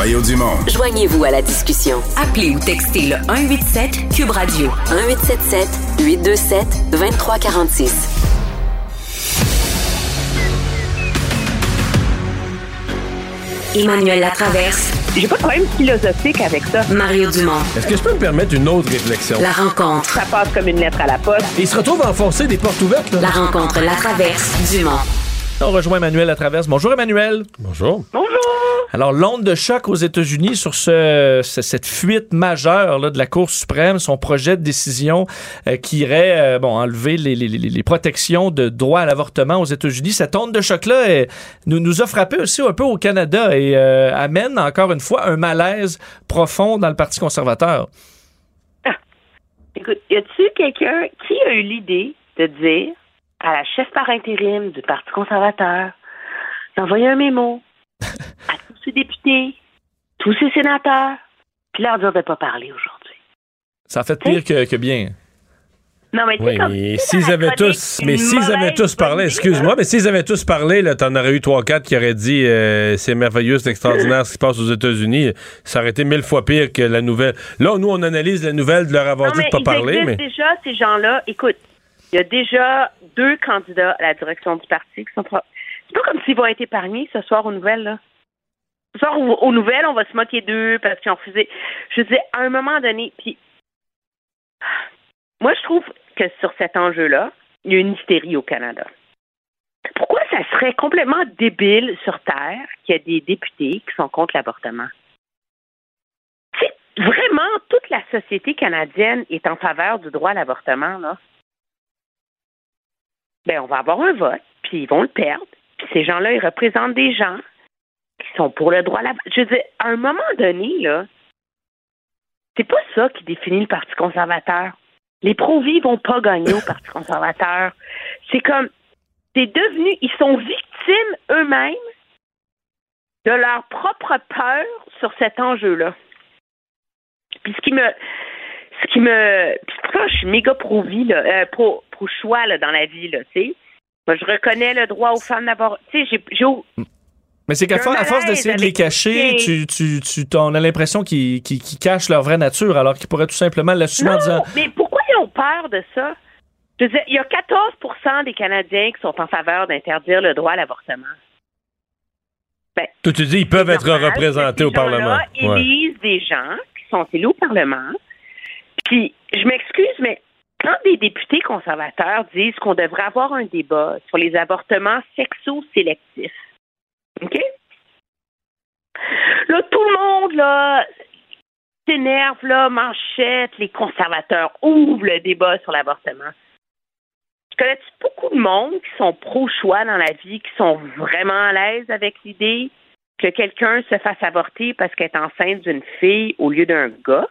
Mario Dumont. Joignez-vous à la discussion. Appelez ou textez le 187 Cube Radio 1877 827 2346. Emmanuel Latraverse. J'ai pas de problème philosophique avec ça. Mario Dumont. Est-ce que je peux me permettre une autre réflexion? La rencontre. Ça passe comme une lettre à la poste. Et il se retrouve à enfoncer des portes ouvertes. Là. La rencontre Latraverse Dumont. On rejoint Emmanuel à travers. Bonjour Emmanuel. Bonjour. Bonjour. Alors, l'onde de choc aux États-Unis sur ce, ce- cette fuite majeure là, de la Cour suprême, son projet de décision euh, qui irait euh, bon, enlever les, les- les- les protections de droit à l'avortement aux États-Unis. Cette onde de choc-là nous, nous a frappé aussi un peu au Canada et euh, amène encore une fois un malaise profond dans le Parti conservateur. Écoute, y a-tu quelqu'un qui a eu l'idée de dire à la chef par intérim du Parti conservateur d'envoyer un mémo [LAUGHS] à tous ses députés, tous ses sénateurs, puis leur dire de ne pas parler aujourd'hui? Ça a fait pire que, que bien. Non, mais Oui, comme- mais s'ils avaient tous, mais s'ils avaient tous parlé, excuse-moi, mais s'ils avaient tous parlé, là, t'en aurais eu trois, quatre qui auraient dit euh, c'est merveilleux, c'est extraordinaire ce qui se passe aux États-Unis. Ça aurait été mille fois pire que la nouvelle. Là, nous, on analyse la nouvelle de leur avoir Non, dit de pas parler, mais. déjà, ces gens-là. Écoute, il y a déjà deux candidats à la direction du parti qui sont. C'est pas comme s'ils vont être épargnés ce soir aux nouvelles, là. Ce soir, aux, nouvelles, on va se moquer d'eux parce qu'ils ont refusé. Je dire, à un moment donné, puis. Moi, je trouve que sur cet enjeu-là, il y a une hystérie au Canada. Pourquoi ça serait complètement débile sur Terre qu'il y a des députés qui sont contre l'avortement? Vraiment, toute la société canadienne est en faveur du droit à l'avortement, là. Ben, on va avoir un vote, puis ils vont le perdre. Puis ces gens-là, ils représentent des gens qui sont pour le droit à l'avortement. Je veux dire, à un moment donné, là, c'est pas ça qui définit le Parti conservateur. Les pro-vie vont pas gagner au Parti conservateur. C'est comme, c'est devenu, ils sont victimes eux-mêmes de leur propre peur sur cet enjeu-là. Puis ce qui me, ce qui me, puis je suis méga pro-vie là, euh, pro, pro-choix là dans la vie là, tu sais. Moi je reconnais le droit aux femmes d'avoir, tu sais, j'ai, j'ai au- Mais c'est qu'à à force d'essayer de les cacher, tu, tu, tu, on a l'impression qu'ils qu'ils- qu'ils cachent leur vraie nature, alors qu'ils pourraient tout simplement l'assumer en disant mais pourquoi ils ont peur de ça? Je veux dire, il y a 14% des Canadiens qui sont en faveur d'interdire le droit à l'avortement. Ben, Toi, tu dis, ils peuvent être normal représentés au Parlement. Ouais. élisent des gens qui sont élus au Parlement. Puis, je m'excuse, mais quand des députés conservateurs disent qu'on devrait avoir un débat sur les avortements sexo-sélectifs, OK? Là, tout le monde, là, s'énerve, là, manchette, les conservateurs ouvrent le débat sur l'avortement. Je connais beaucoup de monde qui sont pro-choix dans la vie, qui sont vraiment à l'aise avec l'idée que quelqu'un se fasse avorter parce qu'elle est enceinte d'une fille au lieu d'un gars?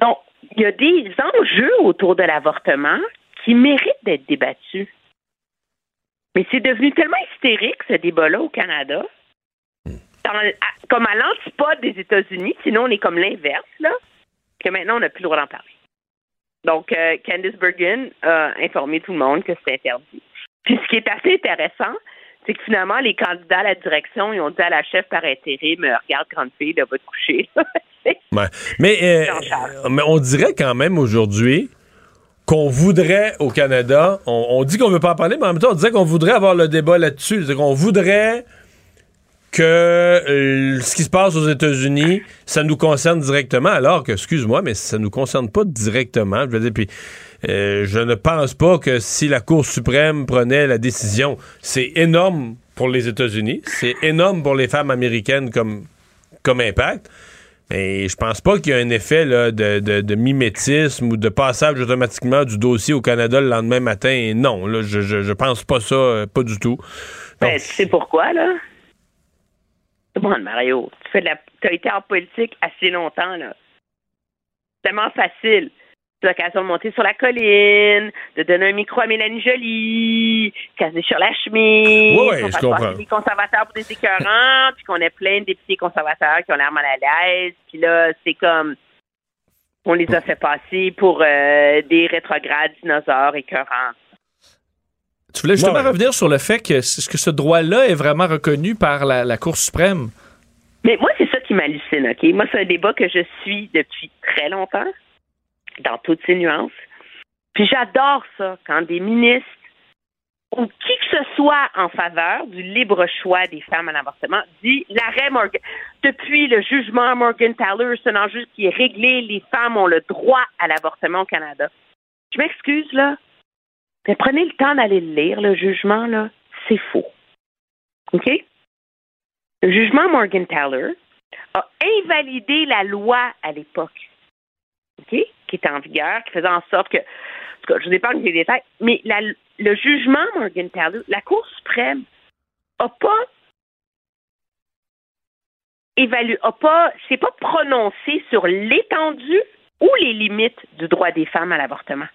Donc, il y a des enjeux autour de l'avortement qui méritent d'être débattus. Mais c'est devenu tellement hystérique, ce débat-là, au Canada, comme à l'antipode des États-Unis, sinon on est comme l'inverse, là, que maintenant on n'a plus le droit d'en parler. Donc, euh, Candice Bergen a informé tout le monde que c'était interdit. Puis ce qui est assez intéressant, c'est que finalement, les candidats à la direction, ils ont dit à la chef par intérim, euh, regarde, grande fille, là, va te coucher. [LAUGHS] [LAUGHS] Ouais. Mais, euh, mais on dirait quand même aujourd'hui qu'on voudrait au Canada, on, on dit qu'on veut pas en parler, mais en même temps, on dirait qu'on voudrait avoir le débat là-dessus. C'est qu'on voudrait que euh, ce qui se passe aux États-Unis, ça nous concerne directement, alors que, excuse-moi, mais ça nous concerne pas directement. Je veux dire, puis euh, je ne pense pas que si la Cour suprême prenait la décision, c'est énorme pour les États-Unis, c'est énorme pour les femmes américaines comme, comme impact. Mais je pense pas qu'il y ait un effet là, de, de- de mimétisme ou de passage automatiquement du dossier au Canada le lendemain matin. Et non, là, je, je, je pense pas ça, euh, pas du tout. Ben, tu sais pourquoi, là? Bon, Mario, tu fais de la... as été en politique assez longtemps, là. C'est tellement facile. L'occasion de monter sur la colline, de donner un micro à Mélanie Joly, caser sur la chemise, Ouais, ouais, qu'on les conservateurs pour des écœurants, [LAUGHS] puis qu'on ait plein de députés conservateurs qui ont l'air mal à l'aise, puis là, c'est comme... On les a fait passer pour euh, des rétrogrades dinosaures écœurants. Tu voulais justement revenir sur le fait que, ce- que ce droit-là est vraiment reconnu par la, la Cour suprême. Mais moi, c'est ça qui m'hallucine, OK? Moi, c'est un débat que je suis depuis très longtemps, dans toutes ses nuances. Puis j'adore ça, quand des ministres ou qui que ce soit en faveur du libre choix des femmes à l'avortement dit l'arrêt Morgan. Depuis le jugement Morgan Taylor, c'est un enjeu qui est réglé. Les femmes ont le droit à l'avortement au Canada. Je m'excuse, là. Mais prenez le temps d'aller le lire, le jugement, là. C'est faux. OK? Le jugement Morgan Taylor a invalidé la loi à l'époque, OK, qui était en vigueur, qui faisait en sorte que, en tout cas, je vous épargne les détails, mais le jugement Morgan Taylor, la Cour suprême a pas évalué, a pas, s'est pas prononcé sur l'étendue ou les limites du droit des femmes à l'avortement.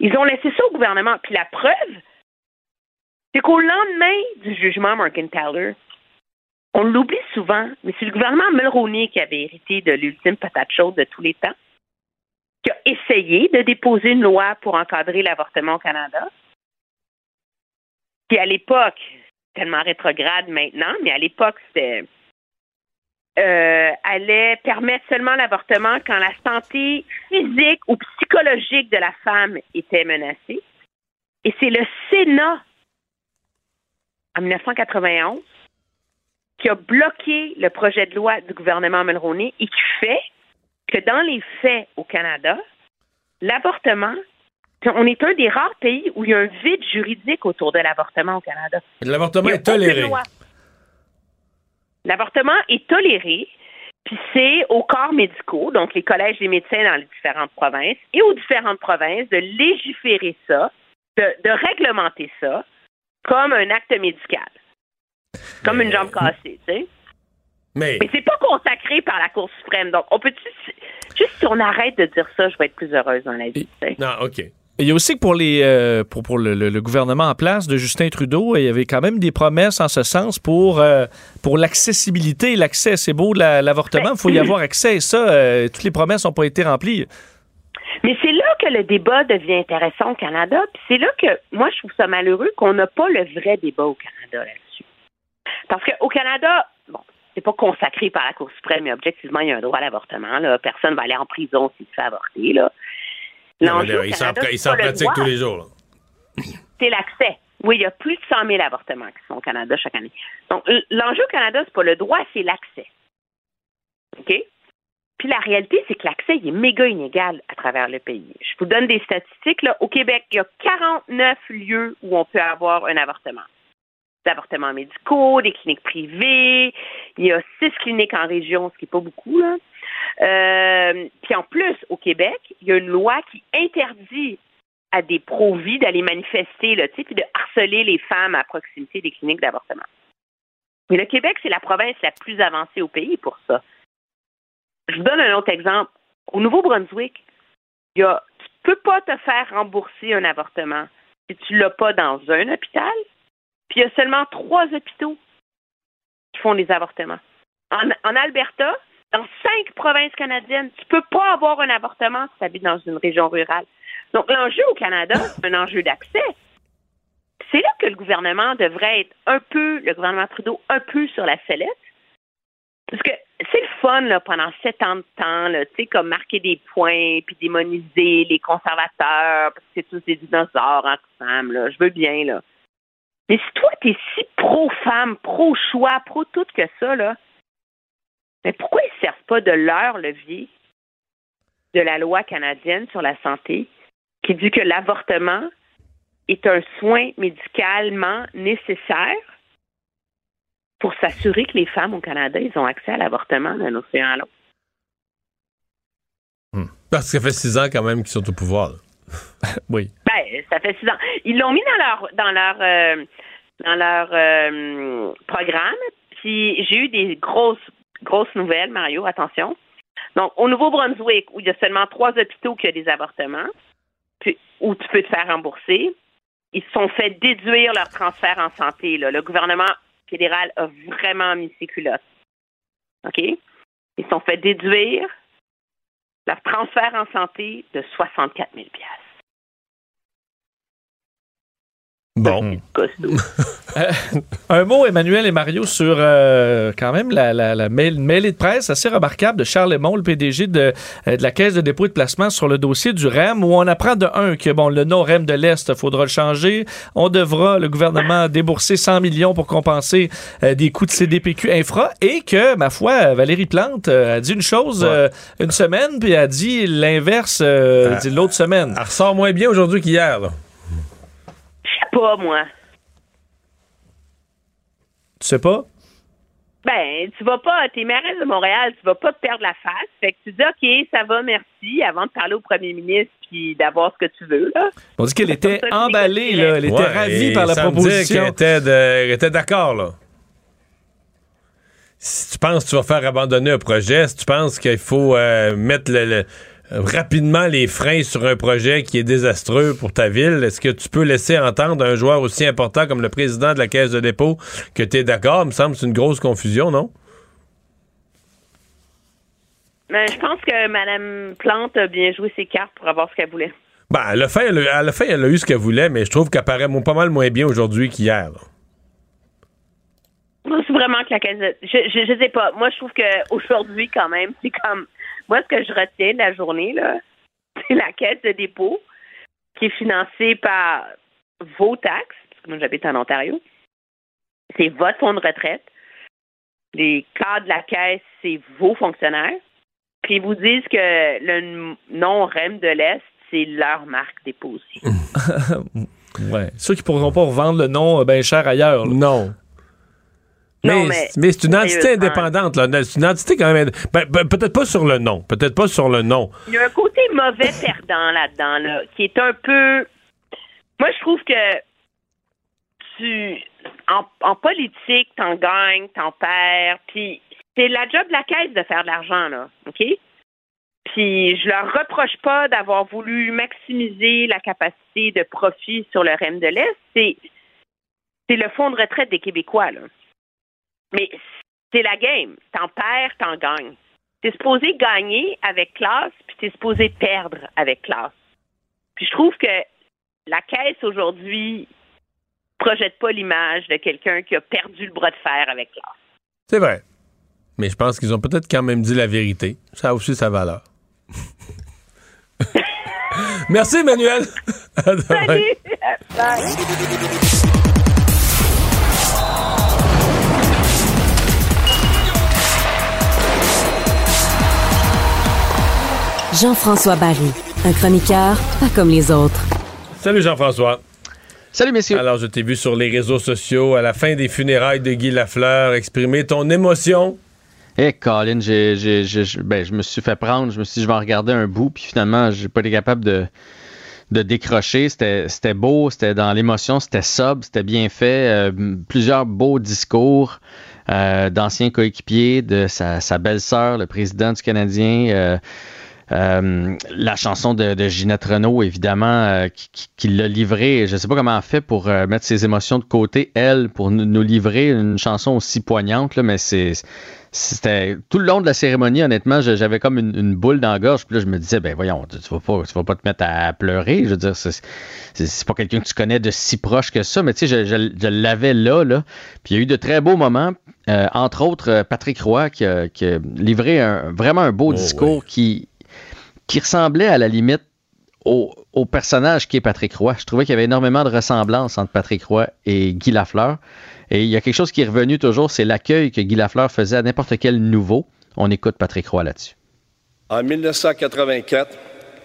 Ils ont laissé ça au gouvernement. Puis la preuve, c'est qu'au lendemain du jugement Morgan Taylor, on l'oublie souvent, mais c'est le gouvernement Mulroney qui avait hérité de l'ultime patate chaude de tous les temps. Qui a essayé de déposer une loi pour encadrer l'avortement au Canada. Puis à l'époque, tellement rétrograde maintenant, mais à l'époque, c'était euh, allait permettre seulement l'avortement quand la santé physique ou psychologique de la femme était menacée. Et c'est le Sénat, en 1991, qui a bloqué le projet de loi du gouvernement Mulroney et qui fait que dans les faits au Canada, l'avortement, on est un des rares pays où il y a un vide juridique autour de l'avortement au Canada. L'avortement est toléré. L'avortement est toléré, puis c'est aux corps médicaux, donc les collèges des médecins dans les différentes provinces, et aux différentes provinces de légiférer ça, de, de réglementer ça comme un acte médical, comme une jambe cassée, tu sais. Mais, Mais c'est pas consacré par la Cour suprême. Donc, on peut juste si on arrête de dire ça, je vais être plus heureuse dans la vie. non, OK. Il y a aussi que pour, les, euh, pour, pour le, le- le gouvernement en place de Justin Trudeau, il y avait quand même des promesses en ce sens pour, euh, pour l'accessibilité, l'accès. C'est beau la- l'avortement, il faut y [CLEARS THROAT] avoir accès. Et ça, euh, toutes les promesses n'ont pas été remplies. Mais c'est là que le débat devient intéressant au Canada. Puis c'est là que moi, je trouve ça malheureux qu'on n'a pas le vrai débat au Canada là-dessus. Parce qu'au Canada, c'est pas consacré par la Cour suprême, mais objectivement, il y a un droit à l'avortement. Là. Personne va aller en prison s'il se fait avorter. Là. L'enjeu il s'en le pratique tous les jours. là. C'est l'accès. Oui, il y a plus de 100 000 avortements qui sont au Canada chaque année. Donc, l'enjeu au Canada, c'est pas le droit, c'est l'accès. OK? Puis la réalité, c'est que l'accès il est méga inégal à travers le pays. Je vous donne des statistiques. Là. Au Québec, il y a 49 lieux où on peut avoir un avortement. Des avortements médicaux, des cliniques privées. Il y a six cliniques en région, ce qui n'est pas beaucoup. Euh, puis en plus, au Québec, il y a une loi qui interdit à des pro-vie d'aller manifester, là, puis de harceler les femmes à proximité des cliniques d'avortement. Mais le Québec, c'est la province la plus avancée au pays pour ça. Je vous donne un autre exemple. Au Nouveau-Brunswick, tu peux pas te faire rembourser un avortement si tu l'as pas dans un hôpital. Puis il y a seulement trois hôpitaux qui font des avortements. En, Alberta, dans cinq provinces canadiennes, tu peux pas avoir un avortement si tu habites dans une région rurale. Donc l'enjeu au Canada, c'est un enjeu d'accès. C'est là que le gouvernement devrait être un peu, le gouvernement Trudeau, un peu sur la sellette. Parce que c'est le fun là, pendant sept ans de temps, tu sais, comme marquer des points, puis démoniser les conservateurs, parce que c'est tous des dinosaures ensemble, là. Je veux bien, là. Mais si toi, t'es si pro-femme, pro-choix, pro-tout que ça, là, mais pourquoi ils ne servent pas de leur levier de la loi canadienne sur la santé qui dit que l'avortement est un soin médicalement nécessaire pour s'assurer que les femmes au Canada, ils ont accès à l'avortement d'un océan à l'autre? Parce que ça fait six ans quand même qu'ils sont au pouvoir. [LAUGHS] oui. Ben, ça fait six ans. Ils l'ont mis dans leur dans leur euh, dans leur euh, programme. Puis j'ai eu des grosses grosses nouvelles, Mario. Attention. Donc au Nouveau-Brunswick, où il y a seulement trois hôpitaux qui ont des avortements, puis où tu peux te faire rembourser, ils se sont fait déduire leur transfert en santé. Le gouvernement fédéral a vraiment mis ses culottes. OK? Ils se sont fait déduire leur transfert en santé de 64 000 Bon. [LAUGHS] Euh, un mot, Emmanuel et Mario, sur euh, quand même la, la, la mail- de presse assez remarquable de Charles Lemont, le PDG de, euh, de la Caisse de dépôt et de placement sur le dossier du REM, où on apprend de un que bon, le nom REM de l'Est, il faudra le changer. On devra, le gouvernement, débourser 100 millions pour compenser euh, des coûts de CDPQ infra et que, ma foi, Valérie Plante euh, a dit une chose euh, une semaine, puis a dit l'inverse euh, Ah. l'autre semaine. Elle ressort moins bien aujourd'hui qu'hier. là. Pas, moi. Tu sais pas? Ben, tu vas pas, t'es mairesse de Montréal, tu vas pas te perdre la face. Fait que tu dis, OK, ça va, merci, avant de parler au premier ministre puis d'avoir ce que tu veux, là. On dit qu'elle était emballée, là. Elle était Ouais, ravie par la proposition. qu'elle était, de- elle était d'accord, là. Si tu penses que tu vas faire abandonner un projet, si tu penses qu'il faut euh, mettre le- le- rapidement les freins sur un projet qui est désastreux pour ta ville, est-ce que tu peux laisser entendre un joueur aussi important comme le président de la Caisse de dépôt que tu es d'accord? Il me semble que c'est une grosse confusion, non? Mais je pense que Mme Plante a bien joué ses cartes pour avoir ce qu'elle voulait. Ben, elle a fait, elle a, elle a fait, elle a eu ce qu'elle voulait, mais je trouve qu'elle paraît pas mal moins bien aujourd'hui qu'hier. Moi, c'est vraiment que la caisse de... je, je, je sais pas. Moi, je trouve qu'aujourd'hui, quand même, c'est comme... Moi, ce que je retiens de la journée, là, [LAUGHS] c'est la caisse de dépôt qui est financée par vos taxes, parce que moi, j'habite en Ontario. C'est votre fonds de retraite. Les cadres de la caisse, c'est vos fonctionnaires. Puis ils vous disent que le nom REM de l'Est, c'est leur marque dépôt aussi. [LAUGHS] ouais. Ceux qui pourront pas revendre le nom euh, bien cher ailleurs. là. Non. Mais, Non, mais- mais c'est une entité indépendante. là. C'est une entité quand même. ben, ben, peut-être pas sur le nom. Peut-être pas sur le nom. Il y a un côté mauvais perdant là-dedans, là, qui est un peu. Moi, je trouve que tu. En, en politique, t'en gagnes, t'en perds, puis c'est la job de la caisse de faire de l'argent, là, OK? Puis je leur reproche pas d'avoir voulu maximiser la capacité de profit sur le REM de l'Est. C'est, c'est le fonds de retraite des Québécois, là. Mais c'est la game. T'en perds, t'en gagnes. T'es supposé gagner avec classe, puis t'es supposé perdre avec classe. Puis je trouve que la caisse aujourd'hui projette pas l'image de quelqu'un qui a perdu le bras de fer avec classe. C'est vrai. Mais je pense qu'ils ont peut-être quand même dit la vérité. Ça a aussi sa valeur. [LAUGHS] Merci, Emmanuel. À demain. Jean-François Barry, un chroniqueur pas comme les autres. Salut, Jean-François. Salut, messieurs. Alors, je t'ai vu sur les réseaux sociaux à la fin des funérailles de Guy Lafleur exprimer ton émotion. Eh, Colin, j'ai- j'ai- j'ai- ben, je me suis fait prendre. Je me suis dit, je vais en regarder un bout, puis finalement, j'ai pas été capable de, de décrocher. C'était, c'était beau, c'était dans l'émotion, c'était sobre, c'était bien fait. euh, plusieurs beaux discours euh, d'anciens coéquipiers, de sa, sa belle-sœur, le président du Canadien. euh, euh, la chanson de, de Ginette Renault, évidemment, euh, qui, qui- qui l'a livré. Je ne sais pas comment elle fait pour euh, mettre ses émotions de côté, elle, pour nous, nous livrer une chanson aussi poignante, là, mais c'est. C'était tout le long de la cérémonie, honnêtement, j'avais comme une, une boule dans la gorge. Puis là, je me disais, ben voyons, tu vas pas, tu vas pas te mettre à pleurer. Je veux dire, c'est pas quelqu'un que tu connais de si proche que ça, mais tu sais, je, je- je l'avais là, là. Puis il y a eu de très beaux moments, entre autres Patrick Roy qui a, qui a livré un- vraiment un beau discours qui, qui ressemblait à la limite au, personnage qui est Patrick Roy. Je trouvais qu'il y avait énormément de ressemblances entre Patrick Roy et Guy Lafleur. Et il y a quelque chose qui est revenu toujours, c'est l'accueil que Guy Lafleur faisait à n'importe quel nouveau. On écoute Patrick Roy là-dessus. En 1984,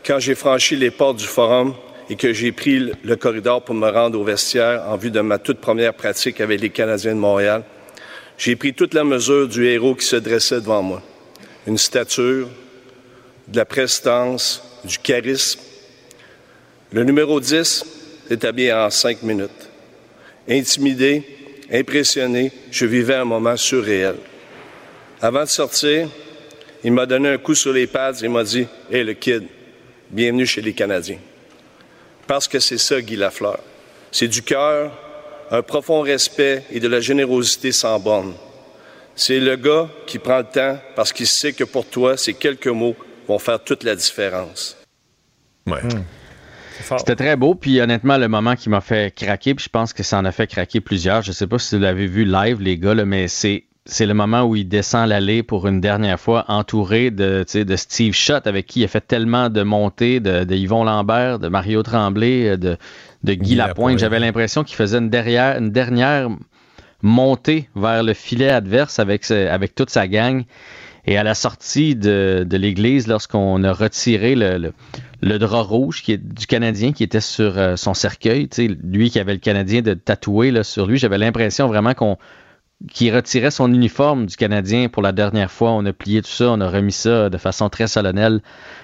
quand j'ai franchi les portes du forum et que j'ai pris le- le corridor pour me rendre au vestiaire en vue de ma toute première pratique avec les Canadiens de Montréal, j'ai pris toute la mesure du héros qui se dressait devant moi. Une stature, de la prestance, du charisme. Le numéro 10 est habillé en cinq minutes. Intimidé, impressionné, je vivais un moment surréel. Avant de sortir, il m'a donné un coup sur les pads et m'a dit Hey, le kid, bienvenue chez les Canadiens. Parce que c'est ça, Guy Lafleur. C'est du cœur, un profond respect et de la générosité sans borne. C'est le gars qui prend le temps parce qu'il sait que pour toi, ces quelques mots vont faire toute la différence. Ouais. C'était très beau, puis honnêtement, le moment qui m'a fait craquer, puis je pense que ça en a fait craquer plusieurs. Je sais pas si vous l'avez vu live, les gars, là, mais c'est c'est le moment où il descend l'allée pour une dernière fois, entouré de, de Steve Schott, avec qui il a fait tellement de montées, de, de Yvon Lambert, de Mario Tremblay, de, de Guy, Guy Lapointe. Lapointe. J'avais l'impression qu'il faisait une dernière, une dernière montée vers le filet adverse avec, ce- avec toute sa gang. Et à la sortie de, l'église, lorsqu'on a retiré le, drap rouge du Canadien qui était sur euh, son cercueil, lui qui avait le Canadien de tatoué sur lui, j'avais l'impression vraiment qu'on qu'il retirait son uniforme du Canadien pour la dernière fois. On a plié tout ça, on a remis ça de façon très solennelle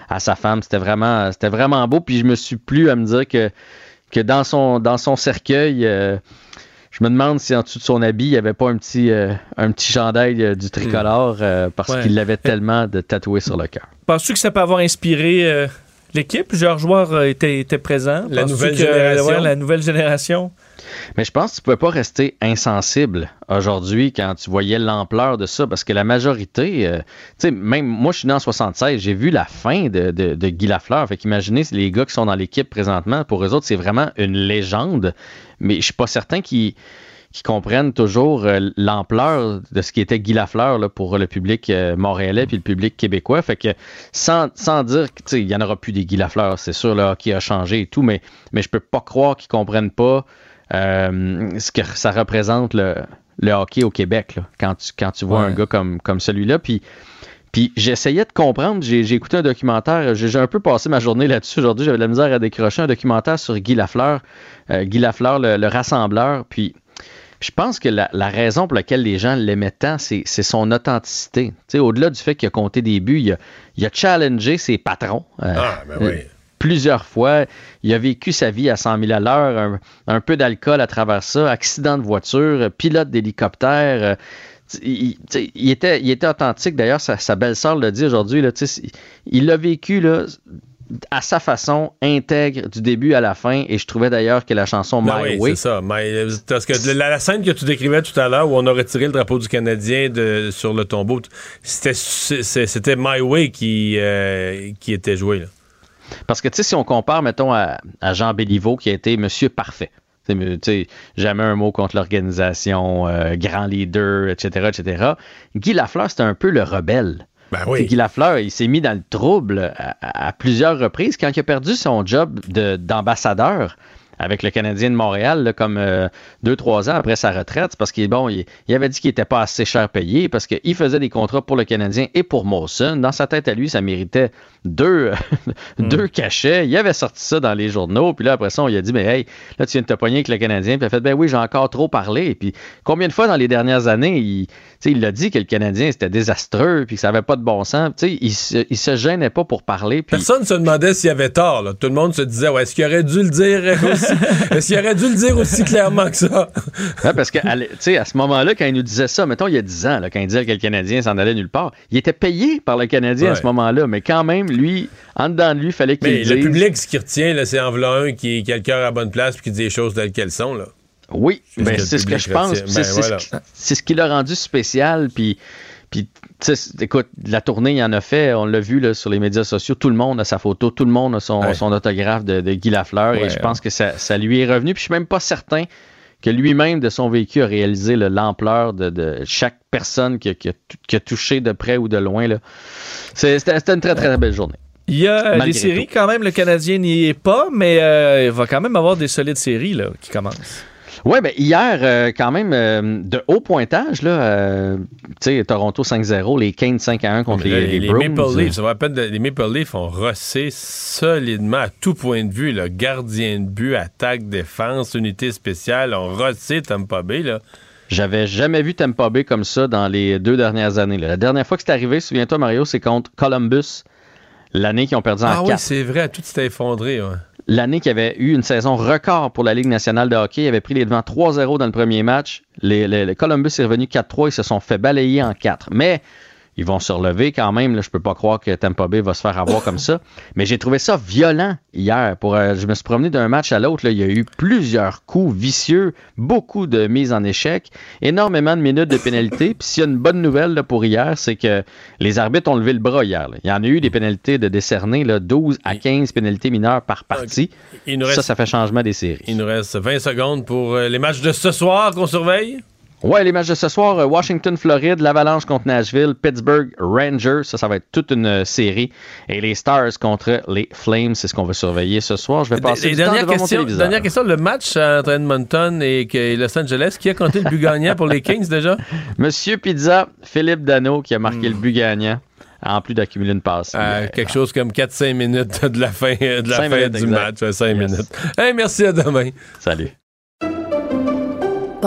à sa femme. C'était vraiment, c'était vraiment beau. Puis je me suis plu à me dire que, que dans, son, dans son cercueil, euh, je me demande si en dessous de son habit, il n'y avait pas un petit, euh, un petit chandail euh, du tricolore euh, parce Ouais. qu'il l'avait tellement de tatoué sur le cœur. Penses-tu que ça peut avoir inspiré euh, l'équipe? Plusieurs joueurs étaient, étaient présents. La Penses-tu nouvelle que- génération. ouais, la nouvelle génération? Mais je pense que tu ne peux pas rester insensible aujourd'hui quand tu voyais l'ampleur de ça, parce que la majorité, euh, tu sais, même moi, je suis né en 76, j'ai vu la fin de, de, Guy Lafleur. Fait qu'imaginez les gars qui sont dans l'équipe présentement, pour eux autres, c'est vraiment une légende, mais je suis pas certain qu'ils comprennent toujours euh, l'ampleur de ce qui était Guy Lafleur là, pour le public euh, montréalais puis le public québécois. Fait que sans, sans dire que tu sais, il y en aura plus des Guy Lafleur, c'est sûr, le hockey a changé et tout, mais, mais je peux pas croire qu'ils comprennent pas ce que ça représente le, le hockey au Québec là, quand, tu, quand tu vois Ouais. un gars comme, comme celui-là. Puis, puis j'essayais de comprendre, j'ai écouté un documentaire, j'ai un peu passé ma journée là-dessus aujourd'hui, j'avais de la misère à décrocher un documentaire sur Guy Lafleur, euh, Guy Lafleur, le, le rassembleur. Puis je pense que la, la raison pour laquelle les gens l'aimaient tant, c'est son authenticité. Au-delà du fait qu'il a compté des buts, il a, il a challengé ses patrons. euh, Ah, ben oui. Plusieurs fois. Il a vécu sa vie à 100 000 à l'heure, un, un peu d'alcool à travers ça, accident de voiture, euh, pilote d'hélicoptère. euh, il, était, il était authentique. D'ailleurs, sa, sa belle-sœur l'a dit aujourd'hui. là, Il l'a vécu là, à sa façon, intègre du début à la fin. Et je trouvais d'ailleurs que la chanson Ben My oui, Way, c'est ça. My- parce que la, la scène que tu décrivais tout à l'heure, où on a retiré le drapeau du Canadien de, sur le tombeau, c'était My Way qui, euh, qui était joué. Là. Parce que, tu sais, si on compare, mettons, à, à Jean Béliveau, qui a été Monsieur Parfait, tu sais, jamais un mot contre l'organisation, euh, grand leader, etc., etc. Guy Lafleur, c'était un peu le rebelle. Ben sais, Guy Lafleur, il s'est mis dans le trouble à, plusieurs reprises. Quand il a perdu son job de- d'ambassadeur avec le Canadien de Montréal, là, comme euh, deux, trois ans après sa retraite, parce qu'il bon, il, il avait dit qu'il n'était pas assez cher payé parce qu'il faisait des contrats pour le Canadien et pour Molson. Dans sa tête à lui, ça méritait deux, [LAUGHS] deux cachets. Il avait sorti ça dans les journaux. Puis là, après ça, on lui a dit, mais hey, là, tu viens de te pogner avec le Canadien. Puis il a fait, ben oui, j'ai encore trop parlé. Puis combien de fois dans les dernières années, il, il a dit que le Canadien, c'était désastreux, puis que ça n'avait pas de bon sens. Il, se, il se gênait pas pour parler. Puis Personne se demandait s'il avait tort. là. Tout le monde se disait ouais, est-ce qu'il aurait dû le dire aussi [LAUGHS] Est-ce qu'il aurait dû le dire aussi clairement que ça? Ouais, parce que à, l- tu sais, à ce moment-là, quand il nous disait ça, mettons il y a 10 ans, là, quand il disait que le Canadien s'en allait nulle part, il était payé par le Canadien à ce moment-là, mais quand même, lui, en dedans de lui, il fallait qu'il Mais le public, ce qui retient, c'est en v'là un qui, le cœur à la bonne place puis qui dit les choses telles qu'elles sont. Là. Oui, C'est ben, ce que ce que je pense. Ben, c'est voilà. ce qui- l'a rendu spécial. Puis, puis écoute, la tournée, il en a fait. On l'a vu là, sur les médias sociaux. Tout le monde a sa photo. Tout le monde a son, Ouais. son autographe de, de Guy Lafleur. Ouais, et je pense que ça, ça lui est revenu. Puis je suis même pas certain que lui-même, de son vécu, a réalisé l'ampleur de, de chaque personne qui a, qui a tou- qui a touché de près ou de loin. C'était une très, très belle journée. Il y a euh, Malgré des séries, quand même, le Canadien n'y est pas, mais euh, il va quand même avoir des solides séries là, qui commencent. Oui, ben hier, euh, quand même, euh, de haut pointage, là, euh, tu sais, Toronto 5-0, les Kings 5-1 contre là, les, les, les Bruins. Maple Leafs, rappelle les Maple Leafs ont rossé solidement à tout point de vue. Là. Gardien de but, attaque, défense, unité spéciale, ont rossé Tampa Bay. Là. J'avais jamais vu Tampa Bay comme ça dans les deux dernières années. là. La dernière fois que c'est arrivé, souviens-toi, Mario, c'est contre Columbus, l'année qu'ils ont perdu en Ah oui, 4. c'est vrai, tout s'était effondré. ouais. L'année qui avait eu une saison record pour la Ligue nationale de hockey, ils avaient pris les devants 3-0 dans le premier match. Les, les- les Columbus est revenu 4-3, ils se sont fait balayer en 4. Mais ils vont se relever quand même. Là, je peux pas croire que Tampa Bay va se faire avoir comme ça. Mais j'ai trouvé ça violent hier. Pour, euh, je me suis promené d'un match à l'autre. Il y a eu plusieurs coups vicieux, beaucoup de mises en échec, énormément de minutes de pénalité. Puis s'il y a une bonne nouvelle là, pour hier, c'est que les arbitres ont levé le bras hier. là. Il y en a eu des pénalités de décerner, là, 12 à 15 pénalités mineures par partie. Il nous Ça, reste- ça fait changement des séries. Il nous reste 20 secondes pour euh, les matchs de ce soir qu'on surveille. Ouais, les matchs de ce soir, euh, Washington, Floride, l'Avalanche contre Nashville, Pittsburgh, Rangers, ça, ça va être toute une euh, série. Et les Stars contre les Flames, c'est ce qu'on va surveiller ce soir. Je vais passer Et du temps dernière question, téléviseur. dernière question, le match entre Edmonton et Los Angeles, qui a compté le but gagnant pour les Kings déjà? [LAUGHS] Monsieur Pizza, Philippe Dano, qui a marqué le but gagnant, en plus d'accumuler une passe. À quelque chose comme 4-5 minutes de la fin, de la fin minutes, du exact. match. 5 Yes. minutes. Hey, merci, à demain. Salut.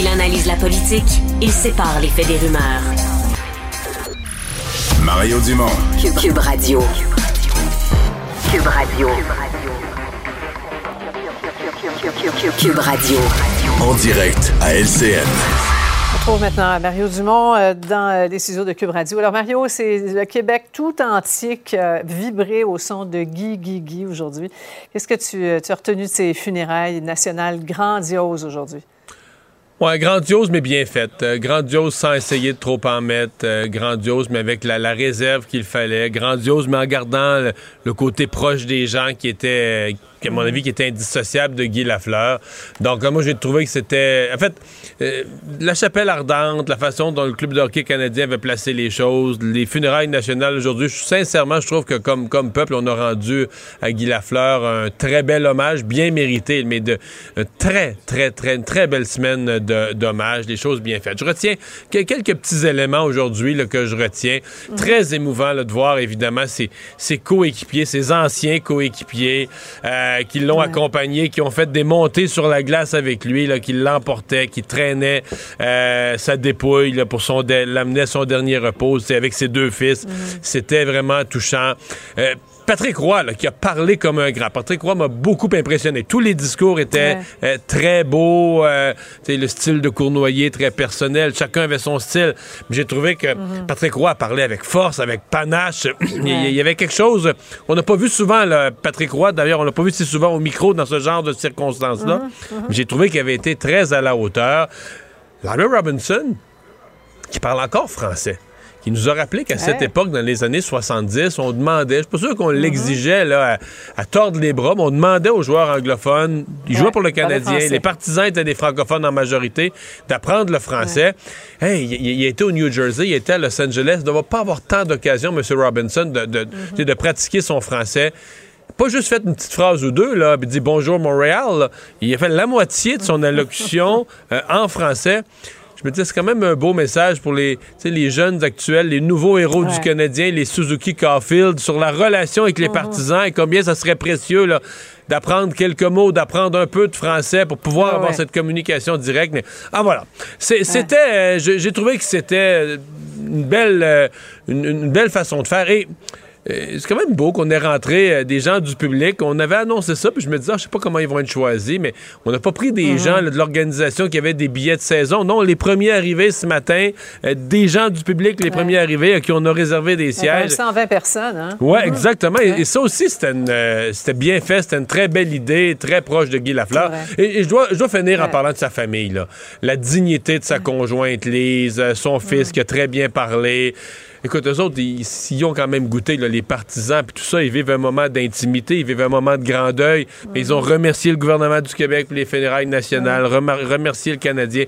Il analyse la politique, il sépare les faits des rumeurs. Mario Dumont. Cube, Cube Radio. Cube Radio. Cube Radio. En direct à LCN. On retrouve maintenant Mario Dumont euh, dans euh, les ciseaux de Cube Radio. Alors, Mario, c'est le Québec tout entier qui a vibré au son de Guy Guy Guy aujourd'hui. Qu'est-ce que tu, euh, tu as retenu de ces funérailles nationales grandioses aujourd'hui? Ouais, grandiose, mais bien faite. Euh, grandiose sans essayer de trop en mettre. Euh, grandiose, mais avec la, réserve qu'il fallait. Grandiose, mais en gardant le, côté proche des gens qui était, qui, à mon avis, qui était indissociable de Guy Lafleur. Donc, euh, moi, j'ai trouvé que c'était... En fait, euh, la chapelle ardente, la façon dont le club de hockey canadien avait placé les choses, les funérailles nationales aujourd'hui, sincèrement, je trouve que comme, comme peuple, on a rendu à Guy Lafleur un très bel hommage, bien mérité, mais de très, très, très, une très belle semaine de- d'hommage, des choses bien faites. Je retiens que- quelques petits éléments aujourd'hui que je retiens. Très émouvant là, de voir, évidemment, ses, ses coéquipiers, ses anciens coéquipiers euh, qui l'ont accompagné, qui ont fait des montées sur la glace avec lui, là, qui l'emportaient, qui traînaient euh, sa dépouille là, pour son l'amener à son dernier repos. C'est avec ses deux fils. C'était vraiment touchant. Euh, Patrick Roy, là, qui a parlé comme un grand. Patrick Roy m'a beaucoup impressionné. Tous les discours étaient euh, très beaux. euh, le style de Cournoyer, très personnel. Chacun avait son style. J'ai trouvé que Patrick Roy parlait avec force, avec panache. [CLEARS THROAT] il, y- avait quelque chose. On n'a pas vu souvent là, Patrick Roy. D'ailleurs, on l'a pas vu si souvent au micro dans ce genre de circonstances-là. Mais J'ai trouvé qu'il avait été très à la hauteur. Larry Robinson, qui parle encore français qui nous a rappelé qu'à cette époque, dans les années 70, on demandait, je suis pas sûr qu'on l'exigeait là, à, à tordre les bras, mais on demandait aux joueurs anglophones, ils jouaient pour le Canadien, les partisans étaient des francophones en majorité, d'apprendre le français. Hey, il, était au New Jersey, il était à Los Angeles, il ne doit pas avoir tant d'occasions, M. Robinson, de, de, pratiquer son français pas juste fait une petite phrase ou deux, là, puis dit bonjour Montréal. là. Il a fait la moitié de son [LAUGHS] allocution euh, en français. Je me dis, c'est quand même un beau message pour les, jeunes actuels, les nouveaux héros du Canadien, les Suzuki Caulfield, sur la relation avec les partisans et combien ça serait précieux là, d'apprendre quelques mots, d'apprendre un peu de français pour pouvoir avoir ouais. cette communication directe. Mais- ah voilà. C'est- C'était, euh, j'ai trouvé que c'était une belle, euh, une, une belle façon de faire. Et c'est quand même beau qu'on ait rentré euh, des gens du public. On avait annoncé ça, puis je me disais, ah, je sais pas comment ils vont être choisis, mais on n'a pas pris des Mhm. gens là, de l'organisation qui avaient des billets de saison. Non, les premiers arrivés ce matin, euh, des gens du public, les premiers arrivés à qui on a réservé des sièges. 120 personnes. Hein? Ouais, Mhm. exactement. Et, et ça aussi, c'était une, euh, c'était bien fait. C'était une très belle idée, très proche de Guy Lafleur. Et, et je dois, je dois finir en parlant de sa famille. Là. La dignité de sa conjointe Lise, euh, son fils qui a très bien parlé. Écoute, eux autres, ils, ils ont quand même goûté, là, les partisans, puis tout ça, ils vivent un moment d'intimité, ils vivent un moment de grand deuil. Mais ils ont remercié le gouvernement du Québec pour les funérailles nationales, remercié le Canadien.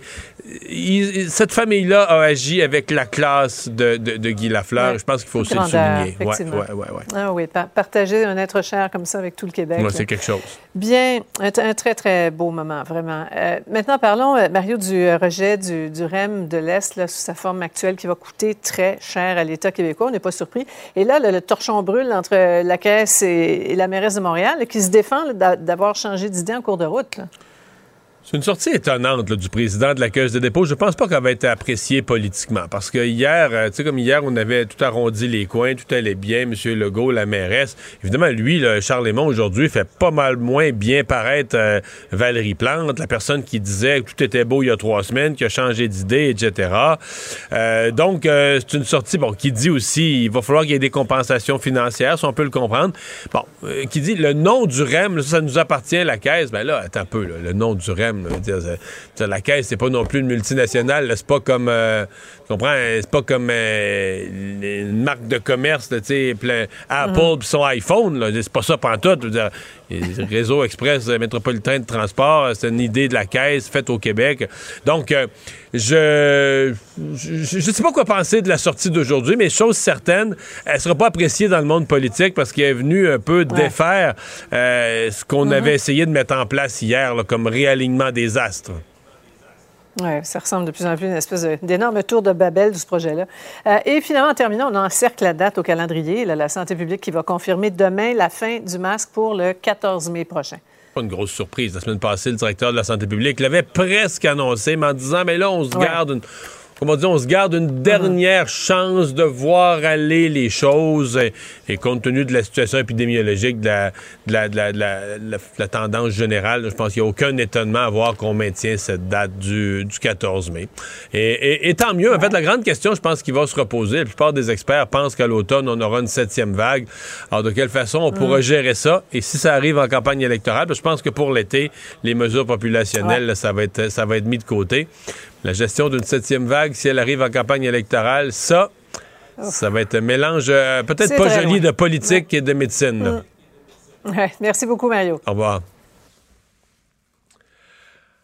Cette famille-là a agi avec la classe de, de- de Guy Lafleur. Ouais. Je pense qu'il faut aussi le souligner. Ouais, ouais. Ah oui, pa- partager un être cher comme ça avec tout le Québec. C'est quelque chose. Bien, un, un très, très beau moment, vraiment. Euh, maintenant, parlons, euh, Mario, du euh, rejet du, du REM de l'Est sous sa forme actuelle qui va coûter très cher à l'État québécois. On n'est pas surpris. Et là, le, le torchon brûle entre la Caisse et, et la mairesse de Montréal là, qui se défend d'avoir changé d'idée en cours de route. là. C'est une sortie étonnante du président de la Caisse de dépôt. Je pense pas qu'elle va être appréciée politiquement. Parce que hier, euh, tu sais, comme hier, on avait tout arrondi les coins, tout allait bien, M. Legault, la mairesse. Évidemment, lui, là, Charles aujourd'hui, fait pas mal moins bien paraître euh, Valérie Plante, la personne qui disait que tout était beau il y a trois semaines, qui a changé d'idée, etc. Euh, donc, c'est une sortie, bon, qui dit aussi, il va falloir qu'il y ait des compensations financières, si on peut le comprendre. Bon, qui dit, le nom du REM, ça, nous appartient, la Caisse. Ben là, attends un peu, le nom du REM, dire, c'est- la Caisse, c'est pas non plus une multinationale, c'est pas comme, euh, tu comprends, euh, c'est pas comme euh, une marque de commerce, tu sais, Apple Mhm. puis son iPhone, là, c'est pas ça pantoute, je veux dire, réseau express métropolitain de transport, c'est une idée de la Caisse faite au Québec. Donc, euh, je, je je sais pas quoi penser de la sortie d'aujourd'hui, mais chose certaine, elle sera pas appréciée dans le monde politique parce qu'elle est venue un peu défaire euh, ce qu'on Mhm. avait essayé de mettre en place hier là, comme réalignement des astres. Oui, ça ressemble de plus en plus à une espèce d'énorme tour de Babel de ce projet-là. Euh, et finalement, en terminant, on encercle la date au calendrier. Là, la santé publique qui va confirmer demain la fin du masque pour le 14 mai prochain. Pas une grosse surprise. La semaine passée, le directeur de la santé publique l'avait presque annoncé, mais en disant, mais là, on se Ouais. garde une. Comment dire, on se garde une dernière chance de voir aller les choses. Et, et compte tenu de la situation épidémiologique, de la, de la- de la- de la- de la- de la tendance générale, je pense qu'il n'y a aucun étonnement à voir qu'on maintient cette date du, du 14 mai. Et, et- et tant mieux. En fait, la grande question, je pense, qui va se reposer, la plupart des experts pensent qu'à l'automne, on aura une septième vague. Alors, de quelle façon on pourra Mm. gérer ça? Et si ça arrive en campagne électorale, je pense que pour l'été, les mesures populationnelles, Ouais. là, ça, va être, ça va être mis de côté. La gestion d'une septième vague, si elle arrive en campagne électorale, ça, ça va être un mélange euh, peut-être pas joli loin. de politique et de médecine. Ouais. Merci beaucoup, Mario. Au revoir.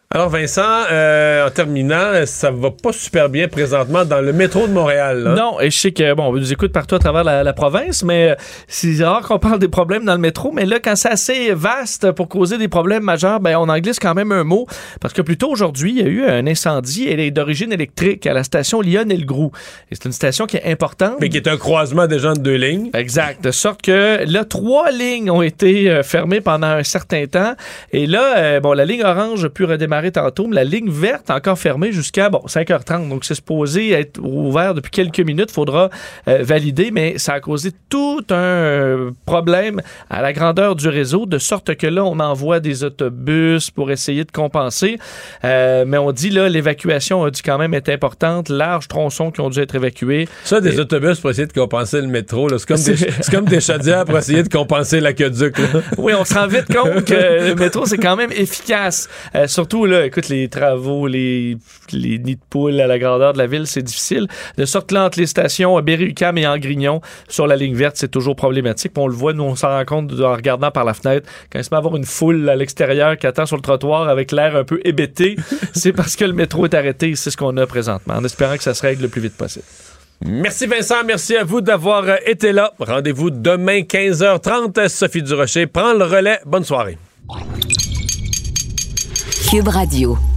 Alors Vincent, euh, en terminant, ça va pas super bien présentement dans le métro de Montréal. là. Non, et je sais que, bon, on nous écoute partout à travers la, la province, mais euh, c'est rare qu'on parle des problèmes dans le métro. Mais là, quand c'est assez vaste pour causer des problèmes majeurs, ben, on en glisse quand même un mot. Parce que plus tôt aujourd'hui, il y a eu un incendie d'origine électrique à la station Lyon-Elgrou. Et c'est une station qui est importante. Mais qui est un croisement des gens de deux lignes. Exact. De sorte que là, trois lignes ont été euh, fermées pendant un certain temps. Et là, euh, bon, la ligne orange a pu redémarrer tantôt, mais la ligne verte encore fermée jusqu'à bon, 5h30. Donc, c'est supposé être ouvert depuis quelques minutes. faudra euh, valider, mais ça a causé tout un problème à la grandeur du réseau, de sorte que là, on envoie des autobus pour essayer de compenser. Euh, mais on dit là, l'évacuation a dû quand même être importante. Larges tronçons qui ont dû être évacués. Ça, des Et- autobus pour essayer de compenser le métro, c'est comme, des, [LAUGHS] comme des chaudières pour essayer de compenser l'aqueduc. Oui, on se rend vite compte que le métro, c'est quand même efficace. Euh, surtout, là, écoute, les travaux, les, les nids de poules à la grandeur de la ville, c'est difficile. De sorte que là, entre les stations Berry-UQAM et Angrignon, sur la ligne verte, c'est toujours problématique. Puis on le voit, nous, on s'en rend compte en regardant par la fenêtre. Quand il se met à avoir une foule à l'extérieur qui attend sur le trottoir avec l'air un peu hébété, [LAUGHS] c'est parce que le métro est arrêté. C'est ce qu'on a présentement, en espérant que ça se règle le plus vite possible. Merci Vincent, merci à vous d'avoir euh, été là. Rendez-vous demain 15h30. Sophie Durocher prend le relais. Bonne soirée. Cube Radio.